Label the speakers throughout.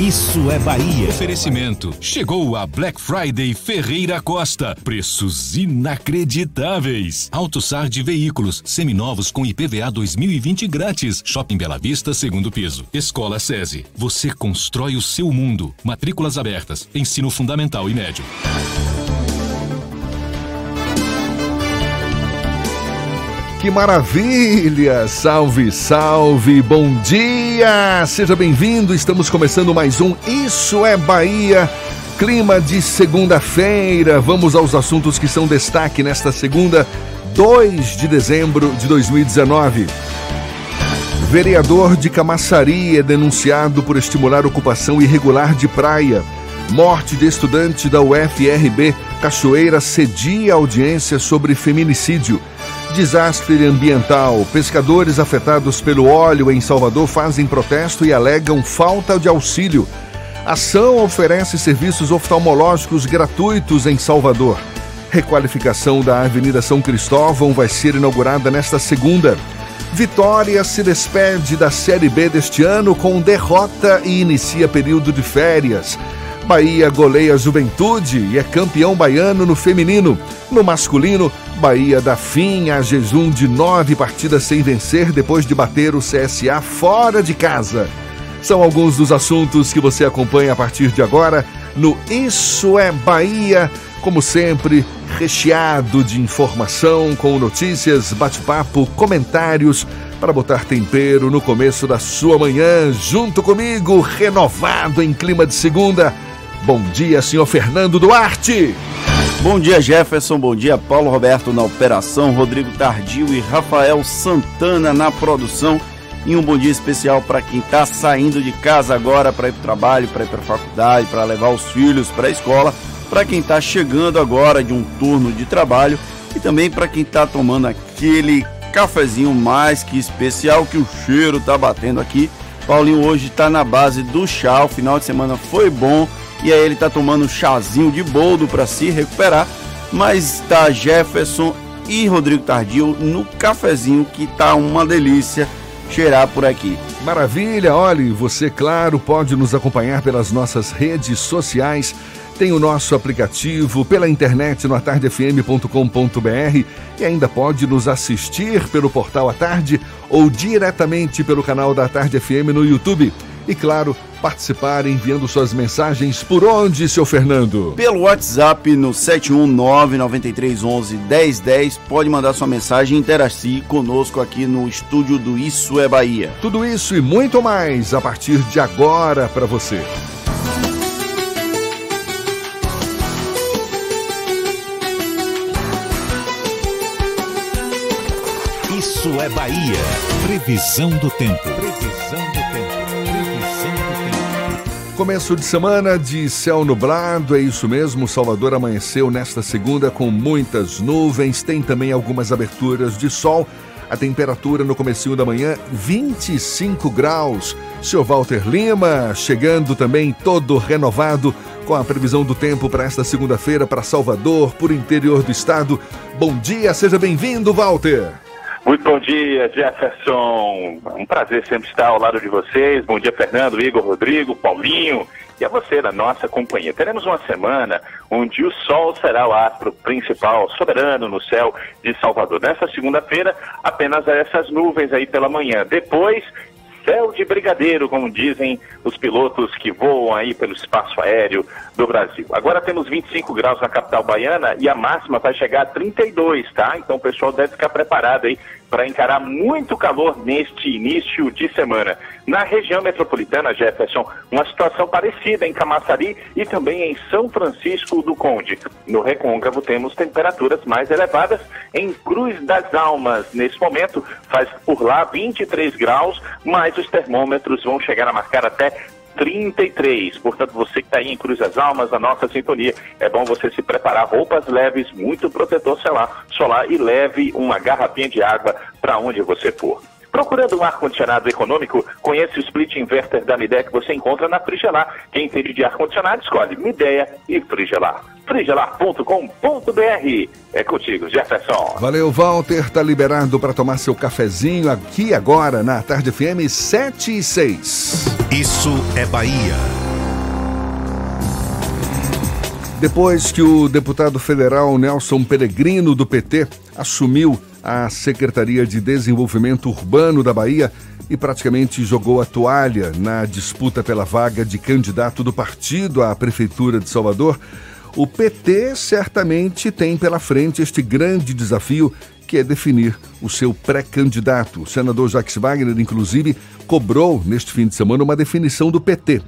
Speaker 1: Isso é Bahia.
Speaker 2: Oferecimento. Chegou a Black Friday Ferreira Costa. Preços inacreditáveis. AutoSar de veículos. Seminovos com IPVA 2020 grátis. Shopping Bela Vista, segundo piso. Escola SESI. Você constrói o seu mundo. Matrículas abertas. Ensino fundamental e médio.
Speaker 3: Que maravilha! Salve, salve, bom dia! Seja bem-vindo, estamos começando mais um Isso é Bahia. Clima de segunda-feira. Vamos aos assuntos que são destaque nesta segunda, 2 de dezembro de 2019. Vereador de Camaçari é denunciado por estimular ocupação irregular de praia. Morte de estudante da UFRB Cachoeira cedia audiência sobre feminicídio. Desastre ambiental. Pescadores afetados pelo óleo em Salvador fazem protesto e alegam falta de auxílio. Ação oferece serviços oftalmológicos gratuitos em Salvador. Requalificação da Avenida São Cristóvão vai ser inaugurada nesta segunda. Vitória se despede da Série B deste ano com derrota e inicia período de férias. Bahia goleia Juventude e é campeão baiano no feminino. No masculino, Bahia dá fim a jejum de nove partidas sem vencer depois de bater o CSA fora de casa. São alguns dos assuntos que você acompanha a partir de agora no Isso é Bahia, como sempre, recheado de informação, com notícias, bate-papo, comentários para botar tempero no começo da sua manhã, junto comigo, renovado em clima de segunda. Bom dia, senhor Fernando Duarte.
Speaker 4: Bom dia, Jefferson. Bom dia, Paulo Roberto na operação, Rodrigo Tardio e Rafael Santana na produção. E um bom dia especial para quem está saindo de casa agora para ir para o trabalho, para ir para a faculdade, para levar os filhos para a escola, para quem está chegando agora de um turno de trabalho e também para quem está tomando aquele cafezinho mais que especial que o cheiro está batendo aqui. Paulinho hoje está na base do chá, o final de semana foi bom e aí ele tá tomando um chazinho de boldo para se recuperar, mas tá Jefferson e Rodrigo Tardio no cafezinho que tá uma delícia cheirar por aqui.
Speaker 3: Maravilha, olhe, você claro pode nos acompanhar pelas nossas redes sociais. Tem o nosso aplicativo pela internet no atardefm.com.br e ainda pode nos assistir pelo portal A Tarde ou diretamente pelo canal da Tarde FM no YouTube. E claro, participar enviando suas mensagens por onde, seu Fernando?
Speaker 4: Pelo WhatsApp no 71993111010. Pode mandar sua mensagem e interagir conosco aqui no estúdio do Isso é Bahia.
Speaker 3: Tudo isso e muito mais a partir de agora para você.
Speaker 1: Isso é Bahia. Previsão do tempo.
Speaker 3: Começo de semana de céu nublado, é isso mesmo. Salvador amanheceu nesta segunda com muitas nuvens, tem também algumas aberturas de sol. A temperatura no comecinho da manhã, 25 graus. Seu Walter Lima, chegando também todo renovado com a previsão do tempo para esta segunda-feira para Salvador, por interior do estado. Bom dia, seja bem-vindo, Walter.
Speaker 5: Muito bom dia, Jefferson. Um prazer sempre estar ao lado de vocês. Bom dia, Fernando, Igor, Rodrigo, Paulinho e a você da nossa companhia. Teremos uma semana onde o sol será o astro principal, soberano no céu de Salvador. Nessa segunda-feira, apenas essas nuvens aí pela manhã. Depois, céu de brigadeiro, como dizem os pilotos que voam aí pelo espaço aéreo do Brasil. Agora temos 25 graus na capital baiana e a máxima vai chegar a 32, tá? Então o pessoal deve ficar preparado aí para encarar muito calor neste início de semana. Na região metropolitana, Jefferson, uma situação parecida em Camaçari e também em São Francisco do Conde. No Recôncavo temos temperaturas mais elevadas em Cruz das Almas. Nesse momento faz por lá 23 graus, mas os termômetros vão chegar a marcar até 33. Portanto, você que está aí em Cruz das Almas, a nossa sintonia, é bom você se preparar roupas leves, muito protetor solar, solar e leve uma garrafinha de água para onde você for. Procurando um ar-condicionado econômico, conheça o split inverter da Midea que você encontra na Frigelar. Quem entende de ar-condicionado, escolhe Midea e Frigelar. frigelar.com.br É contigo, Jefferson.
Speaker 3: Valeu, Walter. Tá liberado para tomar seu cafezinho aqui agora na Tarde FM 7 e 6.
Speaker 1: Isso é Bahia.
Speaker 3: Depois que o deputado federal Nelson Peregrino, do PT, assumiu a Secretaria de Desenvolvimento Urbano da Bahia e praticamente jogou a toalha na disputa pela vaga de candidato do partido à Prefeitura de Salvador, o PT certamente tem pela frente este grande desafio que é definir o seu pré-candidato. O senador Jacques Wagner, inclusive, cobrou neste fim de semana uma definição do PT.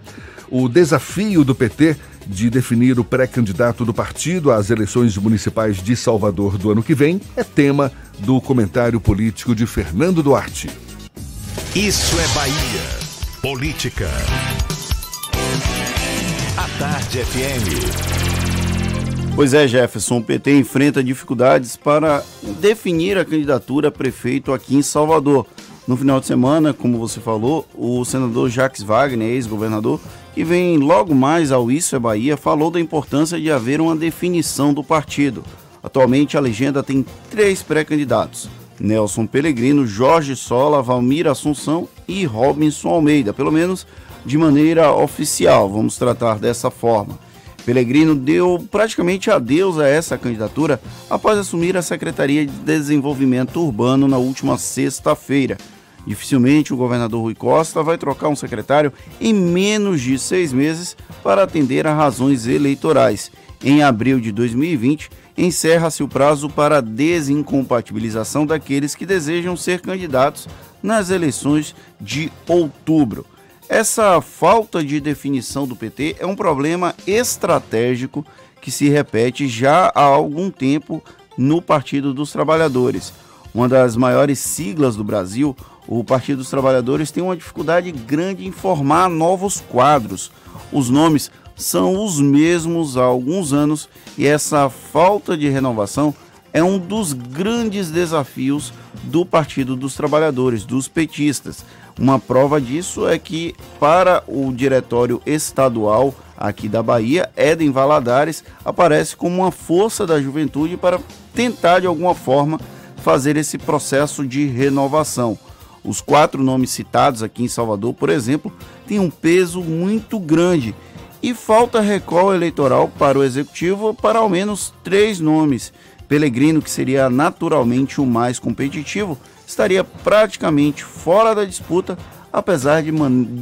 Speaker 3: O desafio do PT de definir o pré-candidato do partido às eleições municipais de Salvador do ano que vem é tema do comentário político de Fernando Duarte.
Speaker 1: Isso é Bahia. Política. A Tarde FM.
Speaker 4: Pois é, Jefferson, o PT enfrenta dificuldades para definir a candidatura a prefeito aqui em Salvador. No final de semana, como você falou, o senador Jacques Wagner, ex-governador, que vem logo mais ao Isso é Bahia, falou da importância de haver uma definição do partido. Atualmente a legenda tem três pré-candidatos: Nelson Pellegrino, Jorge Sola, Valmir Assunção e Robinson Almeida, pelo menos de maneira oficial, vamos tratar dessa forma. Pellegrino deu praticamente adeus a essa candidatura após assumir a Secretaria de Desenvolvimento Urbano na última sexta-feira Dificilmente o governador Rui Costa vai trocar um secretário em menos de seis meses para atender a razões eleitorais. Em abril de 2020, encerra-se o prazo para desincompatibilização daqueles que desejam ser candidatos nas eleições de outubro. Essa falta de definição do PT é um problema estratégico que se repete já há algum tempo no Partido dos Trabalhadores. Uma das maiores siglas do Brasil, o Partido dos Trabalhadores tem uma dificuldade grande em formar novos quadros. Os nomes são os mesmos há alguns anos e essa falta de renovação é um dos grandes desafios do Partido dos Trabalhadores, dos petistas. Uma prova disso é que, para o diretório estadual aqui da Bahia, Éden Valadares aparece como uma força da juventude para tentar, de alguma forma, fazer esse processo de renovação. Os quatro nomes citados aqui em Salvador, por exemplo, têm um peso muito grande e falta recall eleitoral para o executivo para ao menos três nomes. Pelegrino, que seria naturalmente o mais competitivo, estaria praticamente fora da disputa, apesar de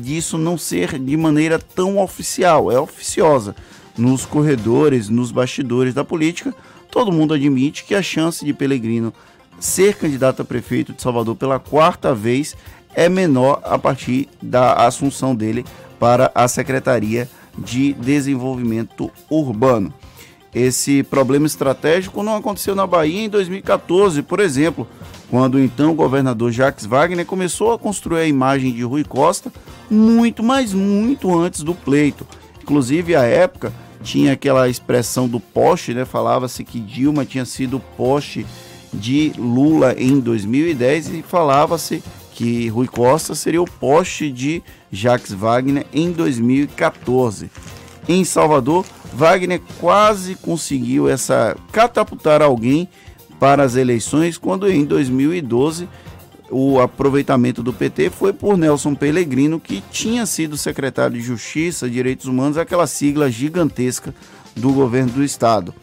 Speaker 4: disso não ser de maneira tão oficial, é oficiosa. Nos corredores, nos bastidores da política, todo mundo admite que a chance de Pelegrino ser candidato a prefeito de Salvador pela quarta vez é menor a partir da assunção dele para a Secretaria de Desenvolvimento Urbano. Esse problema estratégico não aconteceu na Bahia em 2014, por exemplo, quando então o governador Jacques Wagner começou a construir a imagem de Rui Costa muito, mas muito antes do pleito. Inclusive, à época, tinha aquela expressão do poste, né? Falava-se que Dilma tinha sido poste de Lula em 2010 e falava-se que Rui Costa seria o poste de Jacques Wagner em 2014. Em Salvador, Wagner quase conseguiu essa catapultar alguém para as eleições quando em 2012 o aproveitamento do PT foi por Nelson Pellegrino, que tinha sido secretário de Justiça e Direitos Humanos, aquela sigla gigantesca do governo do estado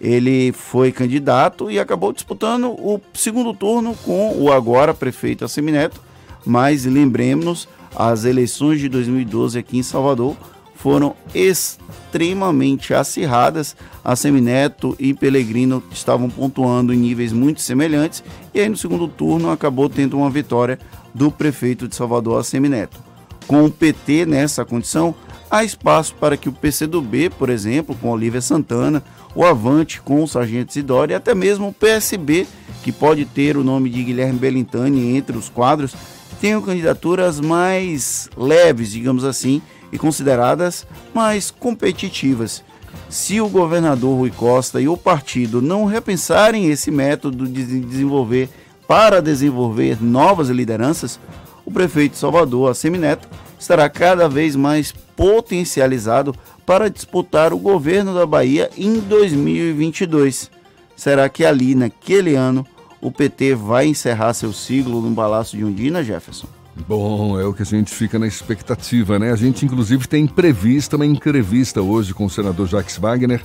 Speaker 4: ele foi candidato e acabou disputando o segundo turno com o agora prefeito Assemineto. Mas lembremos, as eleições de 2012 aqui em Salvador foram extremamente acirradas. Assemineto e Pellegrino estavam pontuando em níveis muito semelhantes e aí no segundo turno acabou tendo uma vitória do prefeito de Salvador, Assemineto. Com o PT nessa condição, há espaço para que o PCdoB, por exemplo, com Olívia Santana, o Avante com o Sargento Isidoro e até mesmo o PSB, que pode ter o nome de Guilherme Bellintani entre os quadros, tenham candidaturas mais leves, digamos assim, e consideradas mais competitivas. Se o governador Rui Costa e o partido não repensarem esse método de desenvolver para desenvolver novas lideranças, o prefeito Salvador, Assemineto, estará cada vez mais potencializado para disputar o governo da Bahia em 2022. Será que ali, naquele ano, o PT vai encerrar seu siglo no Palácio de Undina, Jefferson?
Speaker 3: Bom, é o que a gente fica na expectativa, né? A gente, inclusive, tem prevista uma entrevista hoje com o senador Jacques Wagner,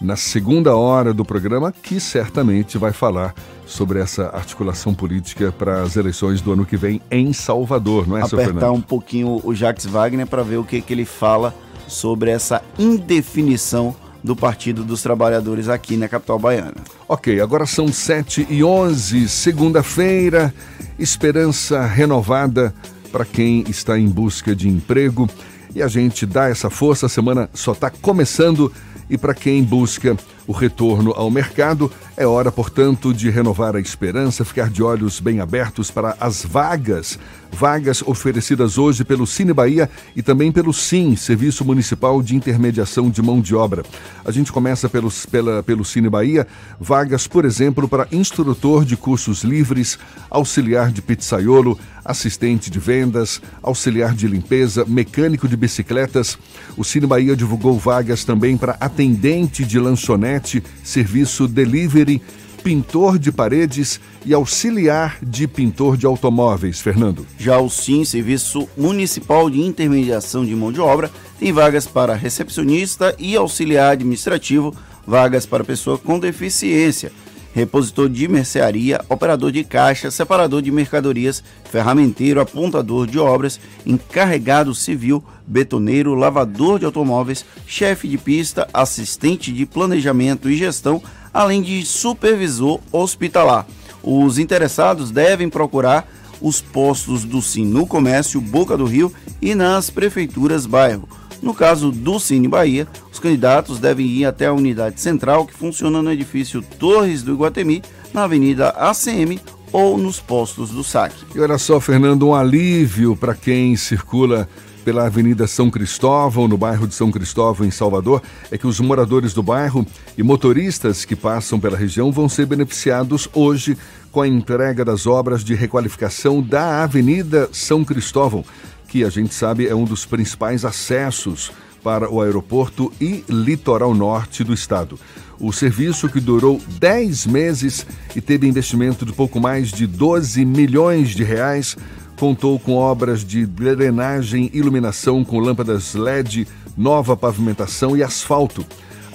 Speaker 3: na segunda hora do programa, que certamente vai falar sobre essa articulação política para as eleições do ano que vem em Salvador, não é,
Speaker 4: Apertar Fernando? um pouquinho o Jacques Wagner para ver o que, que ele fala sobre essa indefinição do Partido dos Trabalhadores aqui na capital baiana.
Speaker 3: Ok, agora são 7 e 11, segunda-feira, esperança renovada para quem está em busca de emprego. E a gente dá essa força, a semana só está começando e para quem busca o retorno ao mercado, é hora, portanto, de renovar a esperança, ficar de olhos bem abertos para as vagas. Vagas oferecidas hoje pelo Cine Bahia e também pelo SIM, Serviço Municipal de Intermediação de Mão de Obra. A gente começa pelos, pela, pelo Cine Bahia, vagas, por exemplo, para instrutor de cursos livres, auxiliar de pizzaiolo, assistente de vendas, auxiliar de limpeza, mecânico de bicicletas. O Cine Bahia divulgou vagas também para atendente de lanchonete, serviço delivery, pintor de paredes e auxiliar de pintor de automóveis. Fernando.
Speaker 4: Já o SIM, Serviço Municipal de Intermediação de Mão de Obra, tem vagas para recepcionista e auxiliar administrativo, vagas para pessoa com deficiência repositor de mercearia, operador de caixa, separador de mercadorias, ferramenteiro, apontador de obras, encarregado civil, betoneiro, lavador de automóveis, chefe de pista, assistente de planejamento e gestão, além de supervisor hospitalar. Os interessados devem procurar os postos do Sim no Comércio, Boca do Rio e nas prefeituras bairro. No caso do Cine Bahia, os candidatos devem ir até a unidade central que funciona no edifício Torres do Iguatemi, na Avenida ACM ou nos postos do saque.
Speaker 3: E olha só, Fernando, um alívio para quem circula pela Avenida São Cristóvão, no bairro de São Cristóvão, em Salvador, é que os moradores do bairro e motoristas que passam pela região vão ser beneficiados hoje com a entrega das obras de requalificação da Avenida São Cristóvão que a gente sabe é um dos principais acessos para o aeroporto e litoral norte do estado. O serviço, que durou 10 meses e teve investimento de pouco mais de 12 milhões de reais, contou com obras de drenagem, iluminação com lâmpadas LED, nova pavimentação e asfalto.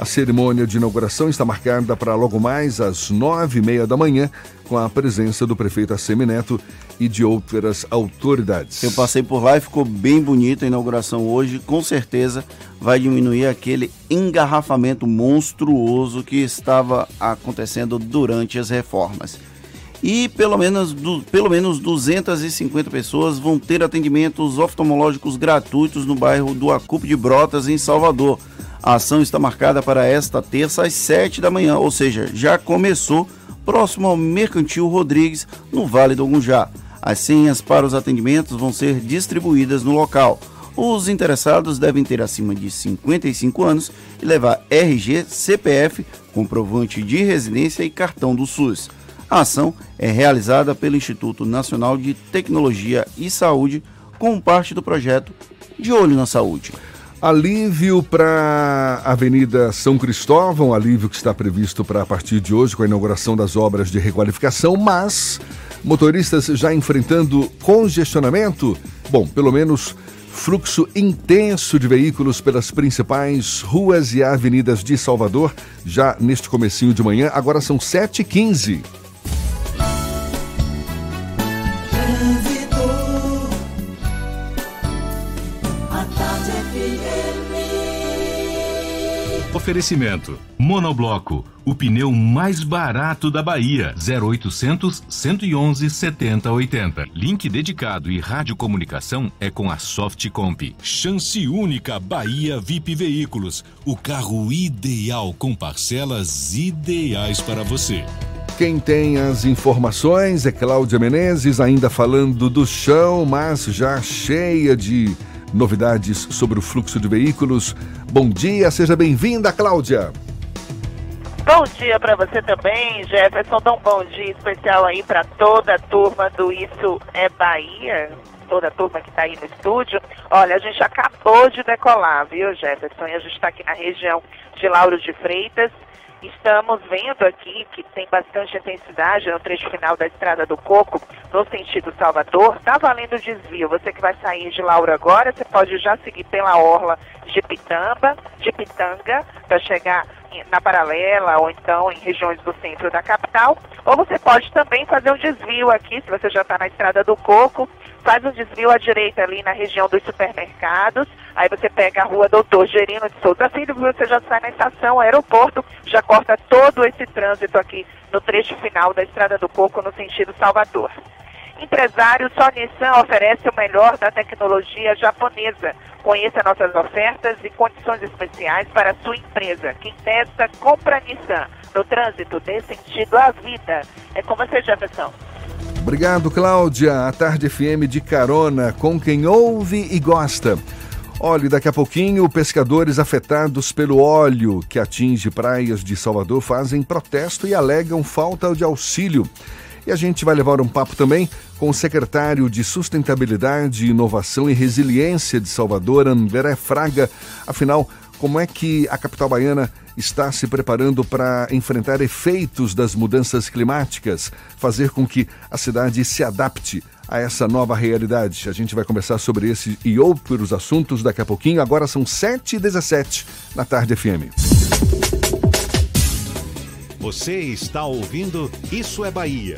Speaker 3: A cerimônia de inauguração está marcada para logo mais às nove e meia da manhã, com a presença do prefeito Assemineto e de outras autoridades.
Speaker 4: Eu passei por lá e ficou bem bonita a inauguração hoje. Com certeza vai diminuir aquele engarrafamento monstruoso que estava acontecendo durante as reformas. E pelo menos, pelo menos 250 pessoas vão ter atendimentos oftalmológicos gratuitos no bairro do Acupe de Brotas, em Salvador. A ação está marcada para esta terça às 7 da manhã, ou seja, já começou próximo ao Mercantil Rodrigues, no Vale do Gunjá. As senhas para os atendimentos vão ser distribuídas no local. Os interessados devem ter acima de 55 anos e levar RG, CPF, comprovante de residência e cartão do SUS. A ação é realizada pelo Instituto Nacional de Tecnologia e Saúde, como parte do projeto De Olho na Saúde.
Speaker 3: Alívio para a Avenida São Cristóvão, alívio que está previsto para a partir de hoje com a inauguração das obras de requalificação, mas motoristas já enfrentando congestionamento? Bom, pelo menos fluxo intenso de veículos pelas principais ruas e avenidas de Salvador, já neste comecinho de manhã, agora são 7h15.
Speaker 2: Oferecimento: Monobloco, o pneu mais barato da Bahia. 0800 111 7080. Link dedicado e radiocomunicação é com a Softcomp. Chance única Bahia VIP Veículos. O carro ideal com parcelas ideais para você.
Speaker 3: Quem tem as informações é Cláudia Menezes, ainda falando do chão, mas já cheia de novidades sobre o fluxo de veículos. Bom dia, seja bem-vinda, Cláudia.
Speaker 6: Bom dia para você também, Jefferson. Dá um bom dia especial aí para toda a turma do Isso é Bahia toda a turma que está aí no estúdio. Olha, a gente acabou de decolar, viu, Jefferson? E a gente está aqui na região de Lauro de Freitas. Estamos vendo aqui que tem bastante intensidade no trecho final da Estrada do Coco, no sentido Salvador. Está valendo desvio. Você que vai sair de Lauro agora, você pode já seguir pela orla de Pitamba, de Pitanga, para chegar na paralela ou então em regiões do centro da capital. Ou você pode também fazer um desvio aqui, se você já está na Estrada do Coco, faz um desvio à direita ali na região dos supermercados, aí você pega a rua Doutor Gerino de Souza Filho, você já sai na estação, aeroporto, já corta todo esse trânsito aqui no trecho final da Estrada do Coco no sentido Salvador. Empresário, só Nissan oferece o melhor da tecnologia japonesa. Conheça nossas ofertas e condições especiais para a sua empresa. Quem testa, compra Nissan. No trânsito, dê sentido à vida. É com você, Jefferson.
Speaker 3: Obrigado, Cláudia. A Tarde FM de carona com quem ouve e gosta. Olhe, daqui a pouquinho, pescadores afetados pelo óleo que atinge praias de Salvador fazem protesto e alegam falta de auxílio. E a gente vai levar um papo também com o secretário de Sustentabilidade, Inovação e Resiliência de Salvador, André Fraga. Afinal, como é que a capital baiana está se preparando para enfrentar efeitos das mudanças climáticas, fazer com que a cidade se adapte a essa nova realidade. A gente vai conversar sobre esse e outros assuntos daqui a pouquinho. Agora são 7h17 na Tarde FM.
Speaker 1: Você está ouvindo Isso é Bahia.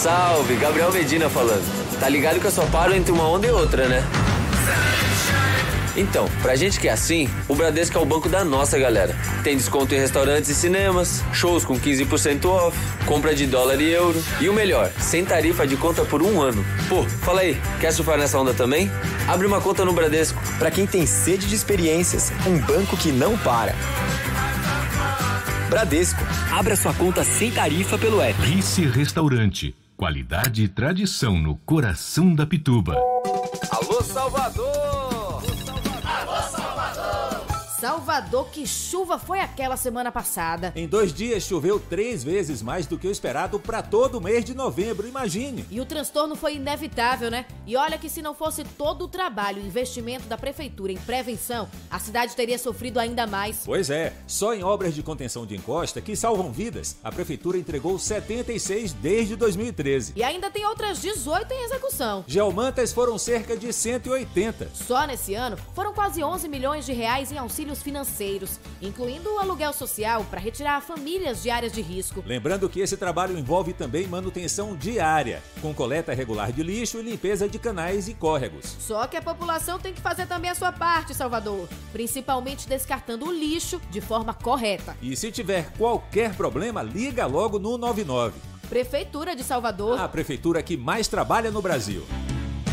Speaker 7: Salve, Gabriel Medina falando. Tá ligado que eu só paro entre uma onda e outra, né? Então, pra gente que é assim, o Bradesco é o banco da nossa galera. Tem desconto em restaurantes e cinemas, shows com 15% off, compra de dólar e euro. E o melhor, sem tarifa de conta por um ano. Pô, fala aí, quer surfar nessa onda também? Abre uma conta no Bradesco.
Speaker 8: Pra quem tem sede de experiências, um banco que não para. Bradesco, abra sua conta sem tarifa pelo app.
Speaker 2: Rice Restaurante. Qualidade e tradição no coração da Pituba.
Speaker 7: Alô, Salvador!
Speaker 9: Salvador, que chuva foi aquela semana passada?
Speaker 10: Em dois dias choveu três vezes mais do que o esperado para todo o mês de novembro, imagine.
Speaker 9: E o transtorno foi inevitável, né? E olha que se não fosse todo o trabalho e investimento da prefeitura em prevenção, a cidade teria sofrido ainda mais.
Speaker 10: Pois é, só em obras de contenção de encosta que salvam vidas, a prefeitura entregou 76 desde 2013.
Speaker 9: E ainda tem outras 18 em execução.
Speaker 10: Geomantas foram cerca de 180.
Speaker 9: Só nesse ano foram quase 11 milhões de reais em auxílios financeiros, incluindo o aluguel social para retirar famílias de áreas de risco.
Speaker 10: Lembrando que esse trabalho envolve também manutenção diária, com coleta regular de lixo e limpeza de canais e córregos.
Speaker 9: Só que a população tem que fazer também a sua parte, Salvador, principalmente descartando o lixo de forma correta.
Speaker 10: E se tiver qualquer problema, liga logo no 99.
Speaker 9: Prefeitura de Salvador.
Speaker 10: A prefeitura que mais trabalha no Brasil.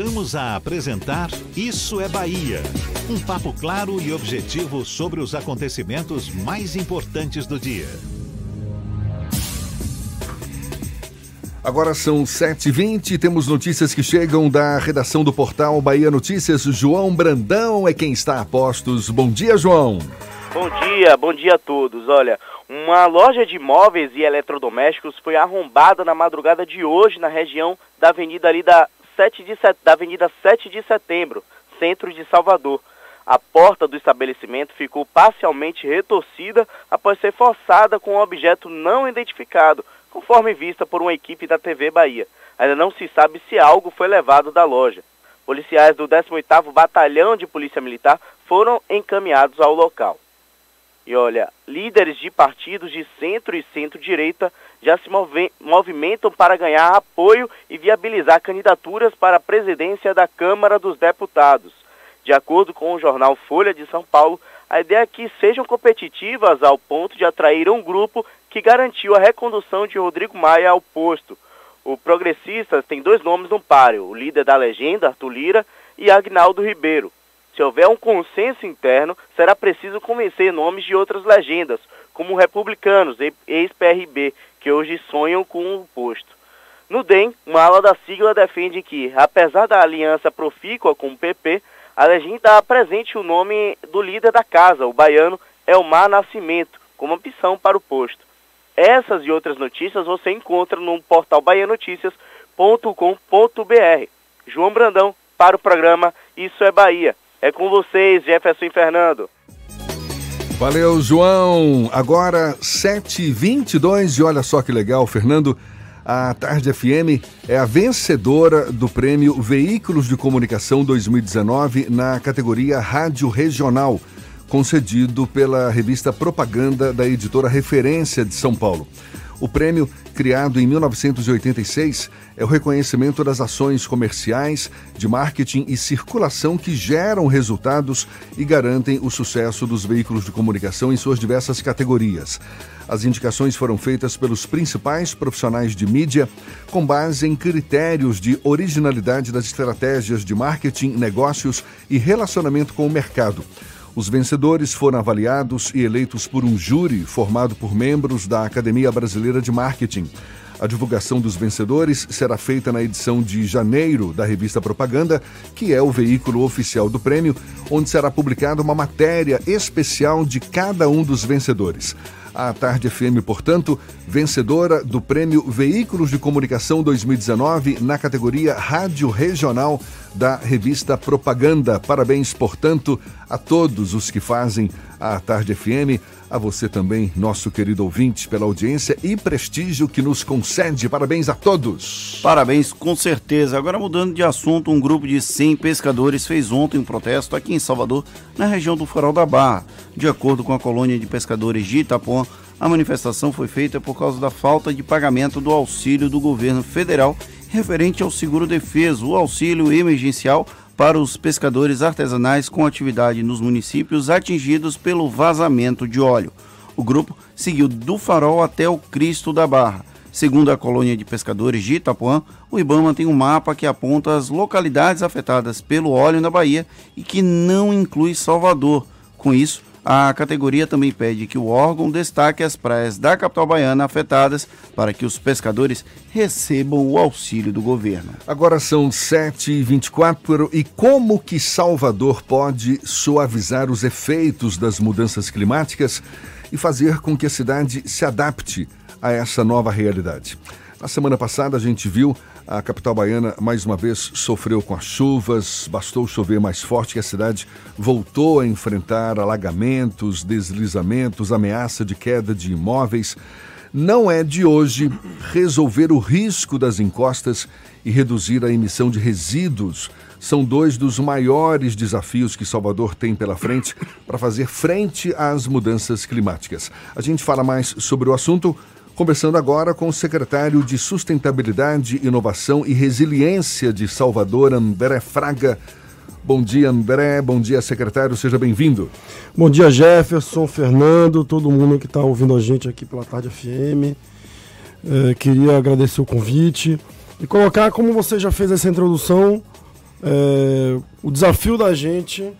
Speaker 1: Voltamos a apresentar Isso é Bahia. Um papo claro e objetivo sobre os acontecimentos mais importantes do dia.
Speaker 3: Agora são 7h20 temos notícias que chegam da redação do portal Bahia Notícias. João Brandão é quem está a postos. Bom dia, João.
Speaker 11: Bom dia, bom dia a todos. Olha,
Speaker 12: Uma loja de móveis e eletrodomésticos foi arrombada na madrugada de hoje na região da Avenida ali da 7 de, da Avenida 7 de Setembro, centro de Salvador. A porta do estabelecimento ficou parcialmente retorcida após ser forçada com um objeto não identificado, conforme vista por uma equipe da TV Bahia. Ainda não se sabe se algo foi levado da loja. Policiais do 18º Batalhão de Polícia Militar foram encaminhados ao local. E olha, líderes de partidos de centro e centro-direita já se movimentam para ganhar apoio e viabilizar candidaturas para a presidência da Câmara dos Deputados. De acordo com o jornal Folha de São Paulo, a ideia é que sejam competitivas ao ponto de atrair um grupo que garantiu a recondução de Rodrigo Maia ao posto. O Progressistas tem dois nomes no páreo, o líder da legenda, Arthur Lira, e Agnaldo Ribeiro. Se houver um consenso interno, será preciso convencer nomes de outras legendas, como republicanos, ex-PRB, que hoje sonham com o posto. No DEM, uma ala da sigla defende que, apesar da aliança profícua com o PP, a legenda apresente o nome do líder da casa, o baiano Elmar Nascimento, como opção para o posto. Essas e outras notícias você encontra no portal baianoticias.com.br. João Brandão para o programa Isso é Bahia. É com vocês, Jefferson e Fernando.
Speaker 3: Valeu, João. Agora 7h22 e olha só que legal, Fernando. A Tarde FM é a vencedora do prêmio Veículos de Comunicação 2019 na categoria Rádio Regional, concedido pela revista Propaganda da editora Referência de São Paulo. O prêmio, criado em 1986, é o reconhecimento das ações comerciais, de marketing e circulação que geram resultados e garantem o sucesso dos veículos de comunicação em suas diversas categorias. As indicações foram feitas pelos principais profissionais de mídia com base em critérios de originalidade das estratégias de marketing, negócios e relacionamento com o mercado. Os vencedores foram avaliados e eleitos por um júri formado por membros da Academia Brasileira de Marketing. A divulgação dos vencedores será feita na edição de janeiro da revista Propaganda, que é o veículo oficial do prêmio, onde será publicada uma matéria especial de cada um dos vencedores. A Tarde FM, portanto, vencedora do prêmio Veículos de Comunicação 2019 na categoria Rádio Regional da revista Propaganda. Parabéns, portanto, a todos os que fazem a Tarde FM, a você também, nosso querido ouvinte, pela audiência e prestígio que nos concede. Parabéns a todos.
Speaker 4: Parabéns, com certeza. Agora, mudando de assunto, um grupo de 100 pescadores fez ontem um protesto aqui em Salvador, na região do Farol da Barra. De acordo com a colônia de pescadores de Itapuã, a manifestação foi feita por causa da falta de pagamento do auxílio do governo federal referente ao seguro defeso, o auxílio emergencial para os pescadores artesanais com atividade nos municípios atingidos pelo vazamento de óleo. O grupo seguiu do Farol até o Cristo da Barra. Segundo a colônia de pescadores de Itapuã, o IBAMA tem um mapa que aponta as localidades afetadas pelo óleo na Bahia e que não inclui Salvador. Com isso, a categoria também pede que o órgão destaque as praias da capital baiana afetadas para que os pescadores recebam o auxílio do governo.
Speaker 3: Agora são 7h24 e como que Salvador pode suavizar os efeitos das mudanças climáticas e fazer com que a cidade se adapte a essa nova realidade? Na semana passada a gente viu a capital baiana mais uma vez sofreu com as chuvas, bastou chover mais forte que a cidade voltou a enfrentar alagamentos, deslizamentos, ameaça de queda de imóveis. Não é de hoje resolver o risco das encostas e reduzir a emissão de resíduos. São dois dos maiores desafios que Salvador tem pela frente para fazer frente às mudanças climáticas. A gente fala mais sobre o assunto Conversando agora com o secretário de Sustentabilidade, Inovação e Resiliência de Salvador, André Fraga. Bom dia, André. Bom dia, secretário. Seja bem-vindo.
Speaker 13: Bom dia, Jefferson, Fernando, todo mundo que está ouvindo a gente aqui pela Tarde FM. É, queria agradecer o convite e colocar, como você já fez essa introdução, é, o desafio da gente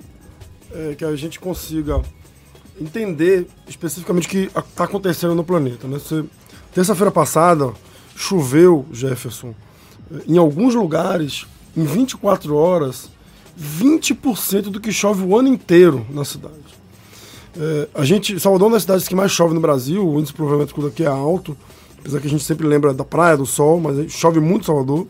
Speaker 13: é que a gente consiga entender especificamente o que está acontecendo no planeta. Né? Você Terça-feira passada, choveu, Jefferson, em alguns lugares, em 24 horas, 20% do que chove o ano inteiro na cidade. É, a gente, Salvador é uma das cidades que mais chove no Brasil, o índice de pluviométrico daqui é alto, apesar que a gente sempre lembra da praia, do sol, mas chove muito em Salvador.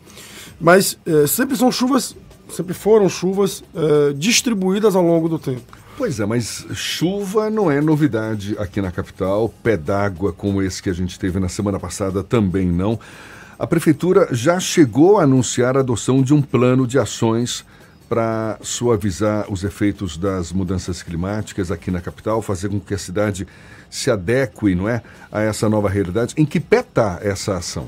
Speaker 13: Mas é, sempre são chuvas, sempre foram chuvas é, distribuídas ao longo do tempo.
Speaker 3: Pois é, mas chuva não é novidade aqui na capital, pé d'água como esse que a gente teve na semana passada também não. A prefeitura já chegou a anunciar a adoção de um plano de ações para suavizar os efeitos das mudanças climáticas aqui na capital, fazer com que a cidade se adeque, não é, a essa nova realidade. Em que pé está essa ação?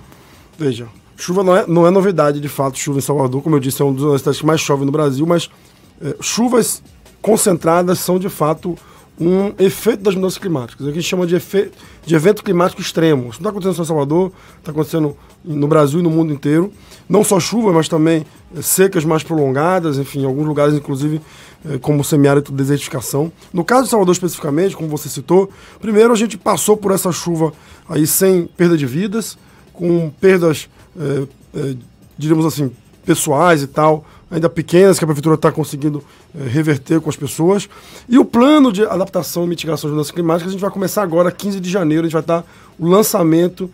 Speaker 13: Veja, chuva não é, não é novidade, de fato, chuva em Salvador, como eu disse, é uma das cidades que mais chove no Brasil, mas é, chuvas concentradas são, de fato, um efeito das mudanças climáticas. É o que a gente chama de, efeito, de evento climático extremo. Isso não está acontecendo só em Salvador, está acontecendo no Brasil e no mundo inteiro. Não só chuva, mas também eh, secas mais prolongadas, enfim, em alguns lugares, inclusive, eh, como semiárido de desertificação. No caso de Salvador especificamente, como você citou, primeiro a gente passou por essa chuva aí sem perda de vidas, com perdas, é, é, diríamos assim, pessoais e tal, ainda pequenas, que a prefeitura está conseguindo é, reverter com as pessoas. E o plano de adaptação e mitigação das mudanças climáticas, a gente vai começar agora, 15 de janeiro, a gente vai estar o lançamento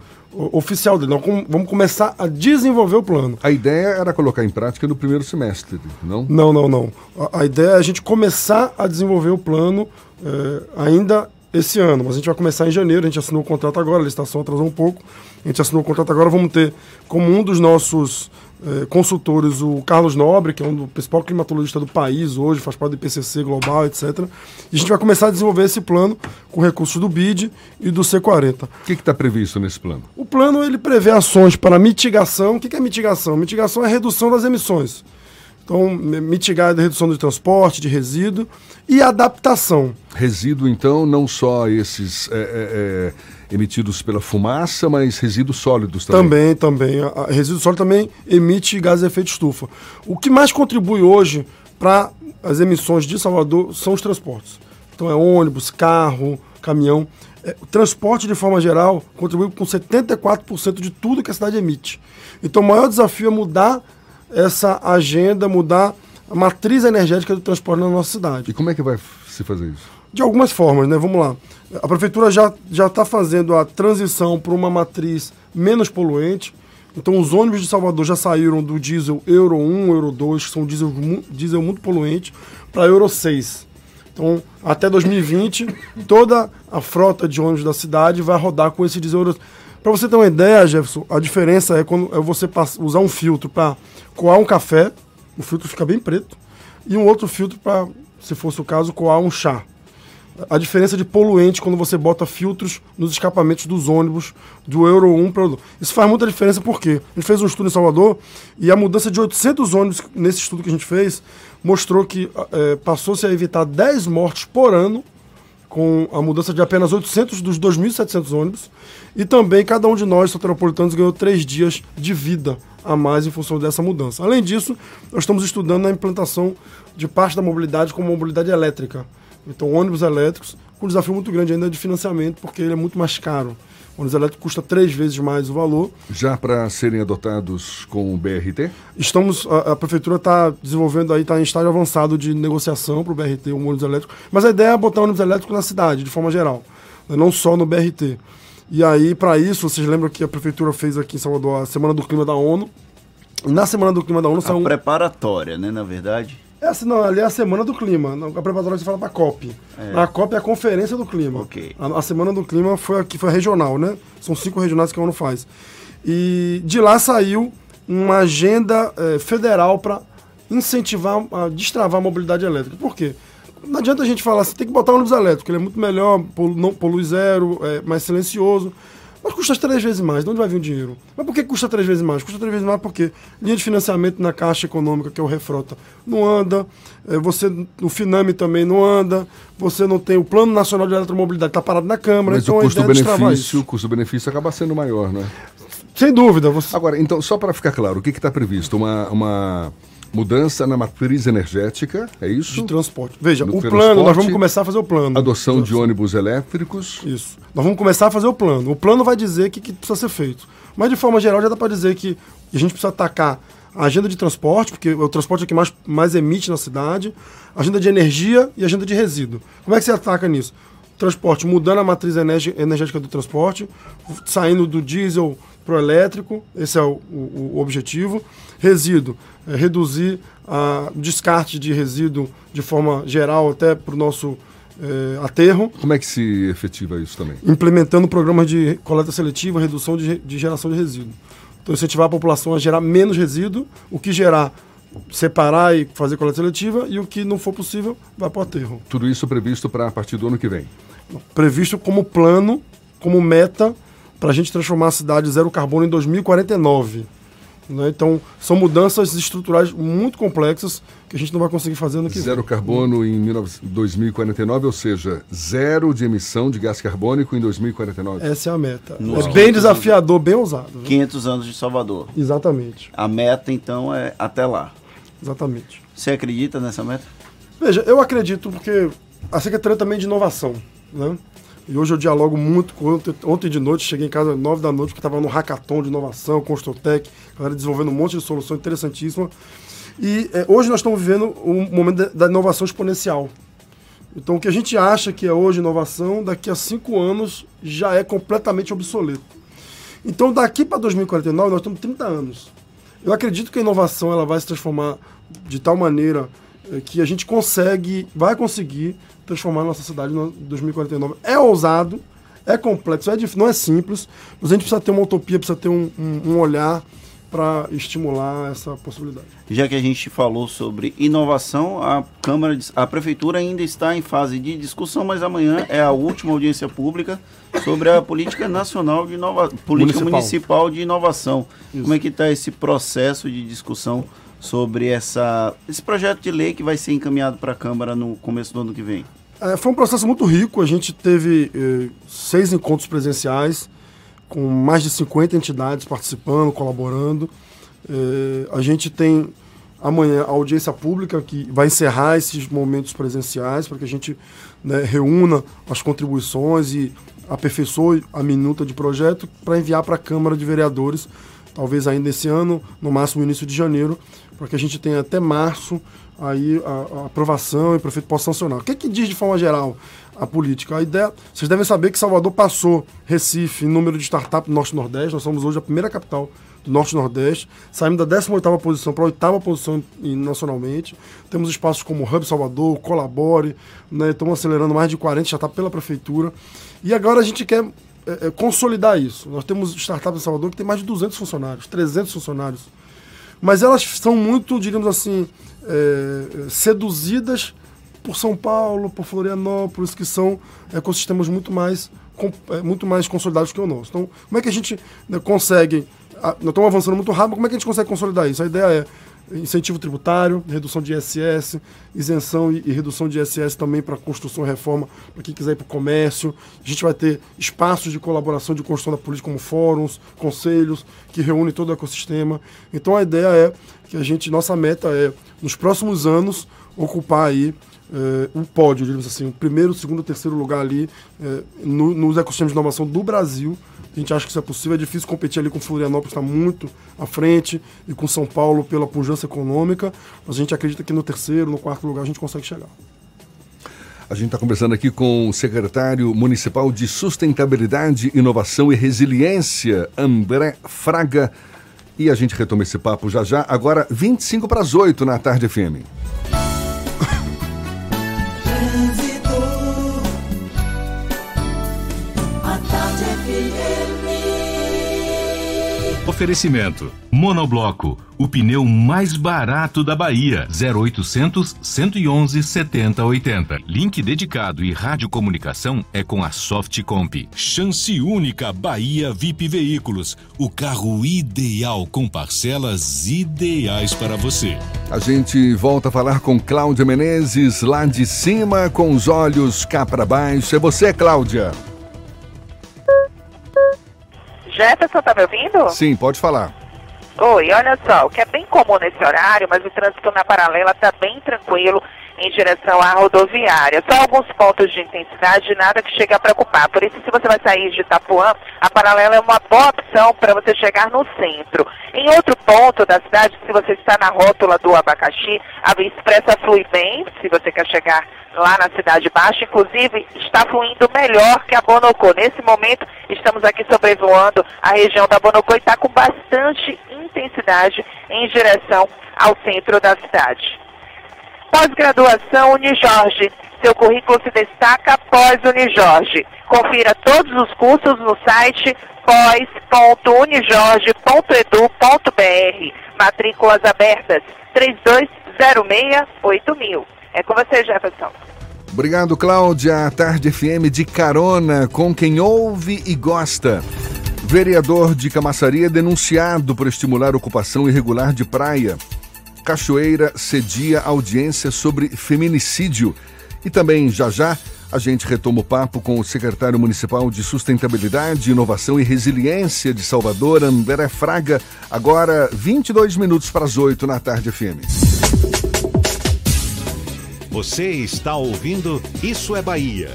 Speaker 13: oficial dele. Nós vamos começar a desenvolver o plano.
Speaker 3: A ideia era colocar em prática no primeiro semestre, não?
Speaker 13: Não, não, não. A, a ideia é a gente começar a desenvolver o plano é, ainda esse ano, mas a gente vai começar em janeiro, a gente assinou o contrato agora, a licitação atrasou um pouco, a gente assinou o contrato agora, vamos ter como um dos nossos eh, consultores o Carlos Nobre, que é um do principal climatologista do país hoje, faz parte do IPCC global, etc. E a gente vai começar a desenvolver esse plano com recursos do BID e do C40.
Speaker 3: O que está previsto nesse plano?
Speaker 13: O plano ele prevê ações para mitigação. O que, que é mitigação? Mitigação é redução das emissões. Então, mitigar a redução do transporte, de resíduo e adaptação.
Speaker 3: Resíduo, então, não só esses é, é, é, emitidos pela fumaça, mas resíduos sólidos
Speaker 13: também. Também, também. A, a resíduo sólido também emite gás de efeito estufa. O que mais contribui hoje para as emissões de Salvador são os transportes. Então, é ônibus, carro, caminhão. É, o transporte, de forma geral, contribui com 74% de tudo que a cidade emite. Então, o maior desafio é mudar essa agenda, mudar a matriz energética do transporte na nossa cidade.
Speaker 3: E como é que vai se fazer isso?
Speaker 13: De algumas formas, né? Vamos lá. A prefeitura já está fazendo a transição para uma matriz menos poluente. Então, os ônibus de Salvador já saíram do diesel Euro 1, Euro 2, que são diesel, diesel muito poluente, para Euro 6. Então, até 2020, toda a frota de ônibus da cidade vai rodar com esse diesel Euro 6. Para você ter uma ideia, Jefferson, a diferença é quando é você usar um filtro para coar um café, o filtro fica bem preto, e um outro filtro para, se fosse o caso, coar um chá. A diferença de poluente quando você bota filtros nos escapamentos dos ônibus do Euro 1 para o Isso faz muita diferença porque a gente fez um estudo em Salvador e a mudança de 800 ônibus nesse estudo que a gente fez mostrou que é, passou-se a evitar 10 mortes por ano com a mudança de apenas 800 dos 2.700 ônibus. E também cada um de nós, soteropolitanos, ganhou três dias de vida a mais em função dessa mudança. Além disso, nós estamos estudando a implantação de parte da mobilidade como mobilidade elétrica. Então, ônibus elétricos, com um desafio muito grande ainda de financiamento, porque ele é muito mais caro. O ônibus elétrico custa três vezes mais o valor.
Speaker 3: Já para serem adotados com o BRT?
Speaker 13: Estamos, a, a prefeitura está desenvolvendo aí, está em estágio avançado de negociação para o BRT, o ônibus elétrico. Mas a ideia é botar o ônibus elétrico na cidade, de forma geral, né? não só no BRT. E aí, para isso, vocês lembram que a prefeitura fez aqui em Salvador a Semana do Clima da ONU. Na Semana do Clima da ONU
Speaker 4: a saiu. preparatória, né, na verdade?
Speaker 13: É assim, não, ali é a semana do clima. A preparatória você fala da COP. É. A COP é a conferência do clima.
Speaker 4: Okay.
Speaker 13: A, a, semana do clima foi aqui, foi regional, né? São cinco regionais que a ONU faz. E de lá saiu uma agenda é, federal para incentivar, a destravar a mobilidade elétrica. Por quê? Não adianta a gente falar assim, tem que botar um ônibus elétrico, ele é muito melhor, polu, não, polui zero, é mais silencioso. Mas custa três vezes mais. De onde vai vir o dinheiro? Mas por que custa três vezes mais? Custa três vezes mais porque linha de financiamento na Caixa Econômica, que é o Refrota, não anda. É, você, o Finame também não anda. Você não tem o Plano Nacional de Eletromobilidade, está parado na Câmara.
Speaker 3: Mas então o custo-benefício, o custo-benefício acaba sendo maior, né?
Speaker 13: Sem dúvida. Você...
Speaker 3: Agora, então, só para ficar claro, o que está previsto? Uma, uma Mudança na matriz energética, é isso?
Speaker 13: De transporte. Veja, no o plano, nós vamos começar a fazer o plano.
Speaker 3: Adoção de ônibus elétricos.
Speaker 13: Isso. Nós vamos começar a fazer o plano. O plano vai dizer o que, que precisa ser feito. Mas, de forma geral, já dá para dizer que a gente precisa atacar a agenda de transporte, porque o transporte é o que mais, mais emite na cidade, agenda de energia e agenda de resíduo. Como é que você ataca nisso? Transporte, mudando a matriz energética do transporte, saindo do diesel para o elétrico, esse é o, o- o objetivo. Resíduo, reduzir a- o descarte de resíduo de forma geral até para o nosso é, aterro
Speaker 3: Como é que se efetiva isso também?
Speaker 13: implementando programas de coleta seletiva, redução de, de geração de resíduo. Então, incentivar a população a gerar menos resíduo, o que gerar, separar e fazer coleta seletiva, e o que não for possível, vai para o aterro.
Speaker 3: Tudo isso previsto para a partir do ano que vem.
Speaker 13: Previsto como plano, como meta, para a gente transformar a cidade zero carbono em 2049. Né? Então, são mudanças estruturais muito complexas que a gente não vai conseguir fazer no que
Speaker 3: Zero
Speaker 13: vem.
Speaker 3: carbono em 19 2049, ou seja, zero de emissão de gás carbônico em 2049.
Speaker 13: Essa é a meta.
Speaker 4: Nossa.
Speaker 13: É bem desafiador, bem ousado. viu?
Speaker 4: 500 anos de Salvador.
Speaker 13: Exatamente,
Speaker 4: A meta, então, é até lá.
Speaker 13: exatamente.
Speaker 4: Você acredita nessa meta?
Speaker 13: Veja, eu acredito porque a Secretaria também é de inovação, né? E hoje eu dialogo muito com ontem, ontem de noite, cheguei em casa às nove da noite, porque estava no hackathon de inovação, Construtec, galera desenvolvendo um monte de solução interessantíssima. E eh, hoje nós estamos vivendo um momento da, inovação exponencial. Então o que a gente acha que é hoje inovação, daqui a cinco anos já é completamente obsoleto. Então daqui para 2049 nós temos 30 anos. Eu acredito que a inovação ela vai se transformar de tal maneira eh, que a gente consegue, vai conseguir transformar a nossa cidade em 2049. É ousado, é complexo, é difícil, não é simples, mas a gente precisa ter uma utopia, precisa ter um, um- um olhar para estimular essa possibilidade.
Speaker 4: Já que a gente falou sobre inovação, a Câmara, de- a Prefeitura ainda está em fase de discussão, mas amanhã é a última audiência pública sobre a política nacional de inovação, política
Speaker 13: Municipal.
Speaker 4: municipal, de inovação. Como é que está esse processo de discussão sobre essa, esse projeto de lei que vai ser encaminhado para a Câmara no começo do ano que vem?
Speaker 13: É, foi um processo muito rico. A gente teve eh, seis encontros presenciais, com mais de 50 entidades participando, colaborando. Eh, a gente tem amanhã a audiência pública que vai encerrar esses momentos presenciais para que a gente né, reúna as contribuições e aperfeiçoe a minuta de projeto para enviar para a Câmara de Vereadores, talvez ainda esse ano, no máximo início de janeiro, para que a gente tenha até março aí a, a aprovação e o prefeito possa sancionar. O que, que diz de forma geral a política? A ideia, vocês devem saber que Salvador passou Recife em número de startup Norte-Nordeste, nós somos hoje a primeira capital do Norte-Nordeste, saímos da 18ª posição para a oitava posição em- nacionalmente, temos espaços como Hub Salvador, Colabore, né, estamos acelerando mais de 40 startups pela prefeitura, e agora a gente quer é, é, consolidar isso. Nós temos startups em Salvador que tem mais de 200 funcionários, 300 funcionários, mas elas são muito, diríamos assim, é, seduzidas por São Paulo, por Florianópolis, que são ecossistemas muito mais, com- é, muito mais consolidados que o nosso. Então, como é que a gente né, consegue. a- nós estamos avançando muito rápido, como é que a gente consegue consolidar isso? A ideia é incentivo tributário, redução de ISS, isenção e, e redução de ISS também para construção e reforma, para quem quiser ir para o comércio. A gente vai ter espaços de colaboração de construção da política, como fóruns, conselhos, que reúnem todo o ecossistema. Então a ideia é que a gente, nossa meta é, nos próximos anos, ocupar aí eh, um pódio, digamos assim, o primeiro, segundo, terceiro lugar ali eh, no- nos ecossistemas de inovação do Brasil. A gente acha que isso é possível, é difícil competir ali com Florianópolis, está muito à frente, e com São Paulo pela pujança econômica, mas a gente acredita que no terceiro, no quarto lugar a gente consegue chegar.
Speaker 3: A gente está conversando aqui com o secretário municipal de Sustentabilidade, Inovação e Resiliência, André Fraga. E a gente retoma esse papo já já, agora 25 para as 8 na tarde FM.
Speaker 2: Oferecimento: Monobloco, o pneu mais barato da Bahia. 0800 111 7080. Link dedicado e radiocomunicação é com a Softcomp. Chance única Bahia VIP Veículos, o carro ideal com parcelas ideais para você.
Speaker 3: A gente volta a falar com Cláudia Menezes, lá de cima, com os olhos cá para baixo. É você, Cláudia?
Speaker 6: Jefferson, tá me ouvindo?
Speaker 3: Sim, pode falar.
Speaker 6: Oi, olha só, o que é bem comum nesse horário, mas o trânsito na paralela tá bem tranquilo. Em direção à rodoviária. Só alguns pontos de intensidade, nada que chegue a preocupar. Por isso, se você vai sair de Itapuã, a paralela é uma boa opção para você chegar no centro. Em outro ponto da cidade, se você está na rótula do abacaxi, a Via Expressa flui bem, se você quer chegar lá na Cidade Baixa, inclusive está fluindo melhor que a Bonocô. Nesse momento, estamos aqui sobrevoando a região da Bonocô e está com bastante intensidade em direção ao centro da cidade. Pós-graduação Unijorge. Seu currículo se destaca pós Unijorge. Confira todos os cursos no site pós.unijorge.edu.br. Matrículas abertas 32068000. É com você, Jefferson.
Speaker 3: Obrigado, Cláudia. Tarde FM de carona com quem ouve e gosta. Vereador de Camaçaria denunciado por estimular ocupação irregular de praia. Cachoeira cedia audiência sobre feminicídio. E também, já já, a gente retoma o papo com o secretário municipal de Sustentabilidade, Inovação e Resiliência de Salvador, André Fraga, agora 22 minutos para as 8 na tarde FM.
Speaker 1: Você está ouvindo Isso é Bahia.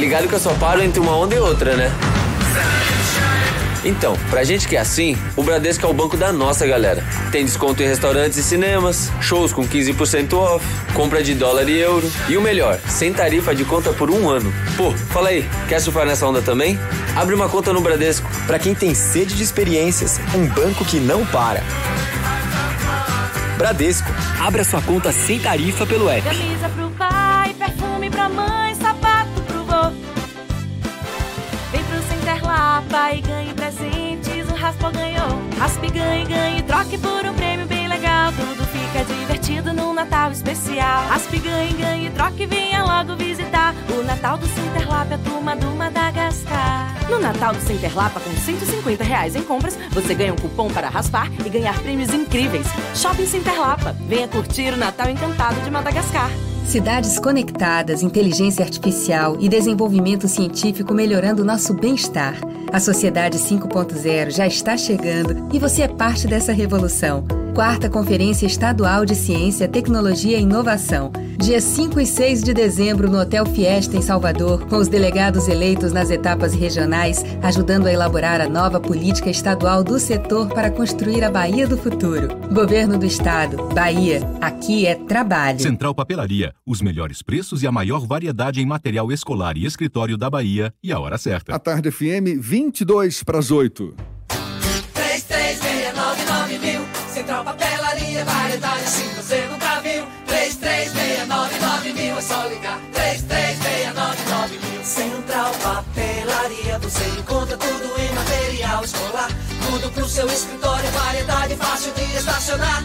Speaker 7: ligado que eu só paro entre uma onda e outra, né? Então, pra gente que é assim, o Bradesco é o banco da nossa galera. Tem desconto em restaurantes e cinemas, shows com 15% off, compra de dólar e euro. E o melhor, sem tarifa de conta por um ano. Pô, fala aí, quer surfar nessa onda também? Abre uma conta no Bradesco.
Speaker 8: Pra quem tem sede de experiências, um banco que não para. Bradesco, abra sua conta sem tarifa pelo app.
Speaker 14: Camisa pro pai, perfume pra mãe, Lapa e ganhe presentes, o Raspa ganhou. Raspe, ganhe, ganhe, troque por um prêmio bem legal. Tudo fica divertido num Natal especial. Raspe, ganhe, ganhe, troque, venha logo visitar. O Natal do Center Lapa é a turma do Madagascar.
Speaker 15: No Natal do Center Lapa, com 150 reais em compras, você ganha um cupom para raspar e ganhar prêmios incríveis. Shopping Center Lapa. Venha curtir o Natal encantado de Madagascar.
Speaker 16: Cidades conectadas, inteligência artificial e desenvolvimento científico melhorando nosso bem-estar. A Sociedade 5.0 já está chegando e você é parte dessa revolução. Quarta Conferência Estadual de Ciência, Tecnologia e Inovação. Dia 5 e 6 de dezembro no Hotel Fiesta, em Salvador, com os delegados eleitos nas etapas regionais, ajudando a elaborar a nova política estadual do setor para construir a Bahia do futuro. Governo do Estado. Bahia. Aqui é trabalho.
Speaker 2: Central Papelaria. Os melhores preços e a maior variedade em material escolar e escritório da Bahia. E a hora certa.
Speaker 3: A tarde FM, 22 para as 8.
Speaker 17: 3369 mil. Central Papelaria, variedade assim você nunca viu. 3369 mil, é só ligar. 3369 mil. Central Papelaria, você encontra tudo em material escolar. Tudo pro seu escritório, variedade fácil de estacionar.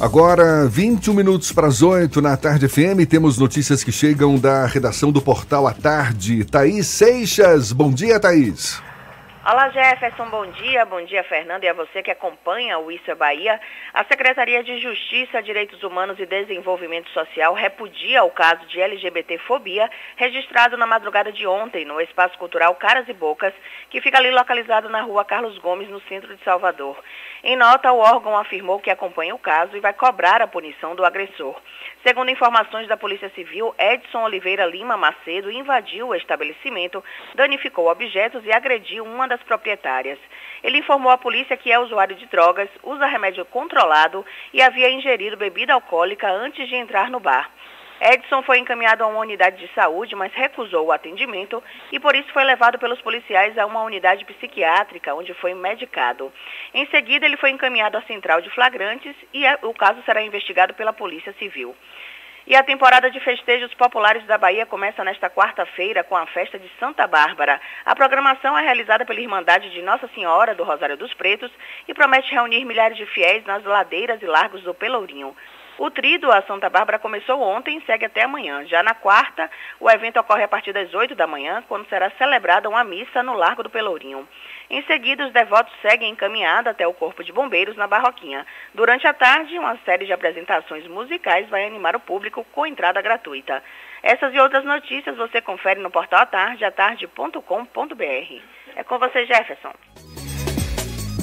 Speaker 3: Agora, 21 minutos para as 8 na Tarde FM, temos notícias que chegam da redação do Portal à Tarde. Thaís Seixas, bom dia, Thaís.
Speaker 18: Olá Jefferson, bom dia, bom dia Fernando e a você que acompanha o Isso é Bahia. A Secretaria de Justiça, Direitos Humanos e Desenvolvimento Social repudia o caso de LGBTfobia registrado na madrugada de ontem no Espaço Cultural Caras e Bocas, que fica ali localizado na rua Carlos Gomes, no centro de Salvador. Em nota, o órgão afirmou que acompanha o caso e vai cobrar a punição do agressor. Segundo informações da Polícia Civil, Edson Oliveira Lima Macedo invadiu o estabelecimento, danificou objetos e agrediu uma das proprietárias. Ele informou à polícia que é usuário de drogas, usa remédio controlado e havia ingerido bebida alcoólica antes de entrar no bar. Edson foi encaminhado a uma unidade de saúde, mas recusou o atendimento e por isso foi levado pelos policiais a uma unidade psiquiátrica, onde foi medicado. Em seguida, ele foi encaminhado à central de flagrantes e o caso será investigado pela Polícia Civil. E a temporada de festejos populares da Bahia começa nesta quarta-feira com a festa de Santa Bárbara. A programação é realizada pela Irmandade de Nossa Senhora do Rosário dos Pretos e promete reunir milhares de fiéis nas ladeiras e largos do Pelourinho. O trido a Santa Bárbara começou ontem e segue até amanhã. Já na quarta, o evento ocorre a partir das 8 da manhã, quando será celebrada uma missa no Largo do Pelourinho. Em seguida, os devotos seguem encaminhada até o Corpo de Bombeiros na Barroquinha. Durante a tarde, uma série de apresentações musicais vai animar o público com entrada gratuita. Essas e outras notícias você confere no portal atarde, atarde.com.br. É com você, Jefferson.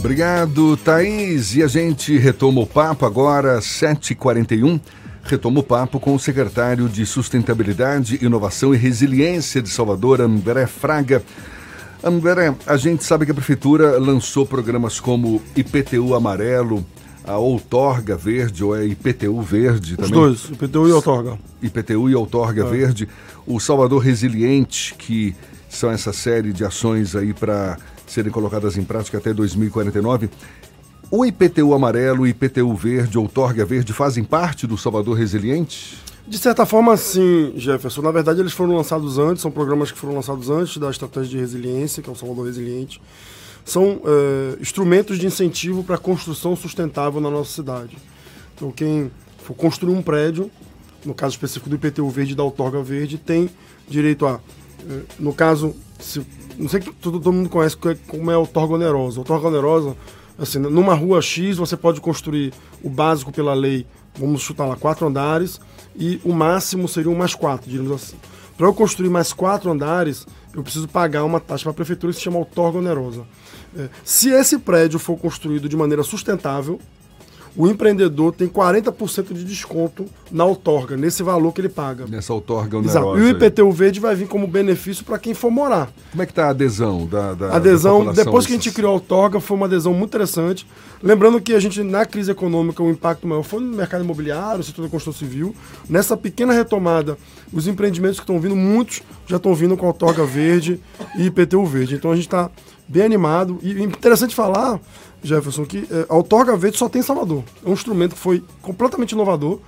Speaker 3: Obrigado, Thaís. E a gente retoma o papo agora, 7h41. Retoma o papo com o secretário de Sustentabilidade, Inovação e Resiliência de Salvador, André Fraga. André, a gente sabe que a Prefeitura lançou programas como IPTU Amarelo, a Outorga Verde, ou é IPTU Verde
Speaker 13: Os
Speaker 3: também?
Speaker 13: dois, IPTU e Outorga.
Speaker 3: IPTU e Outorga
Speaker 13: É.
Speaker 3: Verde. O Salvador Resiliente, que são essa série de ações aí para serem colocadas em prática até 2049. O IPTU Amarelo, IPTU Verde, Outorga Verde fazem parte do Salvador Resiliente?
Speaker 13: De certa forma, sim, Jefferson. Na verdade, eles foram lançados antes, são programas que foram lançados antes da estratégia de resiliência, que é o Salvador Resiliente. São eh, instrumentos de incentivo para a construção sustentável na nossa cidade. Então, quem for construir um prédio, no caso específico do IPTU Verde e da Outorga Verde, tem direito a, eh, no caso, se- não sei que todo, todo mundo conhece é- como é a Outorga Onerosa. A Outorga Onerosa, assim, numa rua X, você pode construir o básico pela lei, vamos chutar lá, quatro andares, e o máximo seriam mais quatro, diríamos assim. Para eu construir mais quatro andares, eu preciso pagar uma taxa para a prefeitura que se chama outorga onerosa. É, se esse prédio for construído de maneira sustentável, o empreendedor tem 40% de desconto na outorga, nesse valor que ele paga.
Speaker 3: Nessa outorga
Speaker 13: Exato.
Speaker 3: onerosa.
Speaker 13: E o
Speaker 3: aí.
Speaker 13: IPTU verde vai vir como benefício para quem for morar.
Speaker 3: Como é que está a adesão da, da
Speaker 13: adesão,
Speaker 3: da
Speaker 13: depois que a gente criou a outorga, foi uma adesão muito interessante. Lembrando que a gente, na crise econômica, o impacto maior foi no mercado imobiliário, no setor da construção civil. Nessa pequena retomada, os empreendimentos que estão vindo, muitos já estão vindo com a outorga verde e IPTU verde. Então a gente está bem animado. E interessante falar, Jefferson, que eh, a outorga verde só tem em Salvador. É um instrumento que foi completamente inovador.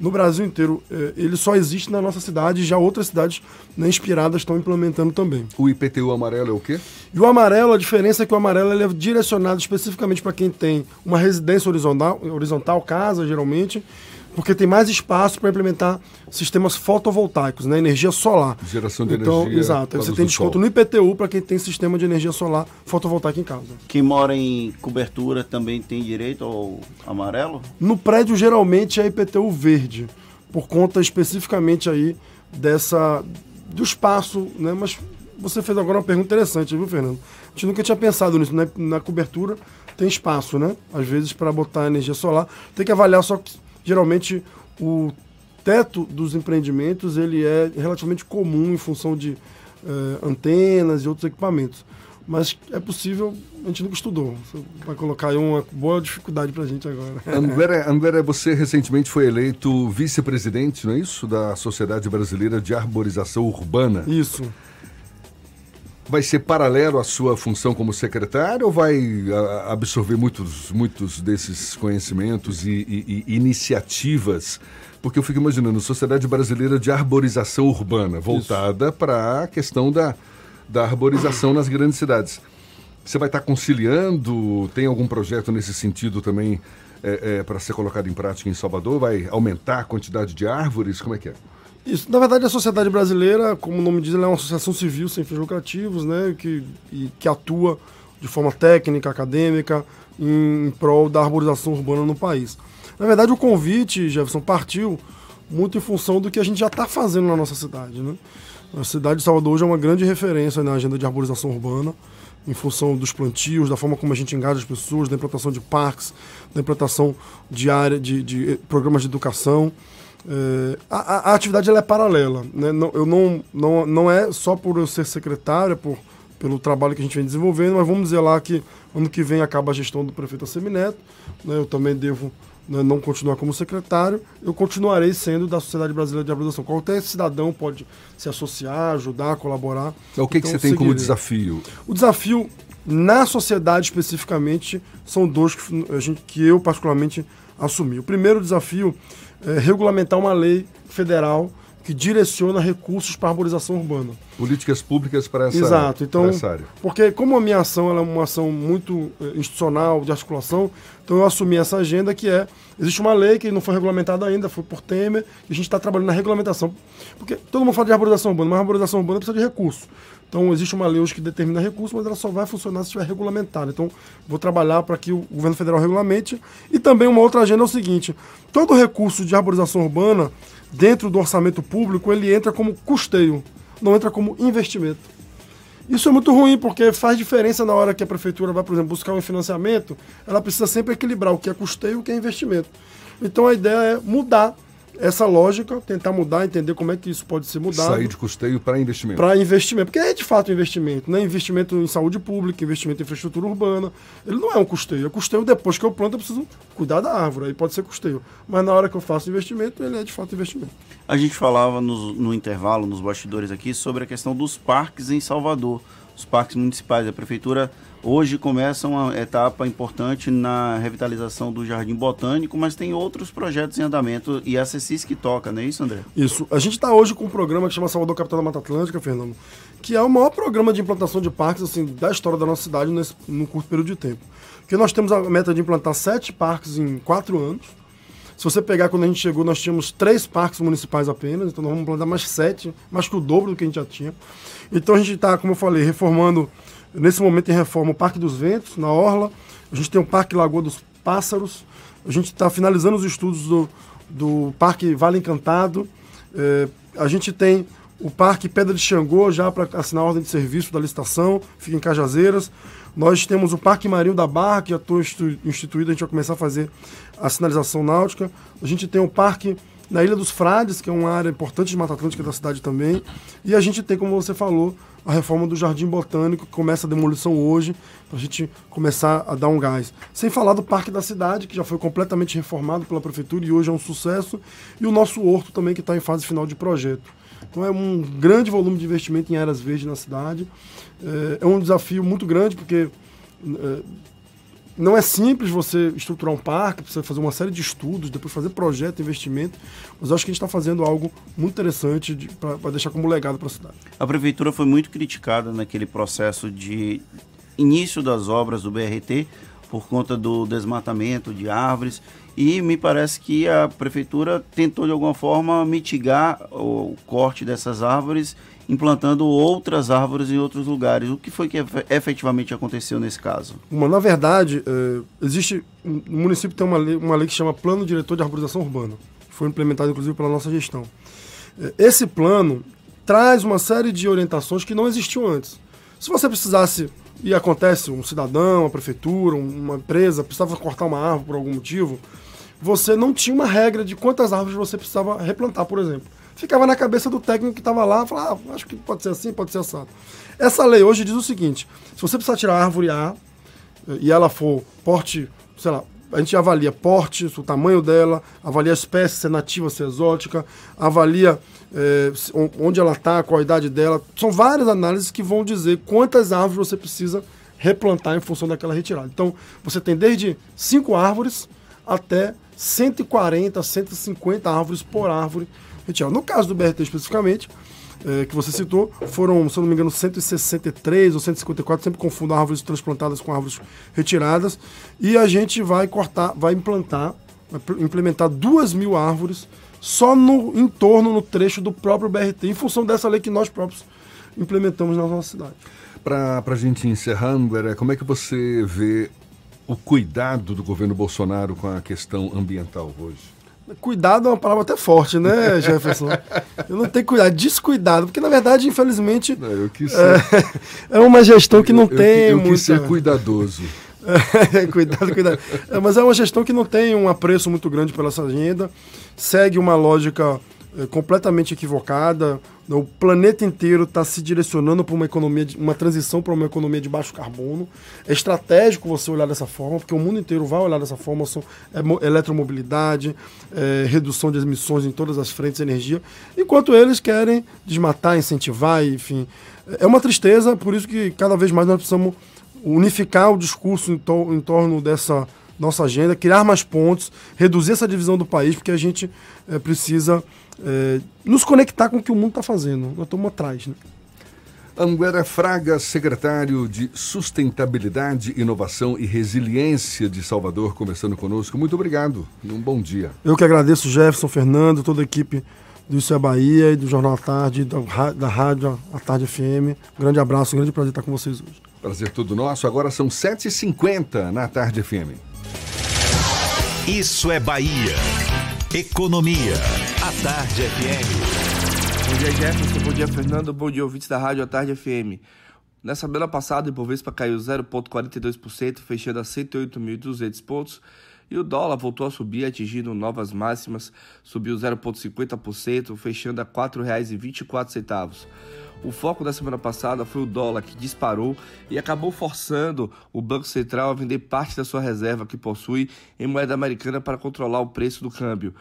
Speaker 13: No Brasil inteiro, eh, ele só existe na nossa cidade e já outras cidades né, inspiradas estão implementando também.
Speaker 3: O IPTU amarelo é o quê?
Speaker 13: E o amarelo, a diferença é que o amarelo ele é direcionado especificamente para quem tem uma residência horizontal, horizontal, casa geralmente, porque tem mais espaço para implementar sistemas fotovoltaicos, né, energia solar.
Speaker 3: Geração de
Speaker 13: então,
Speaker 3: energia
Speaker 13: Exato, você tem desconto
Speaker 3: sol.
Speaker 13: no IPTU para quem tem sistema de energia solar fotovoltaica em casa.
Speaker 4: Quem mora em cobertura também tem direito ao amarelo?
Speaker 13: No prédio, geralmente, é IPTU verde, por conta especificamente aí dessa do espaço, né? Mas você fez agora uma pergunta interessante, viu, Fernando? A gente nunca tinha pensado nisso, né? Na cobertura tem espaço, né? Às vezes, para botar energia solar, tem que avaliar só que, geralmente, o teto dos empreendimentos, ele é relativamente comum em função de eh, antenas e outros equipamentos. Mas é possível, a gente nunca estudou. Vai colocar aí uma boa dificuldade pra gente agora.
Speaker 3: André, André, você recentemente foi eleito vice-presidente, não é isso? Da Sociedade Brasileira de Arborização Urbana.
Speaker 13: Isso.
Speaker 3: Vai ser paralelo à sua função como secretário ou vai absorver muitos, muitos desses conhecimentos e, e- e iniciativas? Porque eu fico imaginando, Sociedade Brasileira de Arborização Urbana, voltada para a questão da, da arborização nas grandes cidades. Você vai estar conciliando? Tem algum projeto nesse sentido também para ser colocado em prática em Salvador? Vai aumentar a quantidade de árvores? Como é que é?
Speaker 13: Isso, na verdade, a sociedade brasileira, como o nome diz, é uma associação civil sem fins lucrativos, né, que, e, que atua de forma técnica, acadêmica, em, prol da arborização urbana no país. Na verdade, o convite, Jefferson, partiu muito em função do que a gente já está fazendo na nossa cidade. Né? A cidade de Salvador hoje é uma grande referência na agenda de arborização urbana, em função dos plantios, da forma como a gente engaja as pessoas, da implantação de parques, da implantação de área de, de eh, programas de educação. É, a, a- atividade ela é paralela. Né? Não, eu não, não, não é só por eu ser secretário, é por, pelo trabalho que a gente vem desenvolvendo, mas vamos dizer lá que ano que vem acaba a gestão do prefeito Assemineto. Né? Eu também devo né, não continuar como secretário, eu continuarei sendo da Sociedade Brasileira de Arborização. Qualquer cidadão pode se associar, ajudar, colaborar.
Speaker 3: Então, o que, que você tem como desafio?
Speaker 13: O desafio na sociedade especificamente são dois que, a gente, que eu particularmente assumi. O primeiro desafio é regulamentar uma lei federal que direciona recursos para a arborização urbana.
Speaker 3: Políticas públicas para essa,
Speaker 13: Exato. Então,
Speaker 3: essa área.
Speaker 13: porque como a minha ação é uma ação muito eh, institucional, de articulação, então eu assumi essa agenda que é, existe uma lei que não foi regulamentada ainda, foi por Temer, e a gente está trabalhando na regulamentação. Porque todo mundo fala de arborização urbana, mas a arborização urbana precisa de recurso. Então existe uma lei hoje que determina recurso, mas ela só vai funcionar se estiver regulamentada. Então vou trabalhar para que o governo federal regulamente. E também uma outra agenda é o seguinte, todo recurso de arborização urbana, dentro do orçamento público, ele entra como custeio, não entra como investimento. Isso é muito ruim, porque faz diferença na hora que a prefeitura vai, por exemplo, buscar um financiamento, ela precisa sempre equilibrar o que é custeio e o que é investimento. Então a ideia é mudar essa lógica, tentar mudar, entender como é que isso pode ser mudado.
Speaker 3: Sair de custeio para investimento.
Speaker 13: Para investimento, porque é de fato investimento, né? Investimento em saúde pública, investimento em infraestrutura urbana. Ele não é um custeio, é custeio depois que eu planto, eu preciso cuidar da árvore, aí pode ser custeio. Mas na hora que eu faço investimento, ele é de fato investimento.
Speaker 4: A gente falava nos- no intervalo, nos bastidores aqui, sobre a questão dos parques em Salvador. Os parques municipais. A prefeitura hoje começa uma etapa importante na revitalização do Jardim Botânico, mas tem outros projetos em andamento e a CECIS que toca, não é isso, André?
Speaker 13: Isso. A gente está hoje com um programa que chama Salvador Capital da Mata Atlântica, Fernando, que é o maior programa de implantação de parques assim, da história da nossa cidade nesse, num curto período de tempo. Porque nós temos a meta de implantar sete parques em quatro anos. Se você pegar quando a gente chegou, nós tínhamos três parques municipais apenas, então nós vamos implantar mais sete, mais que o dobro do que a gente já tinha. Então a gente está, como eu falei, reformando, nesse momento em reforma, o Parque dos Ventos, na Orla. A gente tem o Parque Lagoa dos Pássaros. A gente está finalizando os estudos do, do Parque Vale Encantado. É, a gente tem o Parque Pedra de Xangô já para assinar a ordem de serviço da licitação, fica em Cajazeiras. Nós temos o Parque Marinho da Barra, que já estou instituído, a gente vai começar a fazer a sinalização náutica. A gente tem o Parque na Ilha dos Frades, que é uma área importante de Mata Atlântica da cidade também. E a gente tem, como você falou, a reforma do Jardim Botânico, que começa a demolição hoje, para a gente começar a dar um gás. Sem falar do Parque da Cidade, que já foi completamente reformado pela Prefeitura e hoje é um sucesso. E o nosso horto também, que está em fase final de projeto. Então é um grande volume de investimento em áreas verdes na cidade. É, é um desafio muito grande, porque é, não é simples você estruturar um parque, precisa fazer uma série de estudos, depois fazer projeto, investimento. Mas eu acho que a gente está fazendo algo muito interessante para deixar como legado para a cidade.
Speaker 4: A prefeitura foi muito criticada naquele processo de início das obras do BRT por conta do desmatamento de árvores e me parece que a prefeitura tentou de alguma forma mitigar o corte dessas árvores implantando outras árvores em outros lugares. O que foi que efe- efetivamente aconteceu nesse caso?
Speaker 13: Uma, na verdade, é, existe. O município tem uma lei, uma lei que chama Plano Diretor de Arborização Urbana, foi implementado inclusive pela nossa gestão. É, esse plano traz uma série de orientações que não existiam antes. Se você precisasse, e acontece, um cidadão, uma prefeitura, um- uma empresa, precisava cortar uma árvore por algum motivo, você não tinha uma regra de quantas árvores você precisava replantar, por exemplo. Ficava na cabeça do técnico que estava lá, falava, ah, acho que pode ser assim, pode ser assado. Essa lei hoje diz o seguinte: se você precisar tirar a árvore A e ela for porte, sei lá, a gente avalia porte, o tamanho dela, avalia a espécie, se é nativa, se é exótica, avalia on- onde ela está, qual a idade dela. São várias análises que vão dizer quantas árvores você precisa replantar em função daquela retirada. Então, você tem desde cinco árvores até 140, 150 árvores por árvore retirada. No caso do BRT especificamente, eh, que você citou, foram, se eu não me engano, 163 ou 154, sempre confundo árvores transplantadas com árvores retiradas, e a gente vai cortar, vai implantar, vai pl- implementar duas mil árvores só no entorno, no trecho do próprio BRT, em função dessa lei que nós próprios implementamos na nossa cidade.
Speaker 3: Para a gente encerrar, André, como é que você vê o cuidado do governo Bolsonaro com a questão ambiental hoje?
Speaker 13: Cuidado é uma palavra até forte, né, Jefferson? Eu não tenho cuidado, descuidado, porque na verdade, infelizmente,
Speaker 3: quis
Speaker 13: é, é uma gestão que não
Speaker 3: eu,
Speaker 13: tem
Speaker 3: eu, eu
Speaker 13: muita...
Speaker 3: quis ser cuidadoso.
Speaker 13: É, cuidado, cuidado. É, mas é uma gestão que não tem um apreço muito grande pela essa agenda, segue uma lógica é, completamente equivocada. O planeta inteiro está se direcionando para uma economia, de, uma transição para uma economia de baixo carbono. É estratégico você olhar dessa forma, porque o mundo inteiro vai olhar dessa forma. São, é, eletromobilidade, é, redução de emissões em todas as frentes energia, enquanto eles querem desmatar, incentivar, enfim. É uma tristeza, por isso que cada vez mais nós precisamos unificar o discurso em, to, em torno dessa nossa agenda, criar mais pontos, reduzir essa divisão do país, porque a gente é, precisa é, nos conectar com o que o mundo está fazendo. Nós estamos atrás. Né?
Speaker 3: Anguera Fraga, secretário de Sustentabilidade, Inovação e Resiliência de Salvador, conversando conosco. Muito obrigado e um bom dia.
Speaker 13: Eu que agradeço, Jefferson, Fernando, toda a equipe do Isso é Bahia e do Jornal à Tarde, da, da Rádio à Tarde FM. Um grande abraço, um grande prazer estar com vocês hoje.
Speaker 3: Prazer todo nosso. Agora são 7h50 na Tarde FM.
Speaker 1: Isso é Bahia. Economia. A Tarde FM.
Speaker 19: Bom dia, Jefferson. Bom dia, Fernando. Bom dia, ouvintes da Rádio A Tarde FM. Nessa semana passada, o Ibovespa caiu 0,42%, fechando a 108.200 pontos. E o dólar voltou a subir, atingindo novas máximas, subiu 0,50%, fechando a R$ 4,24. O foco da semana passada foi o dólar, que disparou e acabou forçando o Banco Central a vender parte da sua reserva que possui em moeda americana para controlar o preço do câmbio.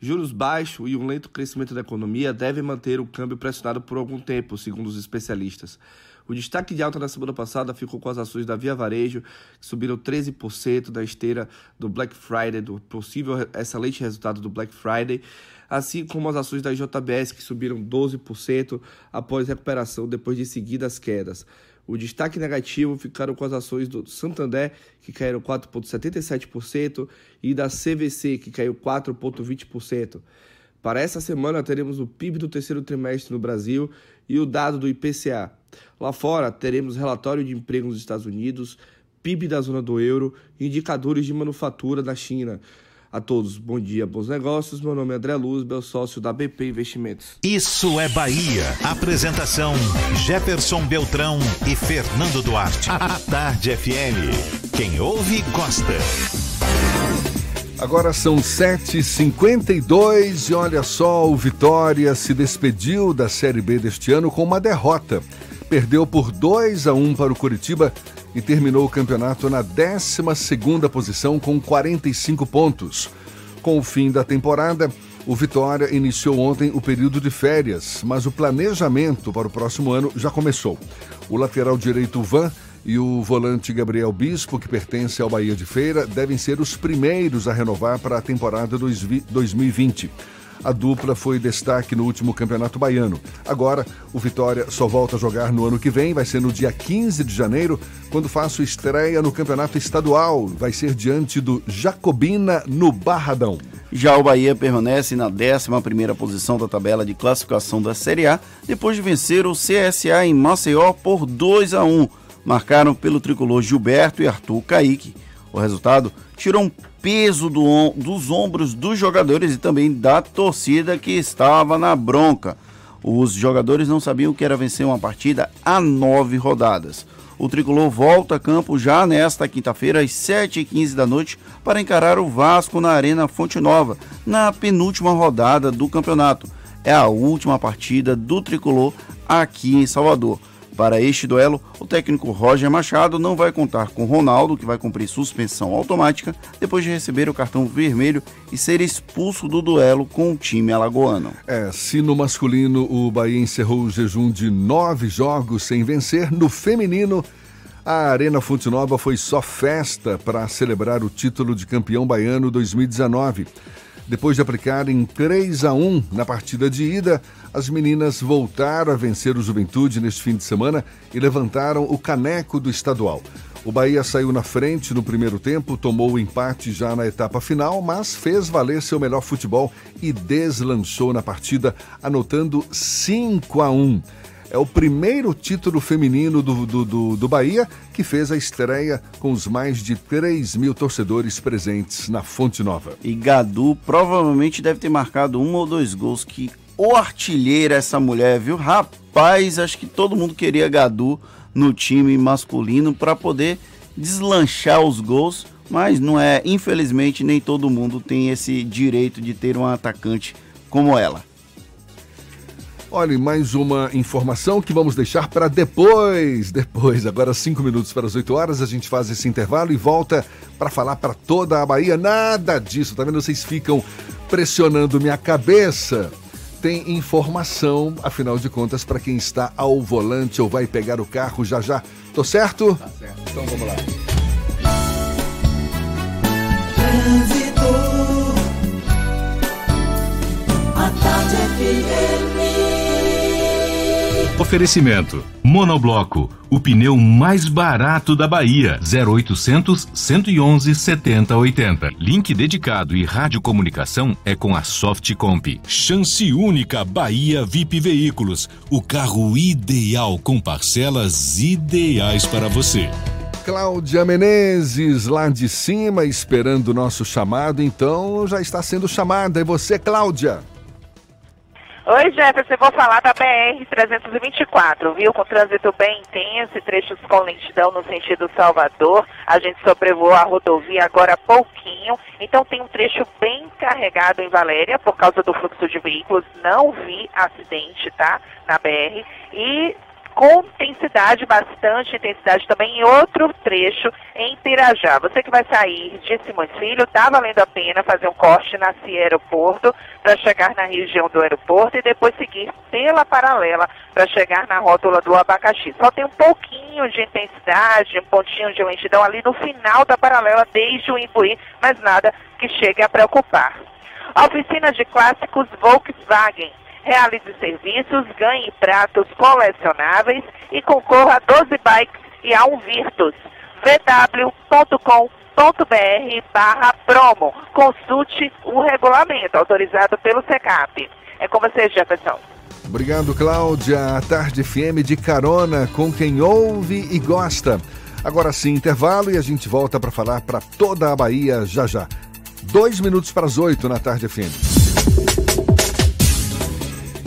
Speaker 19: Juros baixos e um lento crescimento da economia devem manter o câmbio pressionado por algum tempo, segundo os especialistas. O destaque de alta na semana passada ficou com as ações da Via Varejo, que subiram 13% na esteira do Black Friday, do possível excelente resultado do Black Friday, assim como as ações da JBS, que subiram 12% após recuperação depois de seguidas quedas. O destaque negativo ficaram com as ações do Santander, que caíram 4,77%, e da CVC, que caiu 4,20%. Para essa semana, teremos o PIB do terceiro trimestre no Brasil e o dado do IPCA. Lá fora, teremos relatório de emprego nos Estados Unidos, PIB da zona do euro e indicadores de manufatura da China. A todos, bom dia, bons negócios. Meu nome é André Luz, meu sócio da BP Investimentos.
Speaker 1: Isso é Bahia. Apresentação: Jefferson Beltrão e Fernando Duarte. A Tarde FM. Quem ouve, gosta.
Speaker 3: Agora são 7h52 e olha só, o Vitória se despediu da Série B deste ano com uma derrota. Perdeu por 2 a 1 para o Curitiba e terminou o campeonato na 12 posição com 45 pontos. Com o fim da temporada, o Vitória iniciou ontem o período de férias, mas o planejamento para o próximo ano já começou. O lateral direito Van e o volante Gabriel Bispo, que pertence ao Bahia de Feira, devem ser os primeiros a renovar para a temporada 2020. A dupla foi destaque no último Campeonato Baiano. Agora, o Vitória só volta a jogar no ano que vem, vai ser no dia 15 de janeiro, quando faço estreia no Campeonato Estadual. Vai ser diante do Jacobina no Barradão.
Speaker 4: Já o Bahia permanece na 11 posição da tabela de classificação da Série A, depois de vencer o CSA em Maceió por 2 a 1. Marcaram pelo tricolor Gilberto e Arthur Caíque. O resultado tirou um peso do, dos ombros dos jogadores e também da torcida que estava na bronca. Os jogadores não sabiam que era vencer uma partida a nove rodadas. O tricolor volta a campo já nesta quinta-feira, às 7h15 da noite, para encarar o Vasco na Arena Fonte Nova, na penúltima rodada do campeonato. É a última partida do tricolor aqui em Salvador. Para este duelo, o técnico Roger Machado não vai contar com Ronaldo, que vai cumprir suspensão automática depois de receber o cartão vermelho e ser expulso do duelo com o time alagoano.
Speaker 3: É, se no masculino o Bahia encerrou o jejum de nove jogos sem vencer, no feminino a Arena Fonte Nova foi só festa para celebrar o título de campeão baiano 2019. Depois de aplicarem 3 a 1 na partida de ida, as meninas voltaram a vencer o Juventude neste fim de semana e levantaram o caneco do estadual. O Bahia saiu na frente no primeiro tempo, tomou o empate já na etapa final, mas fez valer seu melhor futebol e deslanchou na partida, anotando 5 a 1 é o primeiro título feminino do, do, do, do, Bahia que fez a estreia com os mais de 3 mil torcedores presentes na Fonte Nova.
Speaker 4: E Gadu provavelmente deve ter marcado um ou dois gols que o artilheira essa mulher, viu? Rapaz, acho que todo mundo queria Gadu no time masculino para poder deslanchar os gols, mas não é, infelizmente, nem todo mundo tem esse direito de ter um atacante como ela.
Speaker 3: Olha, mais uma informação que vamos deixar para depois. Depois, agora cinco minutos para as 8 horas, a gente faz esse intervalo e volta para falar para toda a Bahia. Nada disso, tá vendo? Vocês ficam pressionando minha cabeça. Tem informação, afinal de contas, para quem está ao volante ou vai pegar o carro já já. Tô certo? Tá
Speaker 17: certo. Então vamos lá.
Speaker 2: Oferecimento: Monobloco, o pneu mais barato da Bahia. 0800 111 7080. Link dedicado e radiocomunicação é com a Softcomp. Chance única Bahia VIP Veículos, o carro ideal com parcelas ideais para você.
Speaker 3: Cláudia Menezes, lá de cima, esperando o nosso chamado, então já está sendo chamada. É você, Cláudia?
Speaker 6: Oi, Jefferson, vou falar da BR-324, viu? Com trânsito bem intenso e trechos com lentidão no sentido Salvador. A gente sobrevoou a rodovia agora há pouquinho, então tem um trecho bem carregado em Valéria por causa do fluxo de veículos. Não vi acidente, tá? Na BR. E com intensidade, bastante intensidade também em outro trecho em Pirajá. Você que vai sair de Simões Filho, está valendo a pena fazer um corte na Cia Aeroporto para chegar na região do aeroporto e depois seguir pela paralela para chegar na rótula do abacaxi. Só tem um pouquinho de intensidade, um pontinho de lentidão ali no final da paralela desde o Imbuí, mas nada que chegue a preocupar. oficina de clássicos Volkswagen realize serviços, ganhe pratos colecionáveis e concorra a 12 bikes e a um Virtus. vw.com.br barra promo. Consulte o regulamento autorizado pelo SECAP. É com você, Jefferson.
Speaker 3: Obrigado, Cláudia. A Tarde FM de carona com quem ouve e gosta. Agora sim, intervalo e a gente volta para falar para toda a Bahia já já. Dois minutos para as oito na Tarde FM.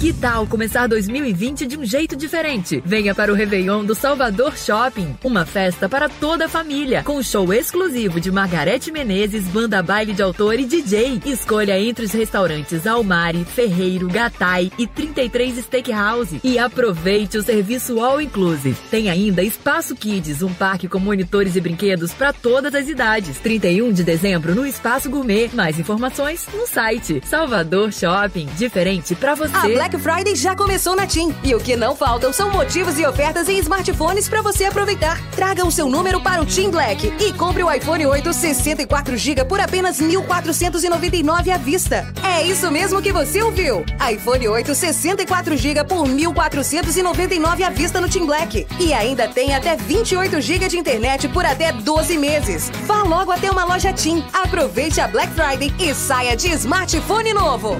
Speaker 20: Que tal começar 2020 de um jeito diferente? Venha para o Réveillon do Salvador Shopping, uma festa para toda a família, com show exclusivo de Margarete Menezes, banda baile de autor e DJ. Escolha entre os restaurantes Almari, Ferreiro, Gatai e 33 Steakhouse e aproveite o serviço All Inclusive. Tem ainda Espaço Kids, um parque com monitores e brinquedos para todas as idades. 31 de dezembro no Espaço Gourmet. Mais informações no site Salvador Shopping, diferente para você.
Speaker 21: Black Friday já começou na TIM. E o que não faltam são motivos e ofertas em smartphones para você aproveitar. Traga o seu número para o TIM Black e compre o iPhone 8 64GB por apenas 1.499 à vista. É isso mesmo que você ouviu. iPhone 8 64GB por 1.499 à vista no TIM Black. E ainda tem até 28GB de internet por até 12 meses. Vá logo até uma loja TIM. Aproveite a Black Friday e saia de smartphone novo.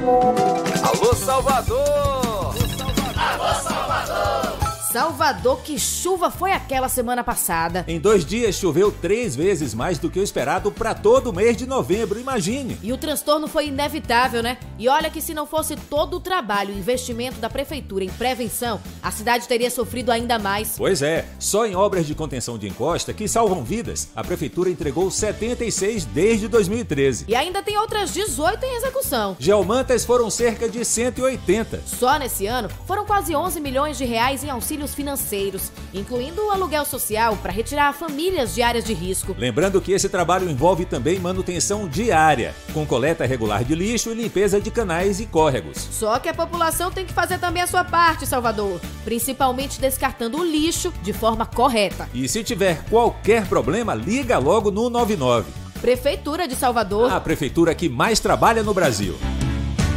Speaker 22: Alô, Salvador!
Speaker 9: Salvador! Salvador, que chuva foi aquela semana passada?
Speaker 10: Em dois dias choveu três vezes mais do que o esperado para todo o mês de novembro, imagine.
Speaker 9: E o transtorno foi inevitável, né? E olha que se não fosse todo o trabalho e investimento da prefeitura em prevenção, a cidade teria sofrido ainda mais.
Speaker 10: Pois é, só em obras de contenção de encosta que salvam vidas, a prefeitura entregou 76 desde 2013.
Speaker 9: E ainda tem outras 18 em execução.
Speaker 10: Geomantas foram cerca de 180.
Speaker 9: Só nesse ano foram quase 11 milhões de reais em auxílio auxílios financeiros, incluindo o aluguel social para retirar famílias de áreas de risco.
Speaker 10: Lembrando que esse trabalho envolve também manutenção diária, com coleta regular de lixo e limpeza de canais e córregos.
Speaker 9: Só que a população tem que fazer também a sua parte, Salvador, principalmente descartando o lixo de forma correta.
Speaker 10: E se tiver qualquer problema, liga logo no 99.
Speaker 9: Prefeitura de Salvador.
Speaker 10: A prefeitura que mais trabalha no Brasil.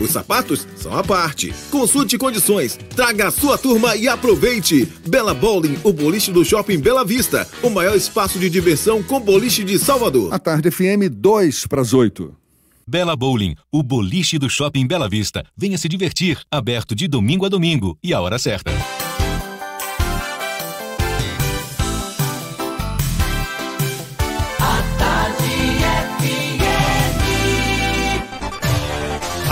Speaker 23: Os sapatos são a parte. Consulte condições, traga a sua turma e aproveite. Bela Bowling, o boliche do Shopping Bela Vista, o maior espaço de diversão com boliche de Salvador.
Speaker 3: A tarde FM 2 para as 8.
Speaker 2: Bela Bowling, o boliche do Shopping Bela Vista. Venha se divertir, aberto de domingo a domingo e a hora certa.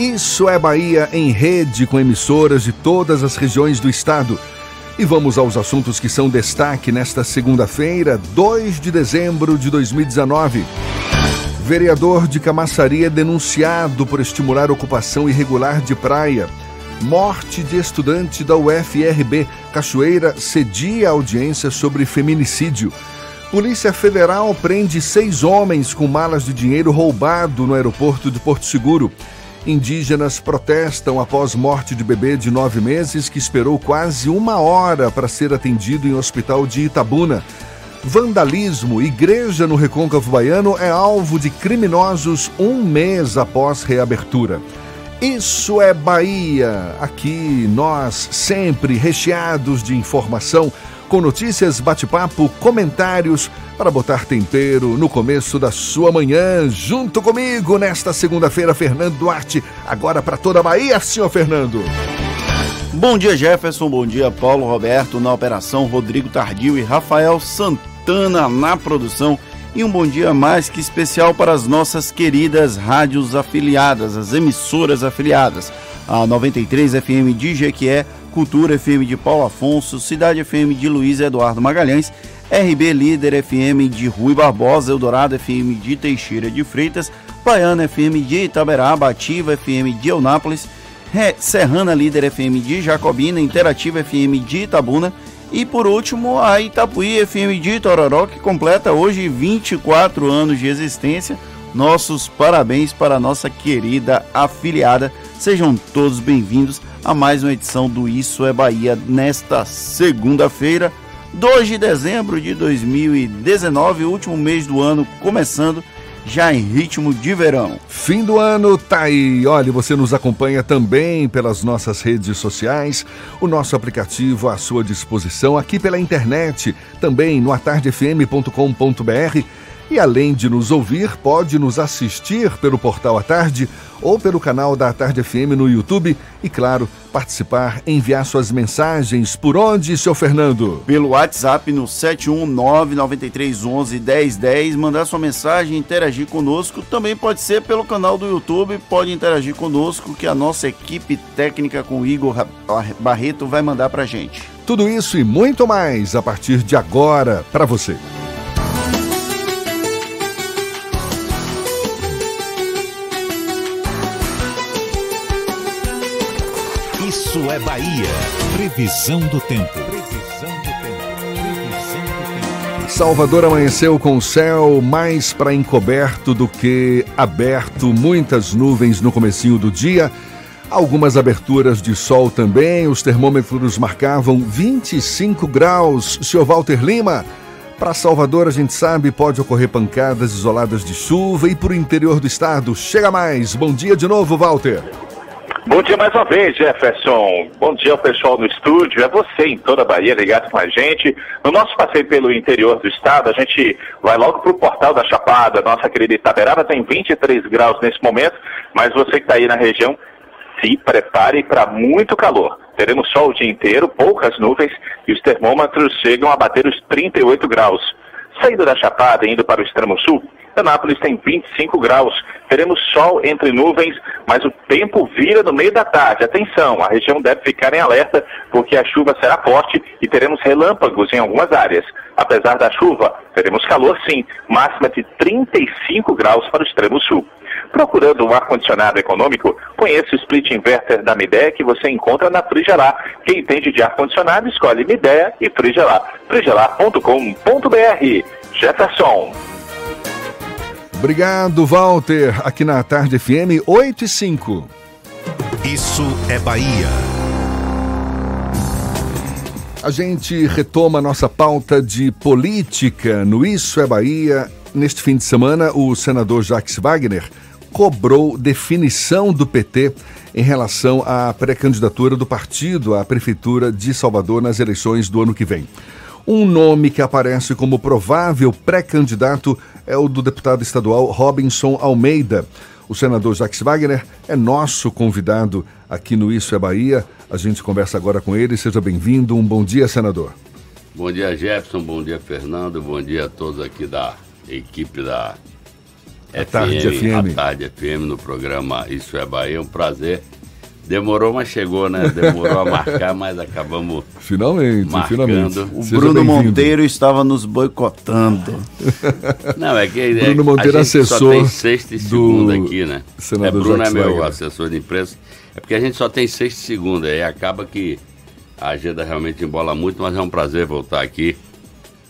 Speaker 3: Isso é Bahia em rede com emissoras de todas as regiões do estado. E vamos aos assuntos que são destaque nesta segunda-feira, 2 de dezembro de 2019. Vereador de Camaçaria é denunciado por estimular ocupação irregular de praia. Morte de estudante da UFRB. Cachoeira cedia audiência sobre feminicídio. Polícia Federal prende seis homens com malas de dinheiro roubado no aeroporto de Porto Seguro. Indígenas protestam após morte de bebê de nove meses que esperou quase uma hora para ser atendido em hospital de Itabuna. Vandalismo. Igreja no Recôncavo Baiano é alvo de criminosos um mês após reabertura. Isso é Bahia. Aqui nós sempre recheados de informação, com notícias, bate-papo, comentários para botar tempero no começo da sua manhã. Junto comigo nesta segunda-feira, Fernando Duarte. Agora para toda a Bahia, senhor Fernando.
Speaker 4: Bom dia, Jefferson. Bom dia, Paulo Roberto na operação, Rodrigo Tardio e Rafael Santana na produção. E um bom dia mais que especial para as nossas queridas rádios afiliadas, as emissoras afiliadas. A 93 FM de Jequié, Cultura FM de Paulo Afonso, Cidade FM de Luiz Eduardo Magalhães, RB Líder FM de Rui Barbosa, Eldorado FM de Teixeira de Freitas, Baiana FM de Itaberaba, Ativa FM de Eunápolis, Serrana Líder FM de Jacobina, Interativa FM de Itabuna e por último, a Itapuí FM de Tororó, que completa hoje 24 anos de existência. Nossos parabéns para a nossa querida afiliada. Sejam todos bem-vindos a mais uma edição do Isso é Bahia nesta segunda-feira, 2 de dezembro de 2019, último mês do ano começando já em ritmo de verão.
Speaker 3: Fim do ano tá aí. Olha, você nos acompanha também pelas nossas redes sociais, o nosso aplicativo à sua disposição aqui pela internet, também no atardefm.com.br. E além de nos ouvir, pode nos assistir pelo portal à tarde ou pelo canal da Tarde FM no YouTube e, claro, participar, enviar suas mensagens. Por onde, seu Fernando?
Speaker 4: Pelo WhatsApp no 71993111010, mandar sua mensagem, interagir conosco. Também pode ser pelo canal do YouTube, pode interagir conosco que a nossa equipe técnica com o Igor Barreto vai mandar pra gente.
Speaker 3: Tudo isso e muito mais a partir de agora para você.
Speaker 1: Isso é Bahia. Previsão do tempo. Previsão do tempo.
Speaker 3: Salvador amanheceu com o céu mais para encoberto do que aberto, muitas nuvens no comecinho do dia. Algumas aberturas de sol também, os termômetros marcavam 25 graus. Senhor Walter Lima, para Salvador, a gente sabe, pode ocorrer pancadas isoladas de chuva e para o interior do estado. Chega mais. Bom dia de novo, Walter.
Speaker 5: Bom dia mais uma vez, Jefferson. Bom dia ao pessoal no estúdio. É você em toda a Bahia ligado com a gente. No nosso passeio pelo interior do estado, a gente vai logo para o Portal da Chapada. Nossa querida Itaberaba tem 23 graus nesse momento, mas você que está aí na região, se prepare para muito calor. Teremos sol o dia inteiro, poucas nuvens e os termômetros chegam a bater os 38 graus. Saindo da Chapada e indo para o extremo sul, Anápolis tem 25 graus. Teremos sol entre nuvens, mas o tempo vira no meio da tarde. Atenção, a região deve ficar em alerta porque a chuva será forte e teremos relâmpagos em algumas áreas. Apesar da chuva, teremos calor sim, máxima de 35 graus para o extremo sul. Procurando um ar-condicionado econômico, conheça o split inverter da Midea que você encontra na Frigelar. Quem entende de ar-condicionado, escolhe Midea e Frigelar. frigelar.com.br
Speaker 24: Jefferson.
Speaker 3: Obrigado, Walter. Aqui na Tarde FM 8 e 5.
Speaker 1: Isso é Bahia.
Speaker 3: A gente retoma nossa pauta de política no Isso é Bahia. Neste fim de semana, o senador Jacques Wagner cobrou definição do PT em relação à pré-candidatura do partido à Prefeitura de Salvador nas eleições do ano que vem. Um nome que aparece como provável pré-candidato é o do deputado estadual Robinson Almeida. O senador Jacques Wagner é nosso convidado aqui no Isso é Bahia. A gente conversa agora com ele. Seja bem-vindo. Um bom dia, senador.
Speaker 25: Bom dia, Jefferson. Bom dia, Fernando. Bom dia a todos aqui da equipe da
Speaker 3: a FM, Tarde FM.
Speaker 25: A Tarde FM no programa Isso é Bahia. É um prazer. Demorou, mas chegou, né? Demorou a marcar, mas acabamos.
Speaker 3: Finalmente,
Speaker 25: marcando.
Speaker 3: finalmente.
Speaker 4: O Seja Bruno Monteiro estava nos boicotando.
Speaker 25: Não, é que
Speaker 3: Bruno Monteiro
Speaker 25: a
Speaker 3: gente assessor
Speaker 25: só tem sexta e segunda aqui, né?
Speaker 3: Senador
Speaker 25: é, Bruno
Speaker 3: Jacques
Speaker 25: é meu
Speaker 3: Wagner.
Speaker 25: assessor de imprensa. É porque a gente só tem sexta e segunda, aí acaba que a agenda realmente embola muito, mas é um prazer voltar aqui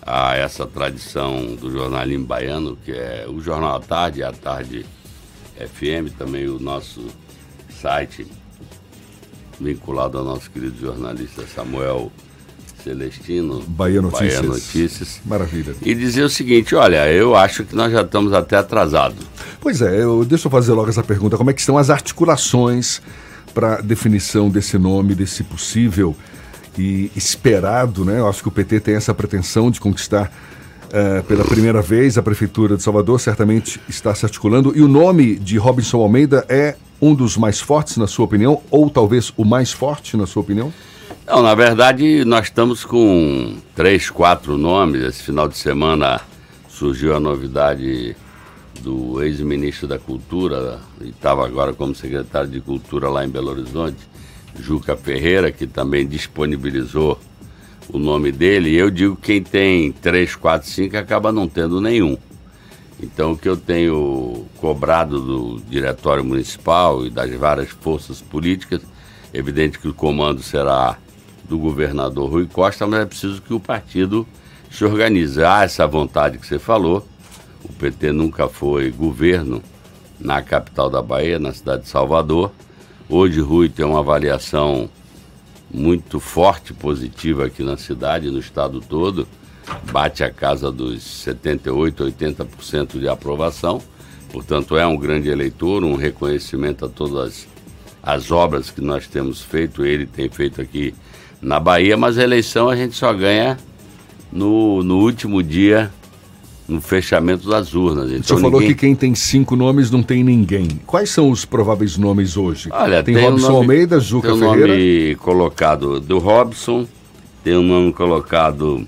Speaker 25: a essa tradição do jornalismo baiano, que é o Jornal à Tarde, a Tarde FM, também o nosso site vinculado ao nosso querido jornalista Samuel Celestino.
Speaker 3: Bahia Notícias.
Speaker 25: Bahia Notícias.
Speaker 3: Maravilha.
Speaker 25: E dizer o seguinte, olha, eu acho que nós já estamos até atrasados.
Speaker 3: Pois é, eu, deixa eu fazer logo essa pergunta. Como é que estão as articulações para definição desse nome, desse possível e esperado, né? Eu acho que o PT tem essa pretensão de conquistar eh, pela primeira vez a Prefeitura de Salvador, certamente está se articulando. E o nome de Robinson Almeida é um dos mais fortes, na sua opinião, ou talvez o mais forte, na sua opinião?
Speaker 25: Não, na verdade, nós estamos com três, quatro nomes. Esse final de semana surgiu a novidade do ex-ministro da Cultura, e estava agora como secretário de Cultura lá em Belo Horizonte, Juca Ferreira, que também disponibilizou o nome dele. Eu digo que quem tem três, quatro, cinco acaba não tendo nenhum. Então, o que eu tenho cobrado do Diretório Municipal e das várias forças políticas, evidente que o comando será do governador Rui Costa, mas é preciso que o partido se organize. Há essa vontade que você falou. O PT nunca foi governo na capital da Bahia, na cidade de Salvador. Hoje, Rui tem uma avaliação muito forte, positiva aqui na cidade, no estado todo bate a casa dos 78, 80% de aprovação. Portanto, é um grande eleitor, um reconhecimento a todas as obras que nós temos feito, ele tem feito aqui na Bahia, mas a eleição a gente só ganha no, no último dia, no fechamento das urnas.
Speaker 3: O
Speaker 25: Então,
Speaker 3: senhor falou
Speaker 25: ninguém-
Speaker 3: que quem tem cinco nomes não tem ninguém. Quais são os prováveis nomes hoje?
Speaker 25: Olha,
Speaker 3: tem,
Speaker 25: tem,
Speaker 3: Robson
Speaker 25: nome,
Speaker 3: Almeida, Juca
Speaker 25: tem o
Speaker 3: Ferreira.
Speaker 25: nome colocado do Robson, tem o nome colocado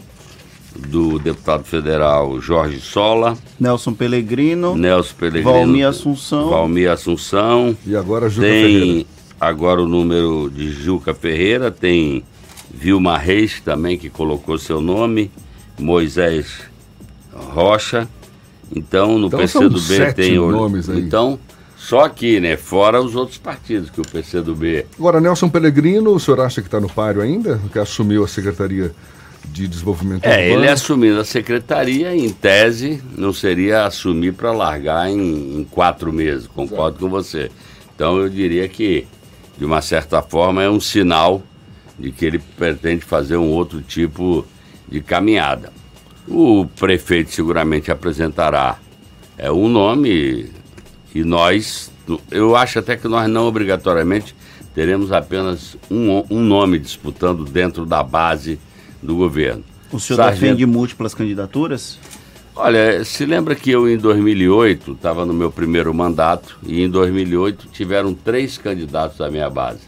Speaker 25: do deputado federal Jorge Sola,
Speaker 4: Nelson Pellegrino.
Speaker 25: Nelson Pellegrino,
Speaker 4: Valmir Assunção.
Speaker 25: Valmir Assunção.
Speaker 3: E agora Juca
Speaker 25: tem
Speaker 3: Ferreira.
Speaker 25: agora o número de Juca Ferreira, tem Vilma Reis também que colocou seu nome, Moisés Rocha. Então no
Speaker 3: Então
Speaker 25: PCdoB tem
Speaker 3: nomes aí.
Speaker 25: Então só aqui, né? Fora os outros partidos que o PCdoB
Speaker 3: Agora, Nelson Pellegrino, o senhor acha que está no páreo ainda? Que assumiu a Secretaria de Desenvolvimento
Speaker 25: É,
Speaker 3: Urbano?
Speaker 25: ele assumindo a secretaria, em tese, não seria assumir para largar em, em quatro meses, concordo com você. Então eu diria que, de uma certa forma, é um sinal de que ele pretende fazer um outro tipo de caminhada. O prefeito seguramente apresentará é, um nome e nós, eu acho até que nós não obrigatoriamente teremos apenas um, um nome disputando dentro da base do governo.
Speaker 4: O senhor
Speaker 25: Sargento-
Speaker 4: defende múltiplas candidaturas?
Speaker 25: Olha, se lembra que eu em 2008 estava no meu primeiro mandato e em 2008 tiveram três candidatos da minha base.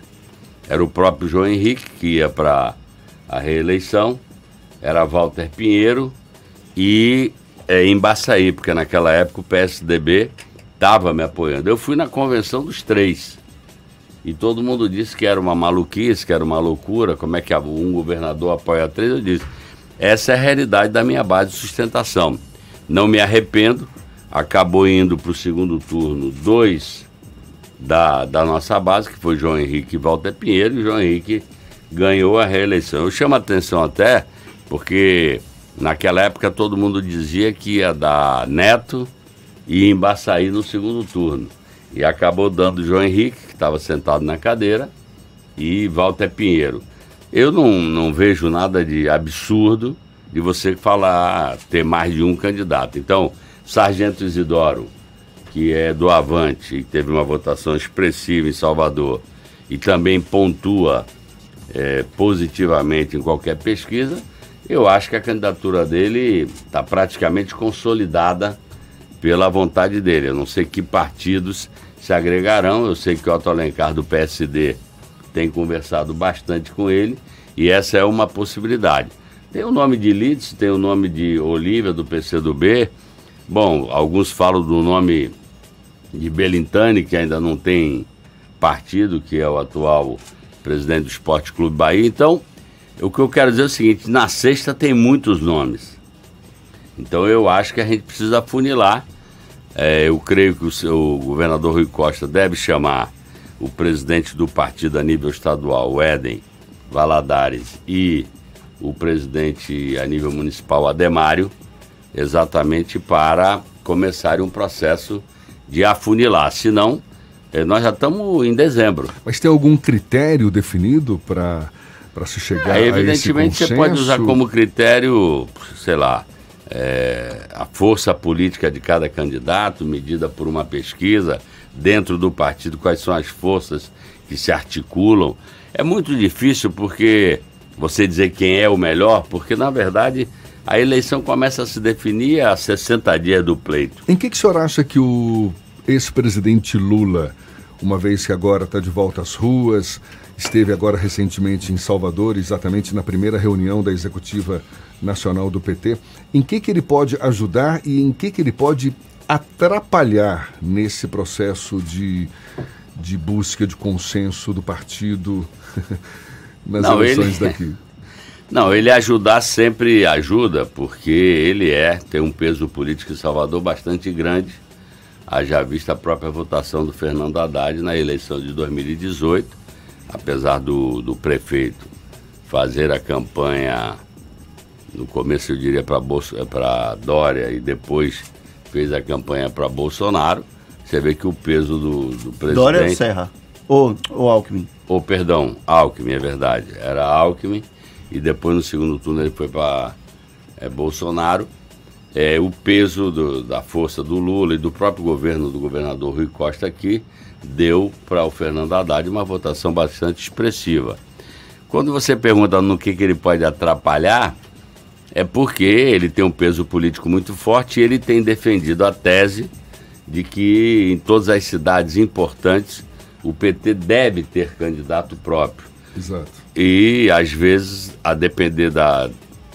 Speaker 25: Era o próprio João Henrique, que ia para a reeleição, era Walter Pinheiro e é, em Baçaí, porque naquela época o PSDB estava me apoiando. Eu fui na convenção dos três. E todo mundo disse que era uma maluquice, que era uma loucura, como é que um governador apoia três. Eu disse, essa é a realidade da minha base de sustentação. Não me arrependo, acabou indo para o segundo turno dois da, da nossa base, que foi João Henrique e Walter Pinheiro, e João Henrique ganhou a reeleição. Eu chamo a atenção até porque Naquela época todo mundo dizia que ia dar Neto e Embaçaí no segundo turno. E acabou dando João Henrique, que estava sentado na cadeira, e Walter Pinheiro. Eu não, não vejo nada de absurdo de você falar ter mais de um candidato. Então, Sargento Isidoro, que é do Avante e teve uma votação expressiva em Salvador e também pontua é, positivamente em qualquer pesquisa, eu acho que a candidatura dele está praticamente consolidada pela vontade dele. Eu não sei que partidos se agregarão, eu sei que o Otto Alencar do PSD tem conversado bastante com ele e essa é uma possibilidade. Tem o nome de Lides, tem o nome de Olívia do PCdoB. Bom, alguns falam do nome de Belintani, que ainda não tem partido, que é o atual presidente do Esporte Clube Bahia. Então, o que eu quero dizer é o seguinte: na sexta tem muitos nomes. Então, eu acho que a gente precisa funilar. É, eu creio que o, seu, o governador Rui Costa deve chamar o presidente do partido a nível estadual, o Éden Valadares, e o presidente a nível municipal, Ademário, exatamente para começar um processo de afunilar. Senão, eh, nós já estamos em dezembro.
Speaker 3: Mas tem algum critério definido para para se chegar é,
Speaker 25: evidentemente
Speaker 3: você
Speaker 25: pode usar como critério, sei lá, é, a força política de cada candidato, medida por uma pesquisa dentro do partido, quais são as forças que se articulam. É muito difícil porque você dizer quem é o melhor, porque na verdade a eleição começa a se definir a 60 dias do pleito.
Speaker 3: Em que, que o senhor acha que o ex-presidente Lula, uma vez que agora está de volta às ruas, esteve agora recentemente em Salvador, exatamente na primeira reunião da executiva nacional do PT, em que, que ele pode ajudar e em que, que ele pode atrapalhar nesse processo de, de busca de consenso do partido nas não, eleições ele... daqui?
Speaker 25: Não, ele ajudar sempre ajuda, porque ele é, tem um peso político em Salvador bastante grande. Haja vista a própria votação do Fernando Haddad na eleição de 2018, apesar do, do prefeito fazer a campanha, no começo eu diria para Dória e depois fez a campanha para Bolsonaro, você vê que o peso do, do presidente.
Speaker 4: Dória Serra. Ou, ou Alckmin.
Speaker 25: Ou, perdão, Alckmin, é verdade. Era Alckmin e depois no segundo turno ele foi para é, Bolsonaro. É, o peso do, da força do Lula e do próprio governo do governador Rui Costa aqui deu para o Fernando Haddad uma votação bastante expressiva. Quando você pergunta no que, que ele pode atrapalhar, é porque ele tem um peso político muito forte e ele tem defendido a tese de que em todas as cidades importantes o PT deve ter candidato próprio.
Speaker 3: Exato.
Speaker 25: E, às vezes, a depender da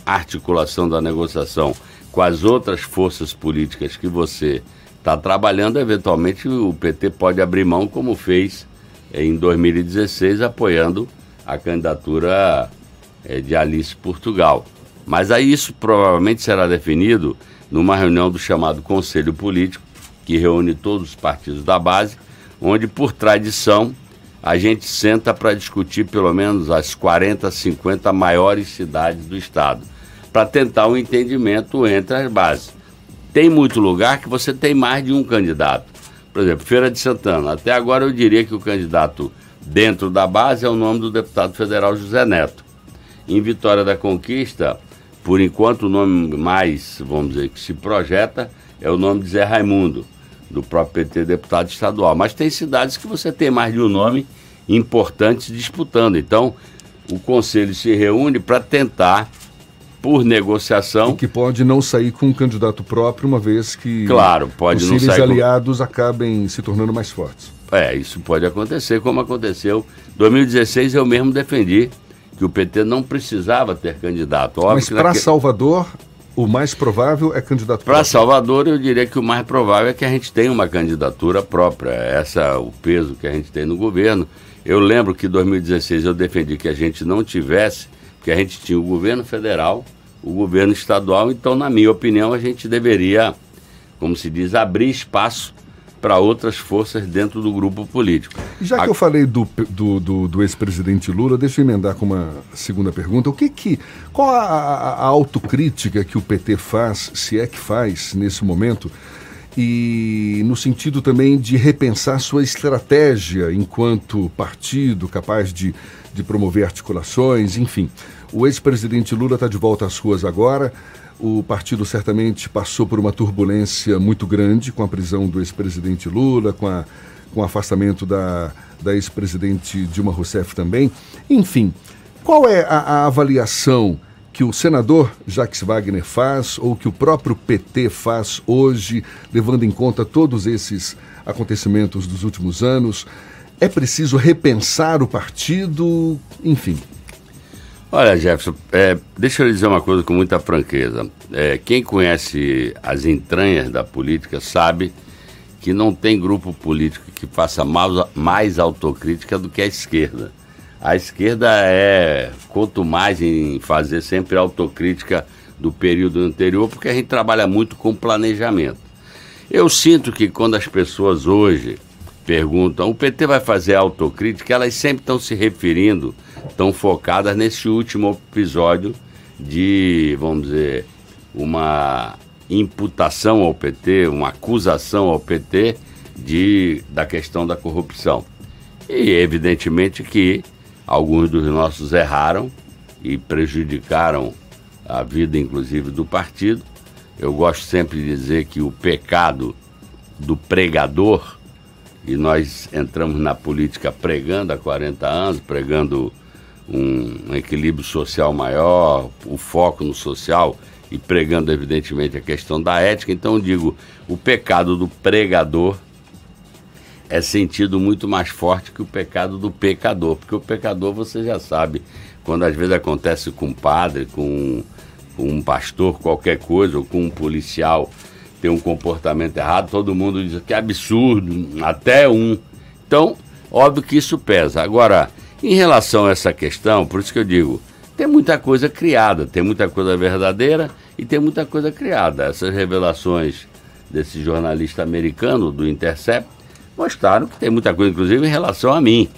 Speaker 25: articulação da negociação com as outras forças políticas que você está trabalhando, eventualmente o PT pode abrir mão, como fez em 2016, apoiando a candidatura é, de Alice Portugal. Mas aí isso provavelmente será definido numa reunião do chamado Conselho Político, que reúne todos os partidos da base onde, por tradição, a gente senta para discutir pelo menos as 40, 50 maiores cidades do estado, para tentar um entendimento entre as bases. Tem muito lugar que você tem mais de um candidato. Por exemplo, Feira de Santana. Até agora eu diria que o candidato dentro da base é o nome do deputado federal José Neto. Em Vitória da Conquista, por enquanto o nome mais, vamos dizer, que se projeta é o nome de Zé Raimundo do próprio PT deputado estadual. Mas tem cidades que você tem mais de um nome importante disputando. Então, o conselho se reúne para tentar, por negociação.
Speaker 3: E que pode não sair com um candidato próprio, uma vez que
Speaker 25: claro, pode
Speaker 3: os não aliados com... acabem se tornando mais fortes.
Speaker 25: É, isso pode acontecer, como aconteceu. Em 2016 eu mesmo defendi que o PT não precisava ter candidato.
Speaker 3: Óbvio Mas para naque... Salvador o mais provável é candidato
Speaker 25: Para Salvador, eu diria que o mais provável é que a gente tenha uma candidatura própria. Essa é o peso que a gente tem no governo. Eu lembro que em 2016 eu defendi que a gente não tivesse, que a gente tinha o governo federal, o governo estadual, então, na minha opinião, a gente deveria, como se diz, abrir espaço para outras forças dentro do grupo político.
Speaker 3: Já que
Speaker 25: A-
Speaker 3: eu falei do, do, do, do ex-presidente Lula, deixa eu emendar com uma segunda pergunta. O que que, qual a, a- a autocrítica que o PT faz, se é que faz, nesse momento, e no sentido também de repensar sua estratégia enquanto partido capaz de, de promover articulações, enfim. O ex-presidente Lula está de volta às ruas agora. O partido certamente passou por uma turbulência muito grande com a prisão do ex-presidente Lula, com, a, com o afastamento da, da ex-presidente Dilma Rousseff também. Enfim, qual é a, a avaliação que o senador Jacques Wagner faz ou que o próprio PT faz hoje, levando em conta todos esses acontecimentos dos últimos anos? É preciso repensar o partido? Enfim.
Speaker 25: Olha, Jefferson, é, deixa eu lhe dizer uma coisa com muita franqueza. É, quem conhece as entranhas da política sabe que não tem grupo político que faça mais, mais autocrítica do que a esquerda. A esquerda é quanto mais em fazer sempre autocrítica do período anterior, porque a gente trabalha muito com planejamento. Eu sinto que quando as pessoas hoje perguntam, o PT vai fazer autocrítica, elas sempre estão se referindo, estão focadas nesse último episódio de, vamos dizer, uma imputação ao PT, uma acusação ao PT de, da questão da corrupção. E evidentemente que alguns dos nossos erraram e prejudicaram a vida, inclusive, do partido. Eu gosto sempre de dizer que o pecado do pregador, e nós entramos na política pregando há 40 anos, pregando um, equilíbrio social maior, o foco no social e pregando, evidentemente, a questão da ética. Então, eu digo, o pecado do pregador é sentido muito mais forte que o pecado do pecador, porque o pecador você já sabe, quando às vezes acontece com um padre, com um pastor, qualquer coisa, ou com um policial tem um comportamento errado, todo mundo diz que é absurdo, até um. Então, óbvio que isso pesa. Agora, em relação a essa questão, por isso que eu digo, tem muita coisa criada, tem muita coisa verdadeira e tem muita coisa criada. Essas revelações desse jornalista americano, do Intercept, mostraram que tem muita coisa, inclusive em relação a mim.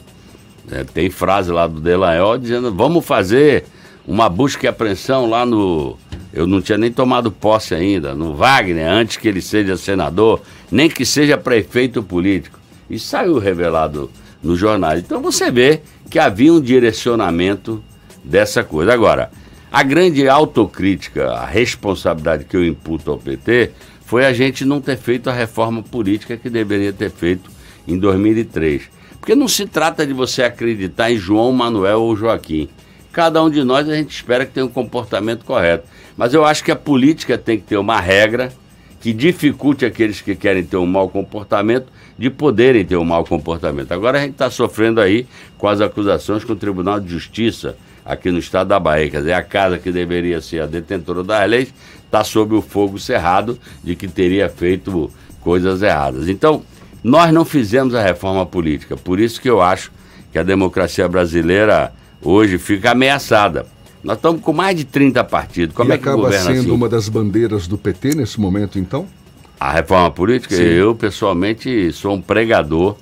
Speaker 25: É, tem frase lá do Delanhol dizendo: vamos fazer uma busca e apreensão lá no. Eu não tinha nem tomado posse ainda, no Wagner, antes que ele seja senador, nem que seja prefeito político. E saiu revelado no jornal. Então você vê que havia um direcionamento dessa coisa. Agora, a grande autocrítica, a responsabilidade que eu imputo ao PT foi a gente não ter feito a reforma política que deveria ter feito em 2003. Porque não se trata de você acreditar em João, Manuel ou Joaquim. Cada um de nós a gente espera que tenha um comportamento correto. Mas eu acho que a política tem que ter uma regra que dificulte aqueles que querem ter um mau comportamento de poderem ter um mau comportamento. Agora a gente está sofrendo aí com as acusações com o Tribunal de Justiça aqui no estado da Bahia. Quer dizer, a casa que deveria ser a detentora das leis está sob o fogo cerrado de que teria feito coisas erradas. Então, nós não fizemos a reforma política. Por isso que eu acho que a democracia brasileira hoje fica ameaçada. Nós estamos com mais de 30 partidos. Como
Speaker 3: e
Speaker 25: é que
Speaker 3: acaba
Speaker 25: governa
Speaker 3: sendo
Speaker 25: assim?
Speaker 3: uma das bandeiras do PT nesse momento, então?
Speaker 25: A reforma política?
Speaker 3: Sim.
Speaker 25: Eu, pessoalmente, sou um pregador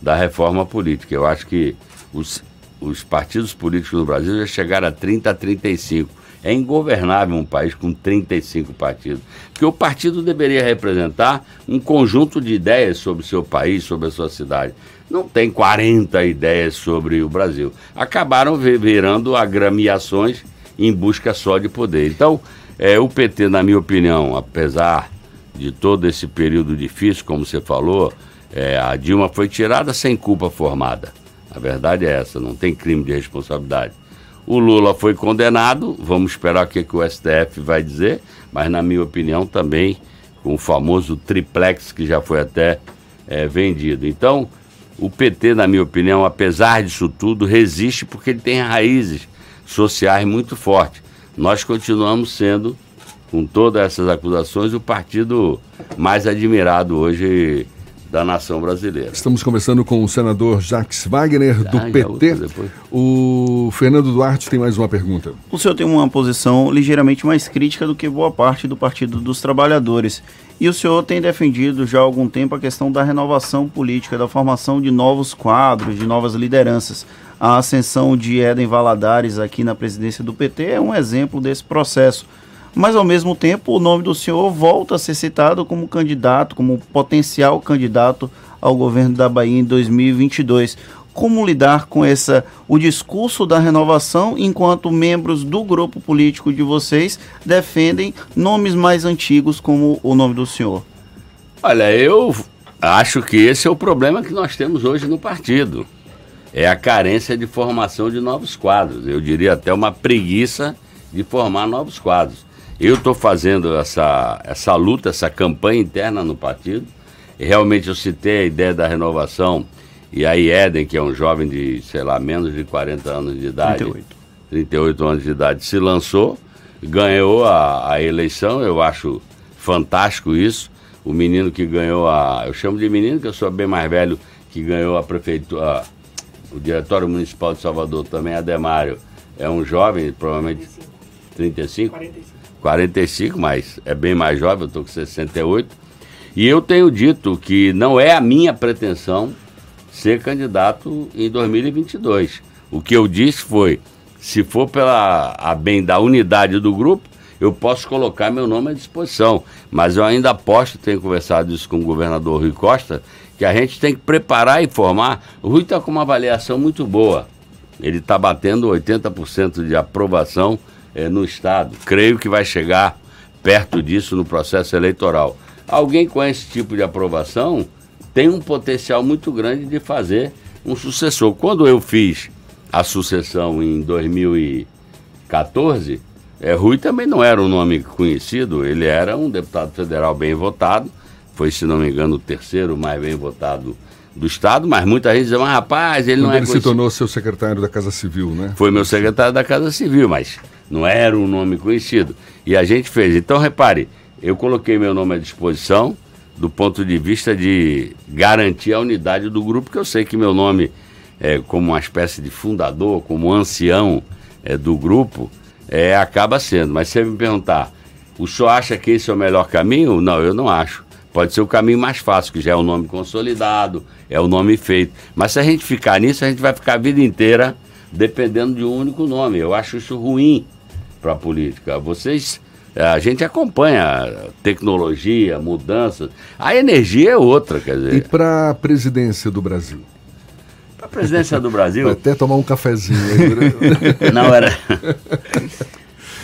Speaker 25: da reforma política. Eu acho que os, os partidos políticos no Brasil já chegaram a 30 a 35. É ingovernável um país com 35 partidos. Porque o partido deveria representar um conjunto de ideias sobre o seu país, sobre a sua cidade. Não tem 40 ideias sobre o Brasil. Acabaram vi- virando agremiações em busca só de poder. Então, é, o PT, na minha opinião, apesar de todo esse período difícil, como você falou, é, a Dilma foi tirada sem culpa formada. A verdade é essa, não tem crime de responsabilidade. O Lula foi condenado, vamos esperar o que, que o STF vai dizer, mas na minha opinião também com o famoso triplex que já foi até é, vendido. Então, o PT, na minha opinião, apesar disso tudo, resiste porque ele tem raízes sociais muito fortes. Nós continuamos sendo, com todas essas acusações, o partido mais admirado hoje da nação brasileira.
Speaker 3: Estamos conversando com o senador Jacques Wagner, do
Speaker 25: Ah, já
Speaker 3: PT. O Fernando Duarte tem mais uma pergunta.
Speaker 4: O senhor tem uma posição ligeiramente mais crítica do que boa parte do Partido dos Trabalhadores. E o senhor tem defendido já há algum tempo a questão da renovação política, da formação de novos quadros, de novas lideranças. A ascensão de Éden Valadares aqui na presidência do PT é um exemplo desse processo. Mas, ao mesmo tempo, o nome do senhor volta a ser citado como candidato, como potencial candidato ao governo da Bahia em 2022 como lidar com essa o discurso da renovação enquanto membros do grupo político de vocês defendem nomes mais antigos como o nome do senhor?
Speaker 25: Olha, eu acho que esse é o problema que nós temos hoje no partido. É a carência de formação de novos quadros. Eu diria até uma preguiça de formar novos quadros. Eu estou fazendo essa, essa luta, essa campanha interna no partido. E realmente eu citei a ideia da renovação e aí Éden, que é um jovem de, sei lá, menos de 40 anos de idade,
Speaker 4: 38,
Speaker 25: 38 anos de idade, se lançou, ganhou a, a eleição, eu acho fantástico isso. O menino que ganhou a. Eu chamo de menino, que eu sou bem mais velho, que ganhou a prefeitura, o Diretório Municipal de Salvador também, Ademário, é um jovem, provavelmente 35? 45. 45, mas é bem mais jovem, eu estou com 68. E eu tenho dito que não é a minha pretensão ser candidato em 2022. O que eu disse foi, se for pela a bem da unidade do grupo, eu posso colocar meu nome à disposição. Mas eu ainda aposto, tenho conversado isso com o governador Rui Costa, que a gente tem que preparar e formar. O Rui está com uma avaliação muito boa. Ele está batendo 80% de aprovação eh, no Estado. Creio que vai chegar perto disso no processo eleitoral. Alguém com esse tipo de aprovação tem um potencial muito grande de fazer um sucessor. Quando eu fiz a sucessão em 2014, é, Rui também não era um nome conhecido, ele era um deputado federal bem votado, foi, se não me engano, o terceiro mais bem votado do Estado, mas muita gente diz, mas rapaz, ele
Speaker 3: Quando
Speaker 25: não é
Speaker 3: ele se
Speaker 25: conhecido.
Speaker 3: tornou seu secretário da Casa Civil, né?
Speaker 25: Foi meu secretário da Casa Civil, mas não era um nome conhecido. E a gente fez. Então, repare, eu coloquei meu nome à disposição do ponto de vista de garantir a unidade do grupo, que eu sei que meu nome, é, como uma espécie de fundador, como ancião é, do grupo, é, acaba sendo. Mas se você me perguntar, o senhor acha que esse é o melhor caminho? Não, eu não acho. Pode ser o caminho mais fácil, que já é o nome consolidado, é o nome feito. Mas se a gente ficar nisso, a gente vai ficar a vida inteira dependendo de um único nome. Eu acho isso ruim para a política. Vocês, eh, a gente acompanha tecnologia, mudanças. A energia é outra, quer
Speaker 3: E
Speaker 25: dizer.
Speaker 3: para a presidência do Brasil?
Speaker 25: Para a presidência do Brasil.
Speaker 3: Vai até tomar um cafezinho aí. né?
Speaker 25: Não era.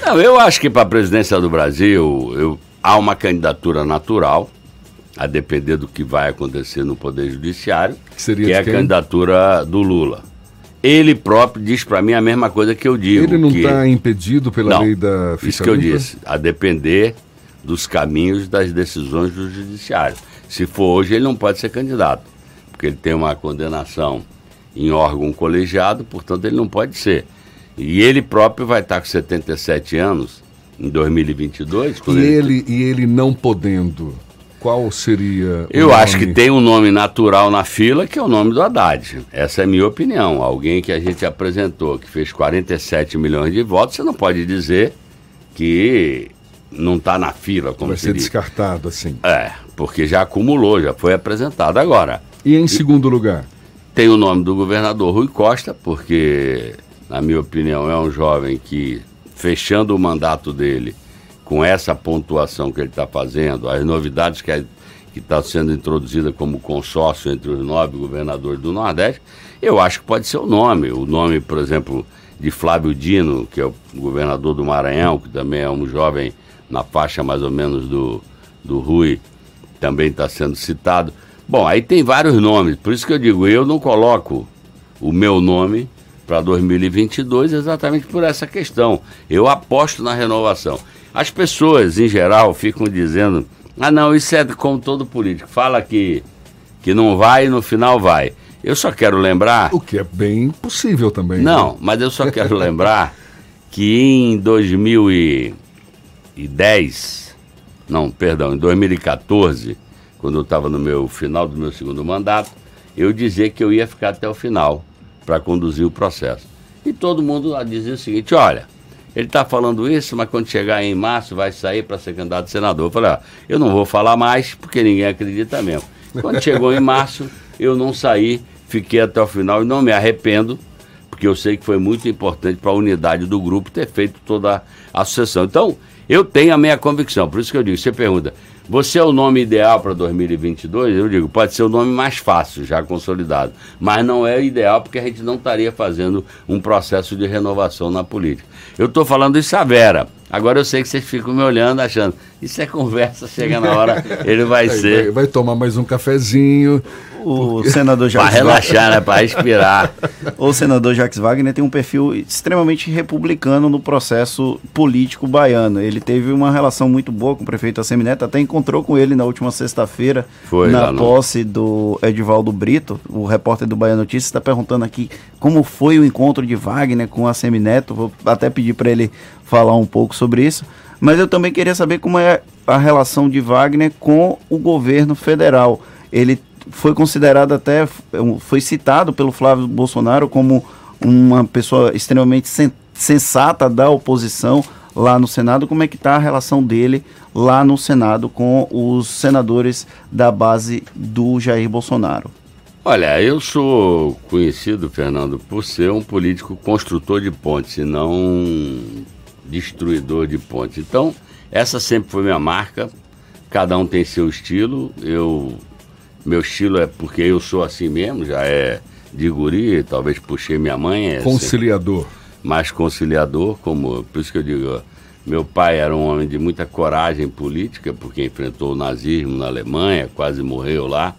Speaker 25: Não, eu acho que para a presidência do Brasil eu, há uma candidatura natural, a depender do que vai acontecer no Poder Judiciário, que
Speaker 3: de
Speaker 25: é a candidatura do Lula. Ele próprio diz para mim a mesma coisa que eu digo.
Speaker 3: Ele não está impedido pela
Speaker 25: Não,
Speaker 3: lei da
Speaker 25: Isso
Speaker 3: ficha
Speaker 25: que eu disse, a depender dos caminhos das decisões do judiciário. Se for hoje, ele não pode ser candidato, porque ele tem uma condenação em órgão colegiado, portanto ele não pode ser. E ele próprio vai estar com 77 anos em 2022.
Speaker 3: E
Speaker 25: quando
Speaker 3: ele, e ele não podendo, qual seria
Speaker 25: eu acho que tem um nome natural na fila, que é o nome do Haddad. Essa é a minha opinião. Alguém que a gente apresentou, que fez 47 milhões de votos, você não pode dizer que não está na fila, como
Speaker 3: Vai
Speaker 25: se
Speaker 3: ser
Speaker 25: diz.
Speaker 3: descartado assim.
Speaker 25: É, porque já acumulou, já foi apresentado. Agora,
Speaker 3: E em segundo lugar?
Speaker 25: tem o nome do governador Rui Costa, porque, na minha opinião, é um jovem que, fechando o mandato dele, com essa pontuação que ele está fazendo, as novidades que está sendo introduzida como consórcio entre os nove governadores do Nordeste, eu acho que pode ser o nome. O nome, por exemplo, de Flávio Dino, que é o governador do Maranhão, que também é um jovem na faixa mais ou menos do, do Rui, também está sendo citado. Bom, aí tem vários nomes, por isso que eu digo, eu não coloco o meu nome para 2022 exatamente por essa questão. Eu aposto na renovação. As pessoas, em geral, ficam dizendo: ah, não, isso é como todo político, fala que, que não vai e no final vai. Eu só quero lembrar.
Speaker 3: O que é bem possível também.
Speaker 25: Não,
Speaker 3: né?
Speaker 25: mas eu só quero lembrar que em 2010, não, perdão, em 2014, quando eu estava no meu final do meu segundo mandato, eu dizer que eu ia ficar até o final para conduzir o processo. E todo mundo dizia o seguinte: olha, ele está falando isso, mas quando chegar em março vai sair para ser candidato a senador. Eu falei: ó, eu não vou falar mais porque ninguém acredita mesmo. Quando chegou em março, eu não saí, fiquei até o final e não me arrependo, porque eu sei que foi muito importante para a unidade do grupo ter feito toda a sucessão. Então, eu tenho a minha convicção, por isso que eu digo: você pergunta, você é o nome ideal para 2022? Eu digo, pode ser o nome mais fácil, já consolidado. Mas não é ideal porque a gente não estaria fazendo um processo de renovação na política. Eu estou falando isso a Vera. Agora eu sei que vocês ficam me olhando achando, isso é conversa, chega na hora, ele vai ser.
Speaker 3: Vai, vai tomar mais um cafezinho.
Speaker 4: O senador
Speaker 25: Jacques Para relaxar, né? Para respirar.
Speaker 4: O senador Jacques Wagner tem um perfil extremamente republicano no processo político baiano. Ele teve uma relação muito boa com o prefeito Assemineto, até encontrou com ele na última sexta-feira, na posse do Edivaldo Brito. O repórter do Bahia Notícias está perguntando aqui como foi o encontro de Wagner com a Semineto. Vou até pedir para ele falar um pouco sobre isso. Mas eu também queria saber como é a relação de Wagner com o governo federal. Ele foi considerado até, foi citado pelo Flávio Bolsonaro como uma pessoa extremamente sensata da oposição lá no Senado. Como é que está a relação dele lá no Senado com os senadores da base do Jair Bolsonaro?
Speaker 25: Olha, eu sou conhecido, Fernando, por ser um político construtor de pontes e não destruidor de pontes. Então, essa sempre foi minha marca. Cada um tem seu estilo. Eu meu estilo é porque eu sou assim mesmo, já é de guri, talvez puxei minha mãe. É
Speaker 3: conciliador.
Speaker 25: mais conciliador, como. Por isso que eu digo, meu pai era um homem de muita coragem política, porque enfrentou o nazismo na Alemanha, quase morreu lá.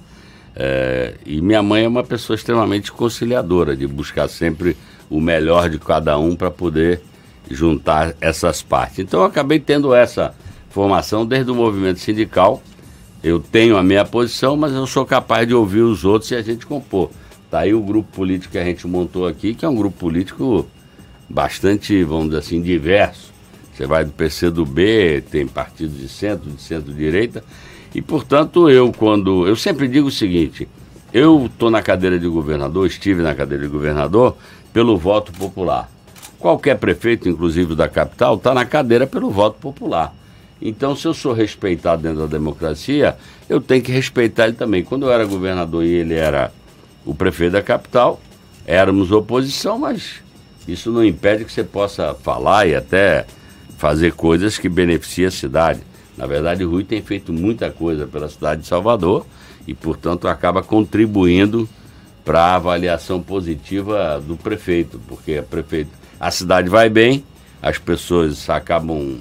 Speaker 25: É, e minha mãe é uma pessoa extremamente conciliadora, de buscar sempre o melhor de cada um para poder juntar essas partes. Então eu acabei tendo essa formação desde o movimento sindical eu tenho a minha posição, mas eu sou capaz de ouvir os outros e a gente compor. Tá aí o grupo político que a gente montou aqui, que é um grupo político bastante, vamos dizer assim, diverso. Você vai do PC do B, tem partidos de centro, de centro-direita. E, portanto, eu quando. Eu sempre digo o seguinte: eu estou na cadeira de governador, estive na cadeira de governador pelo voto popular. Qualquer prefeito, inclusive da capital, está na cadeira pelo voto popular. Então, se eu sou respeitado dentro da democracia, eu tenho que respeitar ele também. Quando eu era governador e ele era o prefeito da capital, éramos oposição, mas isso não impede que você possa falar e até fazer coisas que beneficiem a cidade. Na verdade, o Rui tem feito muita coisa pela cidade de Salvador e, portanto, acaba contribuindo para a avaliação positiva do prefeito, porque a, prefeito, a cidade vai bem, as pessoas acabam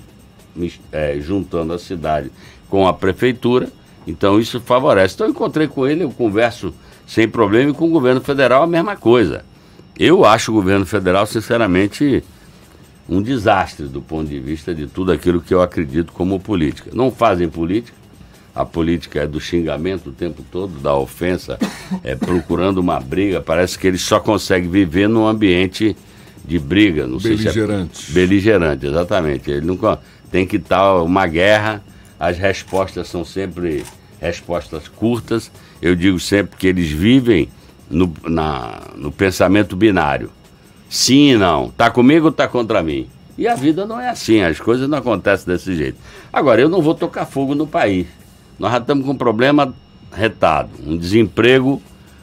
Speaker 25: é, juntando a cidade com a prefeitura, então isso favorece. Então eu encontrei com ele, eu converso sem problema e com o governo federal a mesma coisa. Eu acho o governo federal, sinceramente, um desastre do ponto de vista de tudo aquilo que eu acredito como política. Não fazem política, a política é do xingamento o tempo todo, da ofensa, é procurando uma briga. Parece que eles só conseguem viver num ambiente de briga. Não
Speaker 3: beligerante.
Speaker 25: Sei se é, beligerante, exatamente. Ele nunca tem que estar uma guerra, as respostas são sempre respostas curtas. Eu digo sempre que eles vivem no, na, no pensamento binário. Sim e não. Tá comigo ou tá contra mim? E a vida não é assim, as coisas não acontecem desse jeito. Agora, eu não vou tocar fogo no país. Nós já estamos com um problema retado, um desemprego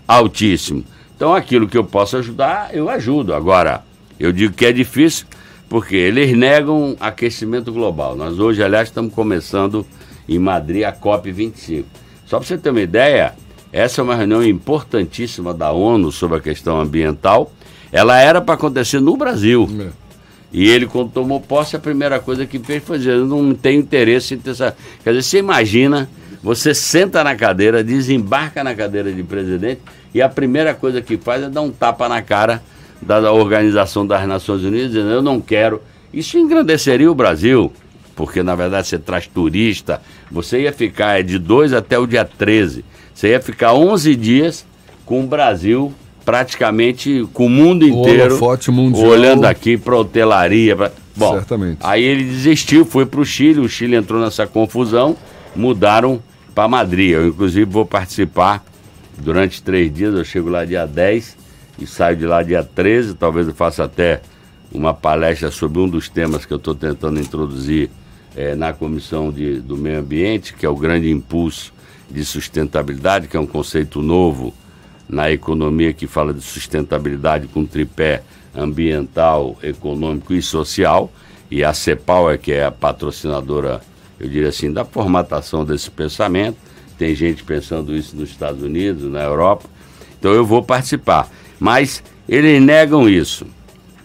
Speaker 25: altíssimo. Então, aquilo que eu posso ajudar, eu ajudo. Agora, eu digo que é difícil, porque eles negam aquecimento global. Nós hoje, aliás, estamos começando em Madrid a COP25. Só para você ter uma ideia, essa é uma reunião importantíssima da ONU sobre a questão ambiental. Ela era para acontecer no Brasil. É. E ele, quando tomou posse, a primeira coisa que fez foi dizer: eu não tenho interesse em ter essa. Quer dizer, você imagina, você senta na cadeira, desembarca na cadeira de presidente, e a primeira coisa que faz é dar um tapa na cara da Organização das Nações Unidas, dizendo eu não quero. Isso engrandeceria o Brasil, porque na verdade você traz turista, você ia ficar de 2 até o dia 13, você ia ficar 11 dias com o Brasil praticamente com o mundo inteiro
Speaker 3: mundial.
Speaker 25: olhando aqui para hotelaria. Pra... Bom,
Speaker 3: Certamente.
Speaker 25: aí ele desistiu, foi para o Chile, o Chile entrou nessa confusão, mudaram para Madrid. Eu, inclusive, vou participar durante três dias. Eu chego lá dia 10 e saio de lá dia 13. Talvez eu faça até uma palestra sobre um dos temas que eu estou tentando introduzir é, na Comissão de, do Meio Ambiente, que é o grande impulso de sustentabilidade, que é um conceito novo na economia que fala de sustentabilidade com tripé ambiental, econômico e social. E a CEPAL é que é a patrocinadora, eu diria assim, da formatação desse pensamento. Tem gente pensando isso nos Estados Unidos, na Europa. Então eu vou participar. Mas eles negam isso.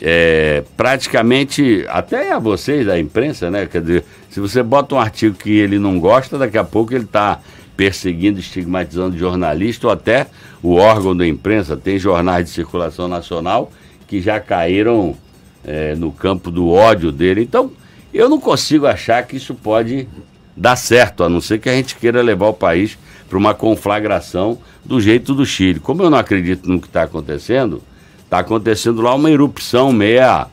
Speaker 25: É, praticamente, até a vocês da imprensa, né? Quer dizer, se você bota um artigo que ele não gosta, daqui a pouco ele está perseguindo, estigmatizando jornalista ou até o órgão da imprensa. Tem jornais de circulação nacional que já caíram é, no campo do ódio dele. Então, eu não consigo achar que isso pode dar certo, a não ser que a gente queira levar o país para uma conflagração do jeito do Chile. Como eu não acredito no que está acontecendo, está acontecendo lá uma erupção meia.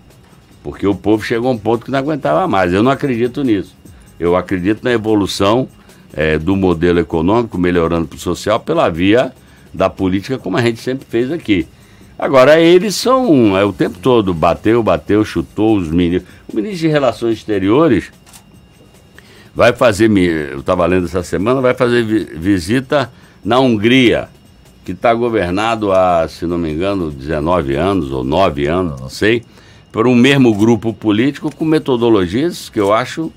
Speaker 25: Porque o povo chegou a um ponto que não aguentava mais. Eu não acredito nisso. Eu acredito na evolução é, do modelo econômico, melhorando para o social, pela via da política, como a gente sempre fez aqui. Agora, eles são é, o tempo todo, bateu, bateu, chutou os ministros. O ministro de Relações Exteriores vai fazer, eu estava lendo essa semana, vai fazer vi visita na Hungria, que está governado há, se não me engano, 19 anos ou 9 anos, não sei, por um mesmo grupo político com metodologias que eu acho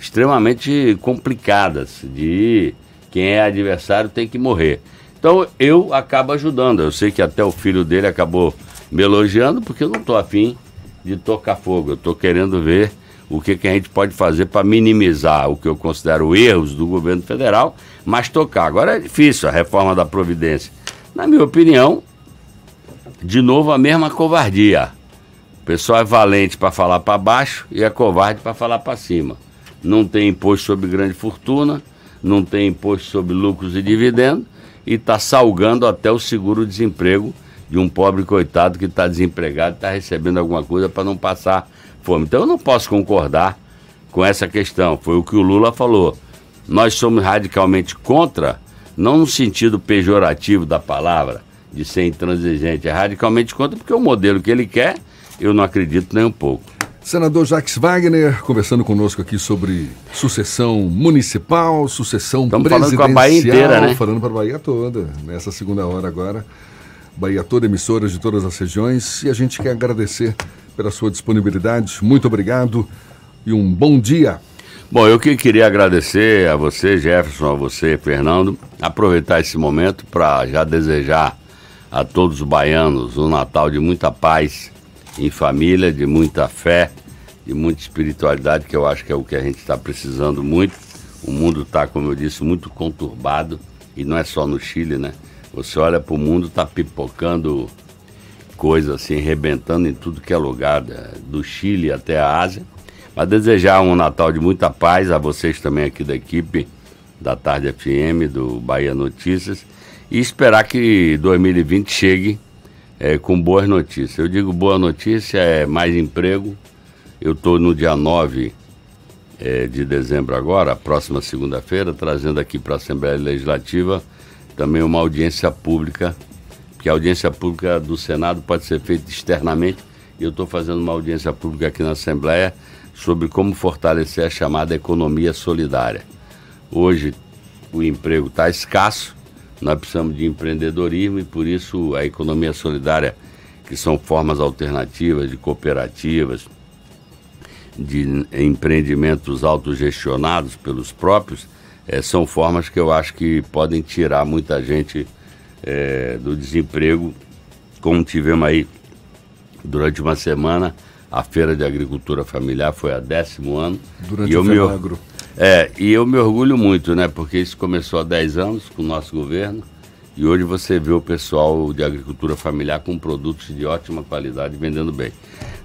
Speaker 25: extremamente complicadas, de quem é adversário tem que morrer. Então eu acabo ajudando. Eu sei que até o filho dele acabou me elogiando, porque eu não estou afim de tocar fogo. Eu estou querendo ver o que, que a gente pode fazer para minimizar o que eu considero erros do governo federal, mas tocar. Agora é difícil a reforma da Providência. Na minha opinião, de novo a mesma covardia. O pessoal é valente para falar para baixo e é covarde para falar para cima. Não tem imposto sobre grande fortuna, não tem imposto sobre lucros e dividendos e está salgando até o seguro-desemprego de um pobre coitado que está desempregado, está recebendo alguma coisa para não passar fome. Então eu não posso concordar com essa questão. Foi o que o Lula falou. Nós somos radicalmente contra, não no sentido pejorativo da palavra, de ser intransigente, é radicalmente contra porque o modelo que ele quer, eu não acredito nem um pouco.
Speaker 3: Senador Jacques Wagner, conversando conosco aqui sobre sucessão municipal, sucessão
Speaker 25: Estamos
Speaker 3: presidencial.
Speaker 25: falando com a Bahia inteira, né?
Speaker 3: Falando para a Bahia toda, nessa segunda hora agora. Bahia toda, emissoras de todas as regiões. E a gente quer agradecer pela sua disponibilidade. Muito obrigado e um bom dia.
Speaker 25: Bom, eu que queria agradecer a você, Jefferson, a você, Fernando, aproveitar esse momento para já desejar a todos os baianos um Natal de muita paz em família, de muita fé, de muita espiritualidade, que eu acho que é o que a gente está precisando muito. O mundo está, como eu disse, muito conturbado, e não é só no Chile, né? Você olha para o mundo, está pipocando coisas assim, rebentando em tudo que é lugar, do Chile até a Ásia. Mas desejar um Natal de muita paz a vocês também aqui da equipe da Tarde FM, do Bahia Notícias, e esperar que 2020 chegue é, com boas notícias. Eu digo boa notícia é mais emprego. Eu estou no dia 9 é, de dezembro agora, próxima segunda-feira, trazendo aqui para a Assembleia Legislativa também uma audiência pública, que a audiência pública do Senado pode ser feita externamente. Eu estou fazendo uma audiência pública aqui na Assembleia sobre como fortalecer a chamada economia solidária. Hoje o emprego está escasso, nós precisamos de empreendedorismo e por isso a economia solidária, que são formas alternativas de cooperativas, de empreendimentos autogestionados pelos próprios, é, são formas que eu acho que podem tirar muita gente é, do desemprego, como tivemos aí durante uma semana. A Feira de Agricultura Familiar foi a décimo ano.
Speaker 3: Durante
Speaker 25: e
Speaker 3: o
Speaker 25: eu me,
Speaker 3: Fenagro.
Speaker 25: é, e eu me orgulho muito, né? Porque isso começou há 10 anos com o nosso governo. E hoje você vê o pessoal de agricultura familiar com produtos de ótima qualidade vendendo bem.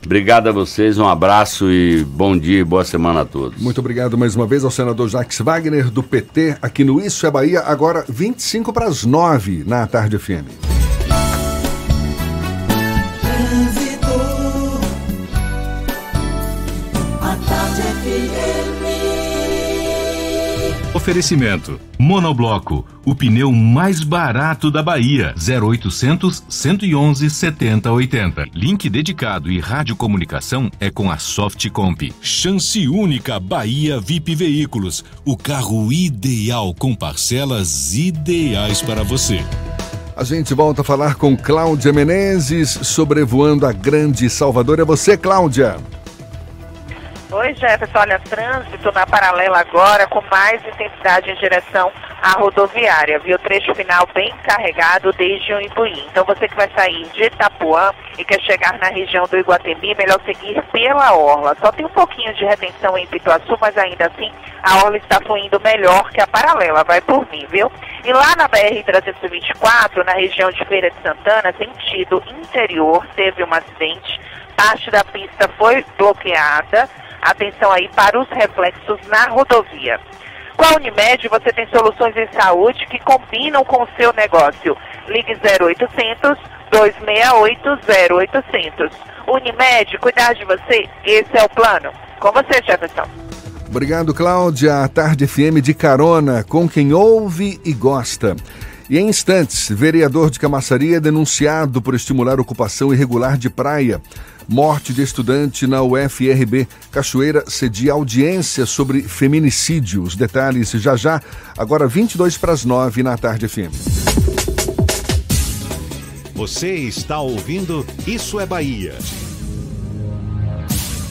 Speaker 25: Obrigado a vocês, um abraço e bom dia e boa semana a todos.
Speaker 3: Muito obrigado mais uma vez ao senador Jacques Wagner, do PT, aqui no Isso é Bahia, agora 25 para as 9 na Tarde FM.
Speaker 2: Oferecimento. Monobloco, o pneu mais barato da Bahia. 0800 111 7080. Link dedicado e radiocomunicação é com a Softcomp. Chance única Bahia VIP Veículos. O carro ideal com parcelas ideais para você.
Speaker 3: A gente volta a falar com Cláudia Menezes, sobrevoando a grande Salvador. É você, Cláudia.
Speaker 6: Oi, Jefferson. Olha, trânsito na paralela agora com mais intensidade em direção à rodoviária, viu? Trecho final bem carregado desde o Imbuí. Então, você que vai sair de Itapuã e quer chegar na região do Iguatemi, melhor seguir pela Orla. Só tem um pouquinho de retenção em Pituaçu, mas ainda assim a Orla está fluindo melhor que a paralela. Vai por mim, viu? E lá na BR-324, na região de Feira de Santana, sentido interior, teve um acidente. Parte da pista foi bloqueada Atenção aí para os reflexos na rodovia. Com a Unimed, você tem soluções em saúde que combinam com o seu negócio. Ligue 0800 268 0800. Unimed, cuidar de você, esse é o plano. Com você, Jefferson.
Speaker 3: Obrigado, Cláudia. A Tarde FM de carona com quem ouve e gosta. E em instantes, vereador de Camaçaria é denunciado por estimular ocupação irregular de praia. Morte de estudante na UFRB. Cachoeira cedia audiência sobre feminicídio. Os detalhes já já, agora 22 para as 9 na tarde FM.
Speaker 1: Você está ouvindo Isso é Bahia.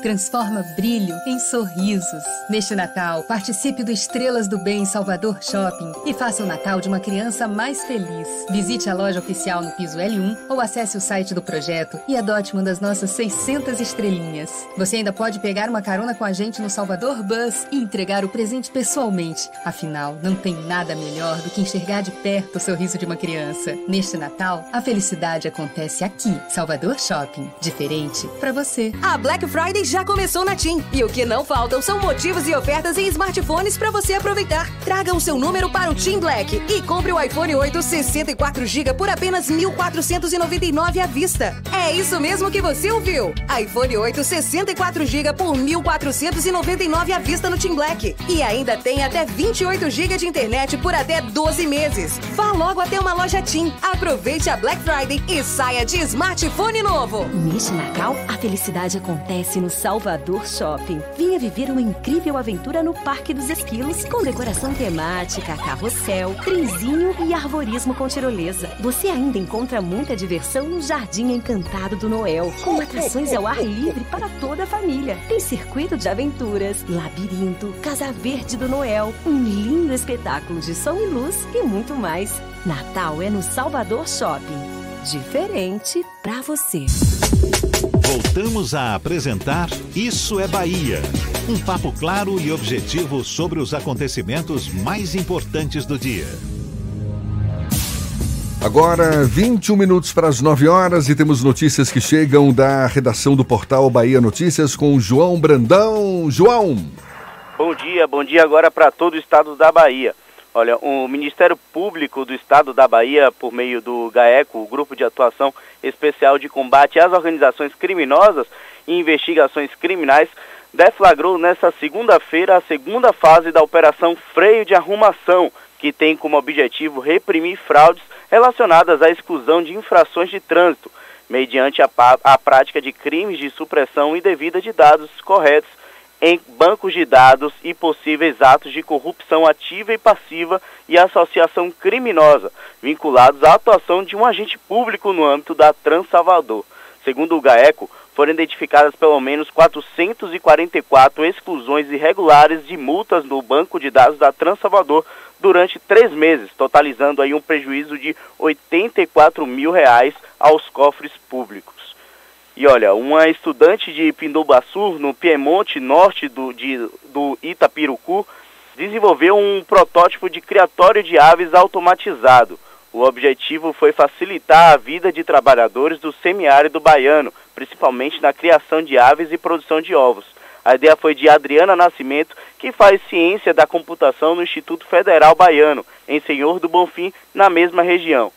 Speaker 16: transforma brilho em sorrisos. Neste Natal, participe do Estrelas do Bem Salvador Shopping e faça o Natal de uma criança mais feliz. Visite a loja oficial no piso L1 ou acesse o site do projeto e adote uma das nossas 600 estrelinhas. Você ainda pode pegar uma carona com a gente no Salvador Bus e entregar o presente pessoalmente. Afinal, não tem nada melhor do que enxergar de perto o sorriso de uma criança. Neste Natal, a felicidade acontece aqui, Salvador Shopping. Diferente para você.
Speaker 21: A Black Friday Friday já começou na TIM. E o que não faltam são motivos e ofertas em smartphones para você aproveitar. Traga o seu número para o TIM Black e compre o iPhone 8 64GB por apenas 1.499 à vista. É isso mesmo que você ouviu. iPhone 8 64GB por 1.499 à vista no TIM Black. E ainda tem até 28GB de internet por até 12 meses. Vá logo até uma loja TIM. Aproveite a Black Friday e saia de smartphone novo.
Speaker 26: Neste Natal, a felicidade acontece no Salvador Shopping. Venha viver uma incrível aventura no Parque dos Esquilos, com decoração temática, carrossel, trenzinho e arborismo com tirolesa. Você ainda encontra muita diversão no Jardim Encantado do Noel, com atrações ao ar livre para toda a família. Tem circuito de aventuras, labirinto, Casa Verde do Noel, um lindo espetáculo de som e luz e muito mais. Natal é no Salvador Shopping. Diferente para você.
Speaker 1: Voltamos a apresentar Isso é Bahia. Um papo claro e objetivo sobre os acontecimentos mais importantes do dia.
Speaker 3: Agora, 21 minutos para as 9 horas e temos notícias que chegam da redação do portal Bahia Notícias com João Brandão. João!
Speaker 12: Bom dia, bom dia agora para todo o estado da Bahia. Olha, o Ministério Público do Estado da Bahia, por meio do GAECO, o Grupo de Atuação Especial de Combate às Organizações Criminosas e Investigações Criminais, deflagrou nesta segunda-feira a segunda fase da Operação Freio de Arrumação, que tem como objetivo reprimir fraudes relacionadas à exclusão de infrações de trânsito, mediante a, a prática de crimes de supressão indevida de dados corretos em bancos de dados e possíveis atos de corrupção ativa e passiva e associação criminosa, vinculados à atuação de um agente público no âmbito da Transalvador. Segundo o GAECO, foram identificadas pelo menos 444 exclusões irregulares de multas no banco de dados da Transalvador durante três meses, totalizando aí um prejuízo de 84 mil reais aos cofres públicos. E olha, uma estudante de Pindobaçu, no Piemonte Norte do, de, do Itapirucu, desenvolveu um protótipo de criatório de aves automatizado. O objetivo foi facilitar a vida de trabalhadores do semiárido baiano, principalmente na criação de aves e produção de ovos. A ideia foi de Adriana Nascimento, que faz ciência da computação no Instituto Federal Baiano, em Senhor do Bonfim, na mesma região.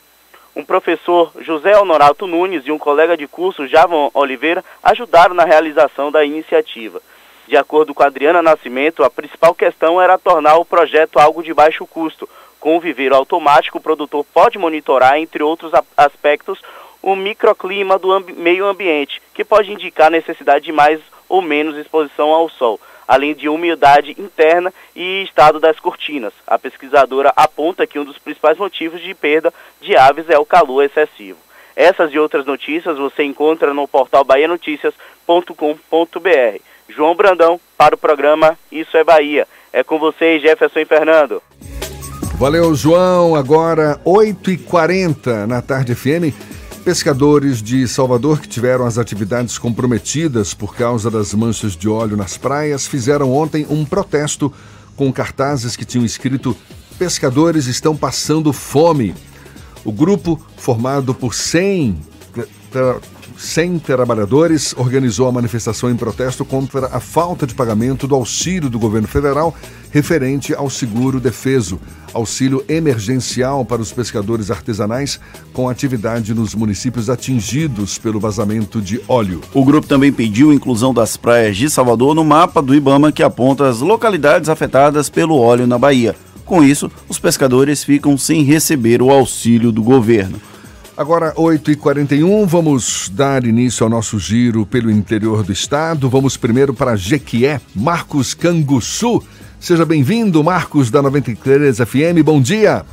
Speaker 12: Um professor, José Honorato Nunes, e um colega de curso, Javon Oliveira, ajudaram na realização da iniciativa. De acordo com Adriana Nascimento, a principal questão era tornar o projeto algo de baixo custo. Com o viveiro automático, o produtor pode monitorar, entre outros aspectos, o microclima do meio ambiente, que pode indicar necessidade de mais ou menos exposição ao sol, além de umidade interna e estado das cortinas. A pesquisadora aponta que um dos principais motivos de perda de aves é o calor excessivo. Essas e outras notícias você encontra no portal bahianoticias.com.br. João Brandão para o programa Isso é Bahia. É com vocês, Jefferson e Fernando.
Speaker 3: Valeu, João. Agora 8h40 na tarde FM. Pescadores de Salvador que tiveram as atividades comprometidas por causa das manchas de óleo nas praias fizeram ontem um protesto com cartazes que tinham escrito Pescadores estão passando fome. O grupo, formado por 100 100 trabalhadores organizou a manifestação em protesto contra a falta de pagamento do auxílio do governo federal referente ao seguro defeso, auxílio emergencial para os pescadores artesanais com atividade nos municípios atingidos pelo vazamento de óleo.
Speaker 4: O grupo também pediu inclusão das praias de Salvador no mapa do Ibama que aponta as localidades afetadas pelo óleo na Bahia. Com isso, os pescadores ficam sem receber o auxílio do governo.
Speaker 3: Agora, 8h41, vamos dar início ao nosso giro pelo interior do estado. Vamos primeiro para Jequié, Marcos Canguçu. Seja bem-vindo, Marcos, da 93 FM. Bom dia.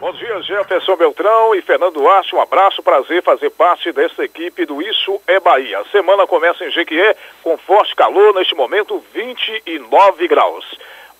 Speaker 27: Bom dia, Jefferson Beltrão e Fernando Duarte. Um abraço, prazer fazer parte dessa equipe do Isso é Bahia. A semana começa em Jequié com forte calor, neste momento 29 graus.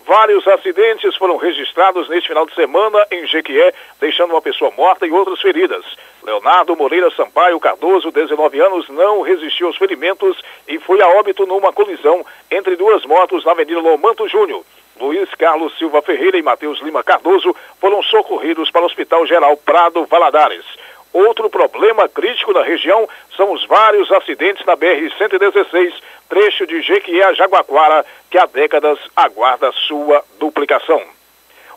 Speaker 27: Vários acidentes foram registrados neste final de semana em Jequié, deixando uma pessoa morta e outras feridas. Leonardo Moreira Sampaio Cardoso, 19 anos, não resistiu aos ferimentos e foi a óbito numa colisão entre duas motos na Avenida Lomanto Júnior. Luiz Carlos Silva Ferreira e Matheus Lima Cardoso foram socorridos para o Hospital Geral Prado Valadares. Outro problema crítico na região são os vários acidentes na BR-116, trecho de Jequié a Jaguaquara, que há décadas aguarda sua duplicação.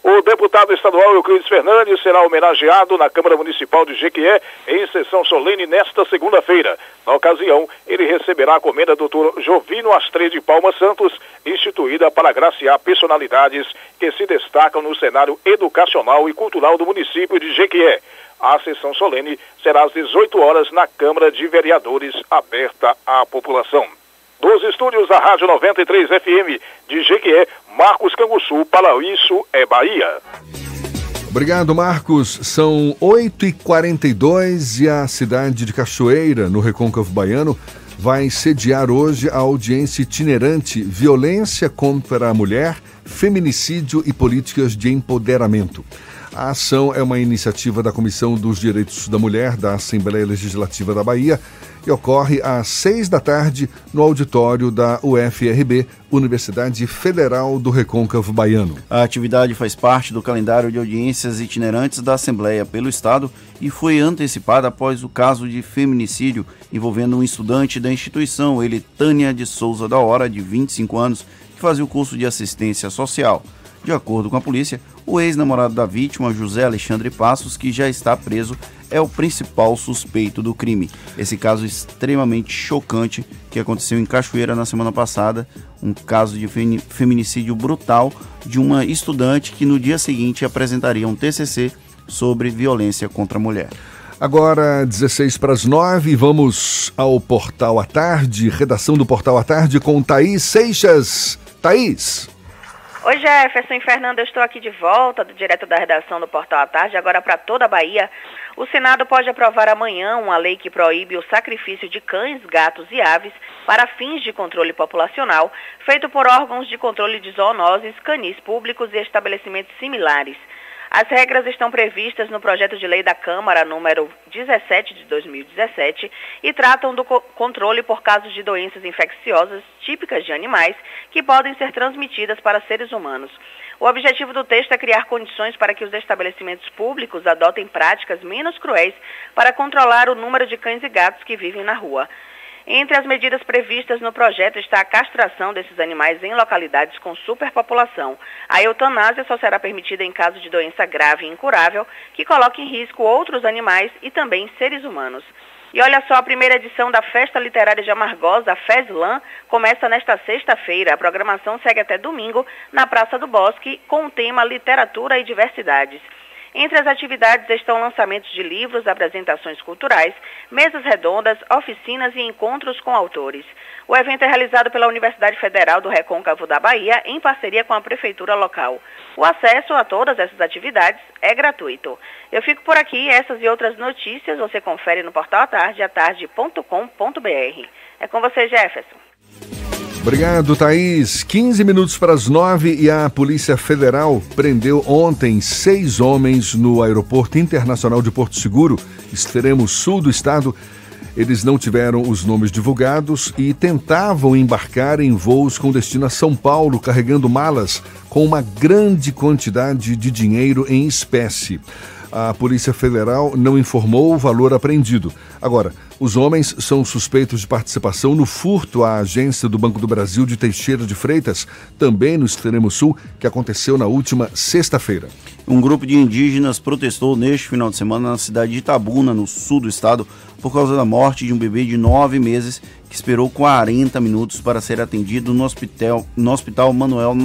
Speaker 27: O deputado estadual Euclides Fernandes será homenageado na Câmara Municipal de Jequié em sessão solene nesta segunda-feira. Na ocasião, ele receberá a comenda do Dr. Jovino Astre de Palma Santos, instituída para agraciar personalidades que se destacam no cenário educacional e cultural do município de Jequié. A sessão solene será às 18 horas na Câmara de Vereadores, aberta à população. Dos estúdios da Rádio 93 FM de Jequié, Marcos Canguçu, para Isso é Bahia.
Speaker 3: Obrigado, Marcos. São 8h42 e a cidade de Cachoeira, no Recôncavo Baiano, vai sediar hoje a audiência itinerante Violência contra a Mulher, Feminicídio e Políticas de Empoderamento. A ação é uma iniciativa da Comissão dos Direitos da Mulher da Assembleia Legislativa da Bahia e ocorre às seis da tarde no auditório da UFRB, Universidade Federal do Recôncavo Baiano.
Speaker 4: A atividade faz parte do calendário de audiências itinerantes da Assembleia pelo Estado e foi antecipada após o caso de feminicídio envolvendo um estudante da instituição, ele Tânia de Souza da Hora, de 25 anos, que fazia o curso de assistência social. De acordo com a polícia, o ex-namorado da vítima, José Alexandre Passos, que já está preso, é o principal suspeito do crime. Esse caso extremamente chocante que aconteceu em Cachoeira na semana passada, um caso de feminicídio brutal de uma estudante que no dia seguinte apresentaria um TCC sobre violência contra a mulher.
Speaker 3: Agora, 16 para as 9, vamos ao Portal à Tarde, redação do Portal à Tarde com Thaís Seixas. Thaís.
Speaker 28: Oi, Jefferson e Fernando, eu estou aqui de volta, direto da redação do Portal à Tarde, agora para toda a Bahia. O Senado pode aprovar amanhã uma lei que proíbe o sacrifício de cães, gatos e aves para fins de controle populacional, feito por órgãos de controle de zoonoses, canis públicos e estabelecimentos similares. As regras estão previstas no projeto de lei da Câmara número 17 de 2017 e tratam do co controle por casos de doenças infecciosas típicas de animais que podem ser transmitidas para seres humanos.
Speaker 18: O objetivo do texto é criar condições para que os estabelecimentos públicos adotem práticas menos cruéis para controlar o número de cães e gatos que vivem na rua. Entre as medidas previstas no projeto está a castração desses animais em localidades com superpopulação. A eutanásia só será permitida em caso de doença grave e incurável que coloque em risco outros animais e também seres humanos. E olha só, a primeira edição da Festa Literária de Amargosa, FESLAN, começa nesta sexta-feira. A programação segue até domingo na Praça do Bosque com o tema Literatura e Diversidades. Entre as atividades estão lançamentos de livros, apresentações culturais, mesas redondas, oficinas e encontros com autores. O evento é realizado pela Universidade Federal do Recôncavo da Bahia, em parceria com a Prefeitura local. O acesso a todas essas atividades é gratuito. Eu fico por aqui. Essas e outras notícias você confere no portal atardeatarde.com.br. É com você, Jefferson.
Speaker 3: Obrigado, Thaís. 15 minutos para as 9 e a Polícia Federal prendeu ontem seis homens no Aeroporto Internacional de Porto Seguro, extremo sul do estado. Eles não tiveram os nomes divulgados e tentavam embarcar em voos com destino a São Paulo, carregando malas com uma grande quantidade de dinheiro em espécie a Polícia Federal não informou o valor apreendido. Agora, os homens são suspeitos de participação no furto à agência do Banco do Brasil de Teixeira de Freitas, também no extremo sul, que aconteceu na última sexta-feira.
Speaker 4: Um grupo de indígenas protestou neste final de semana na cidade de Itabuna, no sul do estado, por causa da morte de um bebê de nove meses que esperou 40 minutos para ser atendido no hospital, no hospital Manuel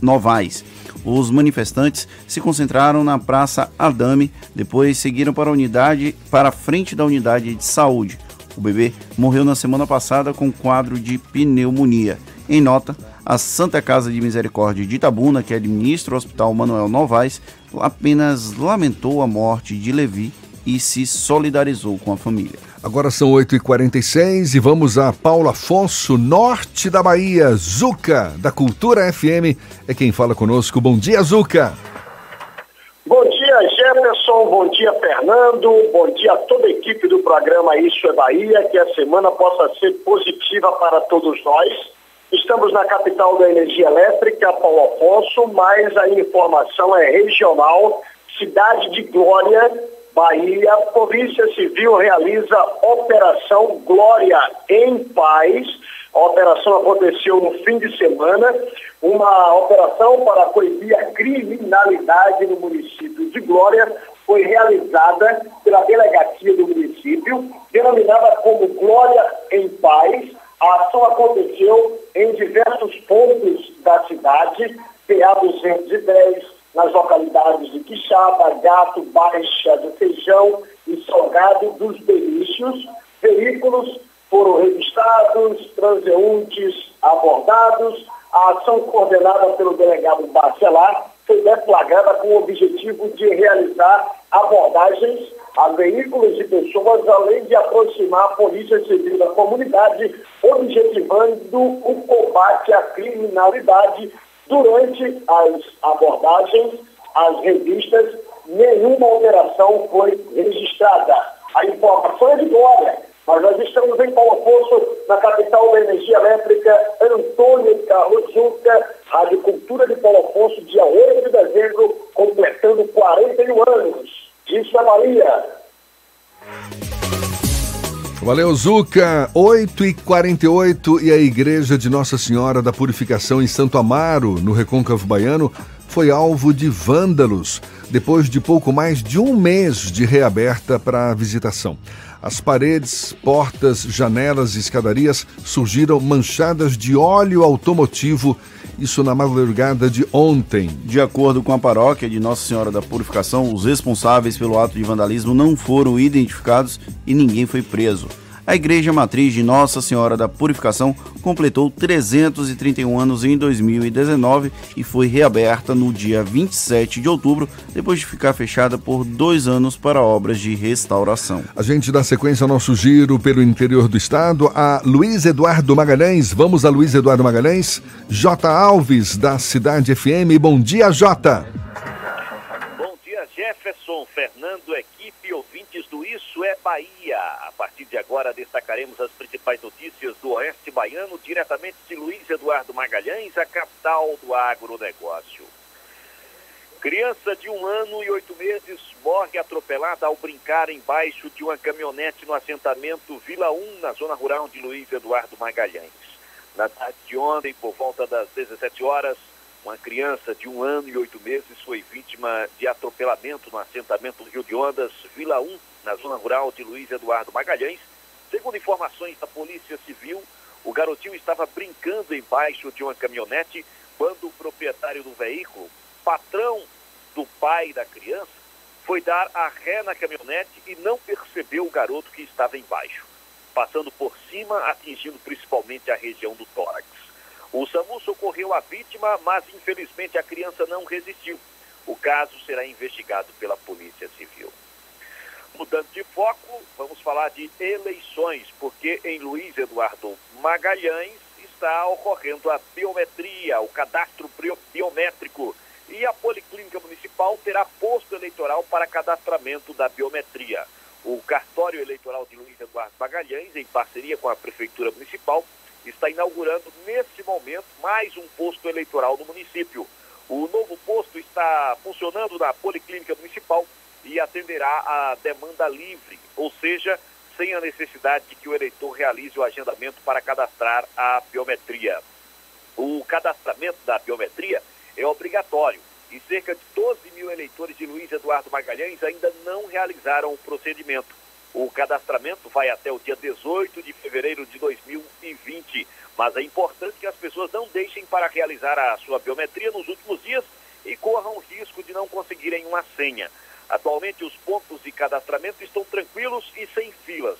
Speaker 4: Novaes. Os manifestantes se concentraram na Praça Adame, depois seguiram para a unidade, para a frente da unidade de saúde. O bebê morreu na semana passada com quadro de pneumonia. Em nota, a Santa Casa de Misericórdia de Itabuna, que administra o Hospital Manuel Novaes, apenas lamentou a morte de Levi e se solidarizou com a família.
Speaker 3: Agora são 8h46 e vamos a Paulo Afonso, norte da Bahia. Zuca, da Cultura FM, é quem fala conosco. Bom dia, Zuca.
Speaker 29: Bom dia, Jefferson. Bom dia, Fernando. Bom dia a toda a equipe do programa Isso é Bahia. Que a semana possa ser positiva para todos nós. Estamos na capital da energia elétrica, Paulo Afonso, mas a informação é regional. Cidade de Glória, Bahia, Polícia Civil realiza Operação Glória em Paz. A operação aconteceu no fim de semana, uma operação para coibir a criminalidade no município de Glória foi realizada pela delegacia do município, denominada como Glória em Paz. A ação aconteceu em diversos pontos da cidade, PA 210, nas localidades de Quixaba, Gato, Baixa do Feijão e Salgado dos Belícios. Veículos foram registrados, transeuntes abordados. A ação coordenada pelo delegado Bacelar foi deflagrada com o objetivo de realizar abordagens a veículos e pessoas, além de aproximar a Polícia Civil da comunidade, objetivando o combate à criminalidade Durante as abordagens, as revistas, nenhuma alteração foi registrada. A informação é de glória, mas nós estamos em Paulo Afonso, na capital da energia elétrica, Antônio Carlos Juca, Rádio Cultura de Paulo Afonso, dia 8 de dezembro, completando 41 anos. Isso é Maria.
Speaker 3: Valeu, Zuca. 8h48 e a Igreja de Nossa Senhora da Purificação em Santo Amaro, no Recôncavo Baiano, foi alvo de vândalos depois de pouco mais de um mês de reaberta para a visitação. As paredes, portas, janelas e escadarias surgiram manchadas de óleo automotivo, isso na madrugada de ontem.
Speaker 4: De acordo com a paróquia de Nossa Senhora da Purificação, os responsáveis pelo ato de vandalismo não foram identificados e ninguém foi preso a Igreja Matriz de Nossa Senhora da Purificação completou 331 anos em 2019 e foi reaberta no dia 27 de outubro, depois de ficar fechada por dois anos para obras de restauração.
Speaker 3: A gente dá sequência ao nosso giro pelo interior do estado. A Luiz Eduardo Magalhães. Vamos a Luiz Eduardo Magalhães. J. Alves, da Cidade FM. Bom dia, J.
Speaker 30: Bom dia, Jefferson, Fernando, equipe, ouvintes do Isso é Bahia. A partir de agora destacaremos as principais notícias do Oeste Baiano, diretamente de Luiz Eduardo Magalhães, a capital do agronegócio. Criança de um ano e oito meses morre atropelada ao brincar embaixo de uma caminhonete no assentamento Vila 1, na zona rural de Luiz Eduardo Magalhães. Na tarde de ontem, por volta das 17 horas, uma criança de um ano e oito meses foi vítima de atropelamento no assentamento Rio de Ondas, Vila 1, na zona rural de Luiz Eduardo Magalhães. Segundo informações da Polícia Civil, o garotinho estava brincando embaixo de uma caminhonete quando o proprietário do veículo, patrão do pai da criança, foi dar a ré na caminhonete e não percebeu o garoto que estava embaixo, passando por cima, atingindo principalmente a região do tórax. O SAMU socorreu a vítima, mas infelizmente a criança não resistiu. O caso será investigado pela Polícia Civil. Mudando de foco, vamos falar de eleições, porque em Luiz Eduardo Magalhães está ocorrendo a biometria, o cadastro biométrico. E a Policlínica Municipal terá posto eleitoral para cadastramento da biometria. O cartório eleitoral de Luiz Eduardo Magalhães, em parceria com a Prefeitura Municipal, está inaugurando nesse momento mais um posto eleitoral no município. O novo posto está funcionando na Policlínica Municipal e atenderá a demanda livre, ou seja, sem a necessidade de que o eleitor realize o agendamento para cadastrar a biometria. O cadastramento da biometria é obrigatório e cerca de 12 mil eleitores de Luiz Eduardo Magalhães ainda não realizaram o procedimento. O cadastramento vai até o dia 18 de fevereiro de 2020, mas é importante que as pessoas não deixem para realizar a sua biometria nos últimos dias e corram o risco de não conseguirem uma senha. Atualmente, os pontos de cadastramento estão tranquilos e sem filas.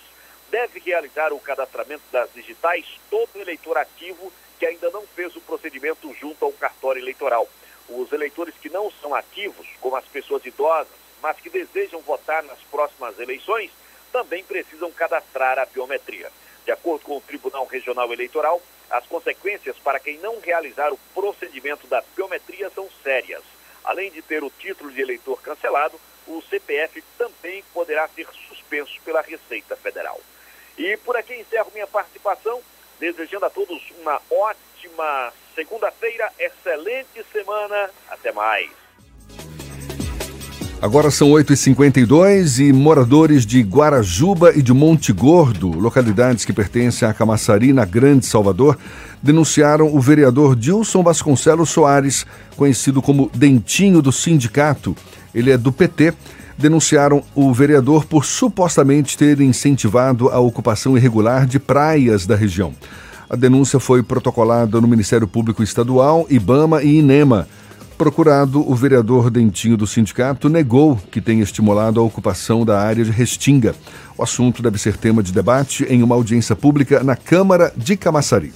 Speaker 30: Deve realizar o cadastramento das digitais todo eleitor ativo que ainda não fez o procedimento junto ao cartório eleitoral. Os eleitores que não são ativos, como as pessoas idosas, mas que desejam votar nas próximas eleições, também precisam cadastrar a biometria. De acordo com o Tribunal Regional Eleitoral, as consequências para quem não realizar o procedimento da biometria são sérias. Além de ter o título de eleitor cancelado, o CPF também poderá ser suspenso pela Receita Federal. E por aqui encerro minha participação, desejando a todos uma ótima segunda-feira, excelente semana. Até mais.
Speaker 3: Agora são 8h52 e moradores de Guarajuba e de Monte Gordo, localidades que pertencem a Camaçari, na Grande Salvador, denunciaram o vereador Dilson Vasconcelos Soares, conhecido como Dentinho do Sindicato. Ele é do PT. Denunciaram o vereador por supostamente ter incentivado a ocupação irregular de praias da região. A denúncia foi protocolada no Ministério Público Estadual, IBAMA e INEMA. Procurado, o vereador Dentinho do sindicato negou que tenha estimulado a ocupação da área de Restinga. O assunto deve ser tema de debate em uma audiência pública na Câmara de Camaçari.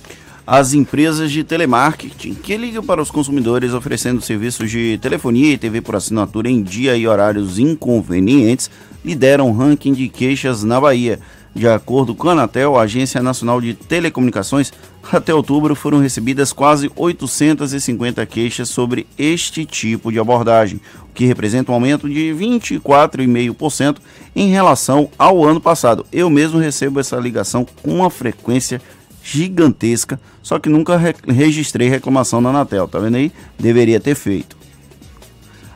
Speaker 4: As empresas de telemarketing que ligam para os consumidores oferecendo serviços de telefonia e TV por assinatura em dia e horários inconvenientes lideram o ranking de queixas na Bahia. De acordo com a Anatel, a Agência Nacional de Telecomunicações, até outubro foram recebidas quase 850 queixas sobre este tipo de abordagem, o que representa um aumento de 24,5% em relação ao ano passado. Eu mesmo recebo essa ligação com uma frequência gigantesca, só que nunca re registrei reclamação na Anatel, tá vendo aí? Deveria ter feito.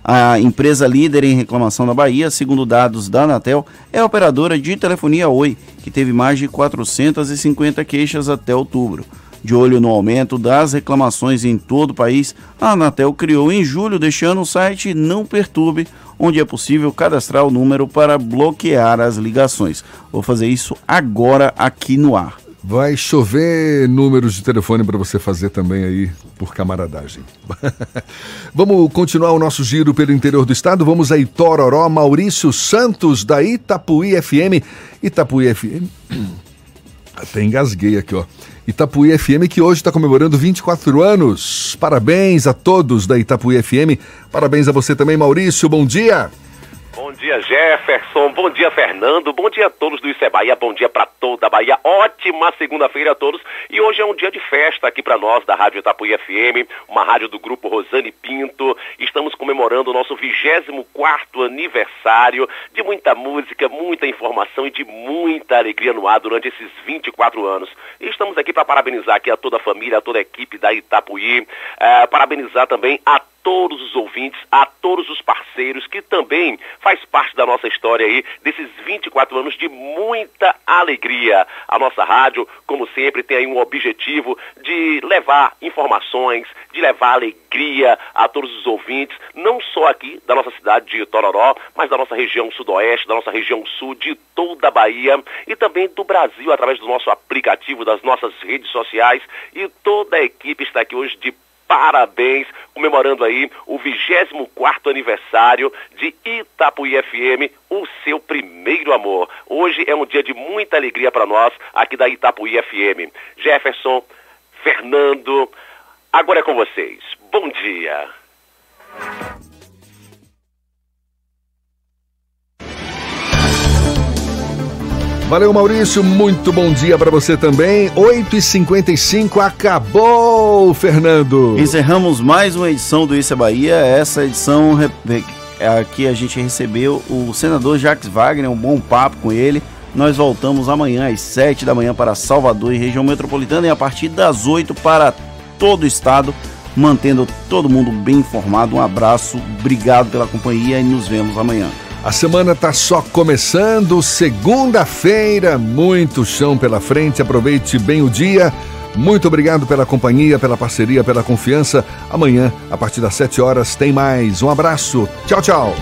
Speaker 4: A empresa líder em reclamação na Bahia, segundo dados da Anatel, é a operadora de telefonia Oi, que teve mais de 450 queixas até outubro. De olho no aumento das reclamações em todo o país, a Anatel criou em julho deste ano o site Não Perturbe, onde é possível cadastrar o número para bloquear as ligações. Vou fazer isso agora aqui no ar.
Speaker 3: Vai chover números de telefone para você fazer também aí por camaradagem. Vamos continuar o nosso giro pelo interior do estado. Vamos a Itororó, Maurício Santos, da Itapuí FM. Itapuí FM. Até engasguei aqui, ó. Itapuí FM que hoje está comemorando 24 anos. Parabéns a todos da Itapuí FM. Parabéns a você também, Maurício. Bom dia.
Speaker 31: Bom dia Jefferson. Bom dia, Fernando. Bom dia a todos do Isso é Bahia. Bom dia para toda a Bahia. Ótima segunda-feira a todos. E hoje é um dia de festa aqui para nós da Rádio Itapuí FM, uma rádio do grupo Rosane Pinto. Estamos comemorando o nosso 24 aniversário de muita música, muita informação e de muita alegria no ar durante esses 24 anos. E estamos aqui para parabenizar aqui a toda a família, a toda a equipe da Itapuí, eh, parabenizar também a todos os ouvintes, a todos os parceiros que também faz parte da nossa história aí, desses 24 anos de muita alegria. A nossa rádio, como sempre, tem aí um objetivo de levar informações, de levar alegria a todos os ouvintes, não só aqui da nossa cidade de Tororó, mas da nossa região sudoeste, da nossa região sul, de toda a Bahia e também do Brasil, através do nosso aplicativo, das nossas redes sociais. E toda a equipe está aqui hoje de parabéns, comemorando aí o 24 aniversário de Itapuí FM, o seu primeiro amor. Hoje é um dia de muita alegria para nós aqui da Itapuí FM. Jefferson, Fernando, agora é com vocês. Bom dia.
Speaker 3: Valeu, Maurício. Muito bom dia para você também. 8h55 acabou, Fernando.
Speaker 4: Encerramos mais uma edição do Isso é Bahia. Essa edição aqui a gente recebeu o senador Jacques Wagner, um bom papo com ele. Nós voltamos amanhã às 7 da manhã para Salvador e região metropolitana e a partir das 8 para todo o estado, mantendo todo mundo bem informado. Um abraço, obrigado pela companhia e nos vemos amanhã.
Speaker 3: A semana tá só começando, segunda-feira, muito chão pela frente. Aproveite bem o dia. Muito obrigado pela companhia, pela parceria, pela confiança. Amanhã, a partir das 7 horas, tem mais. Um abraço. Tchau, tchau.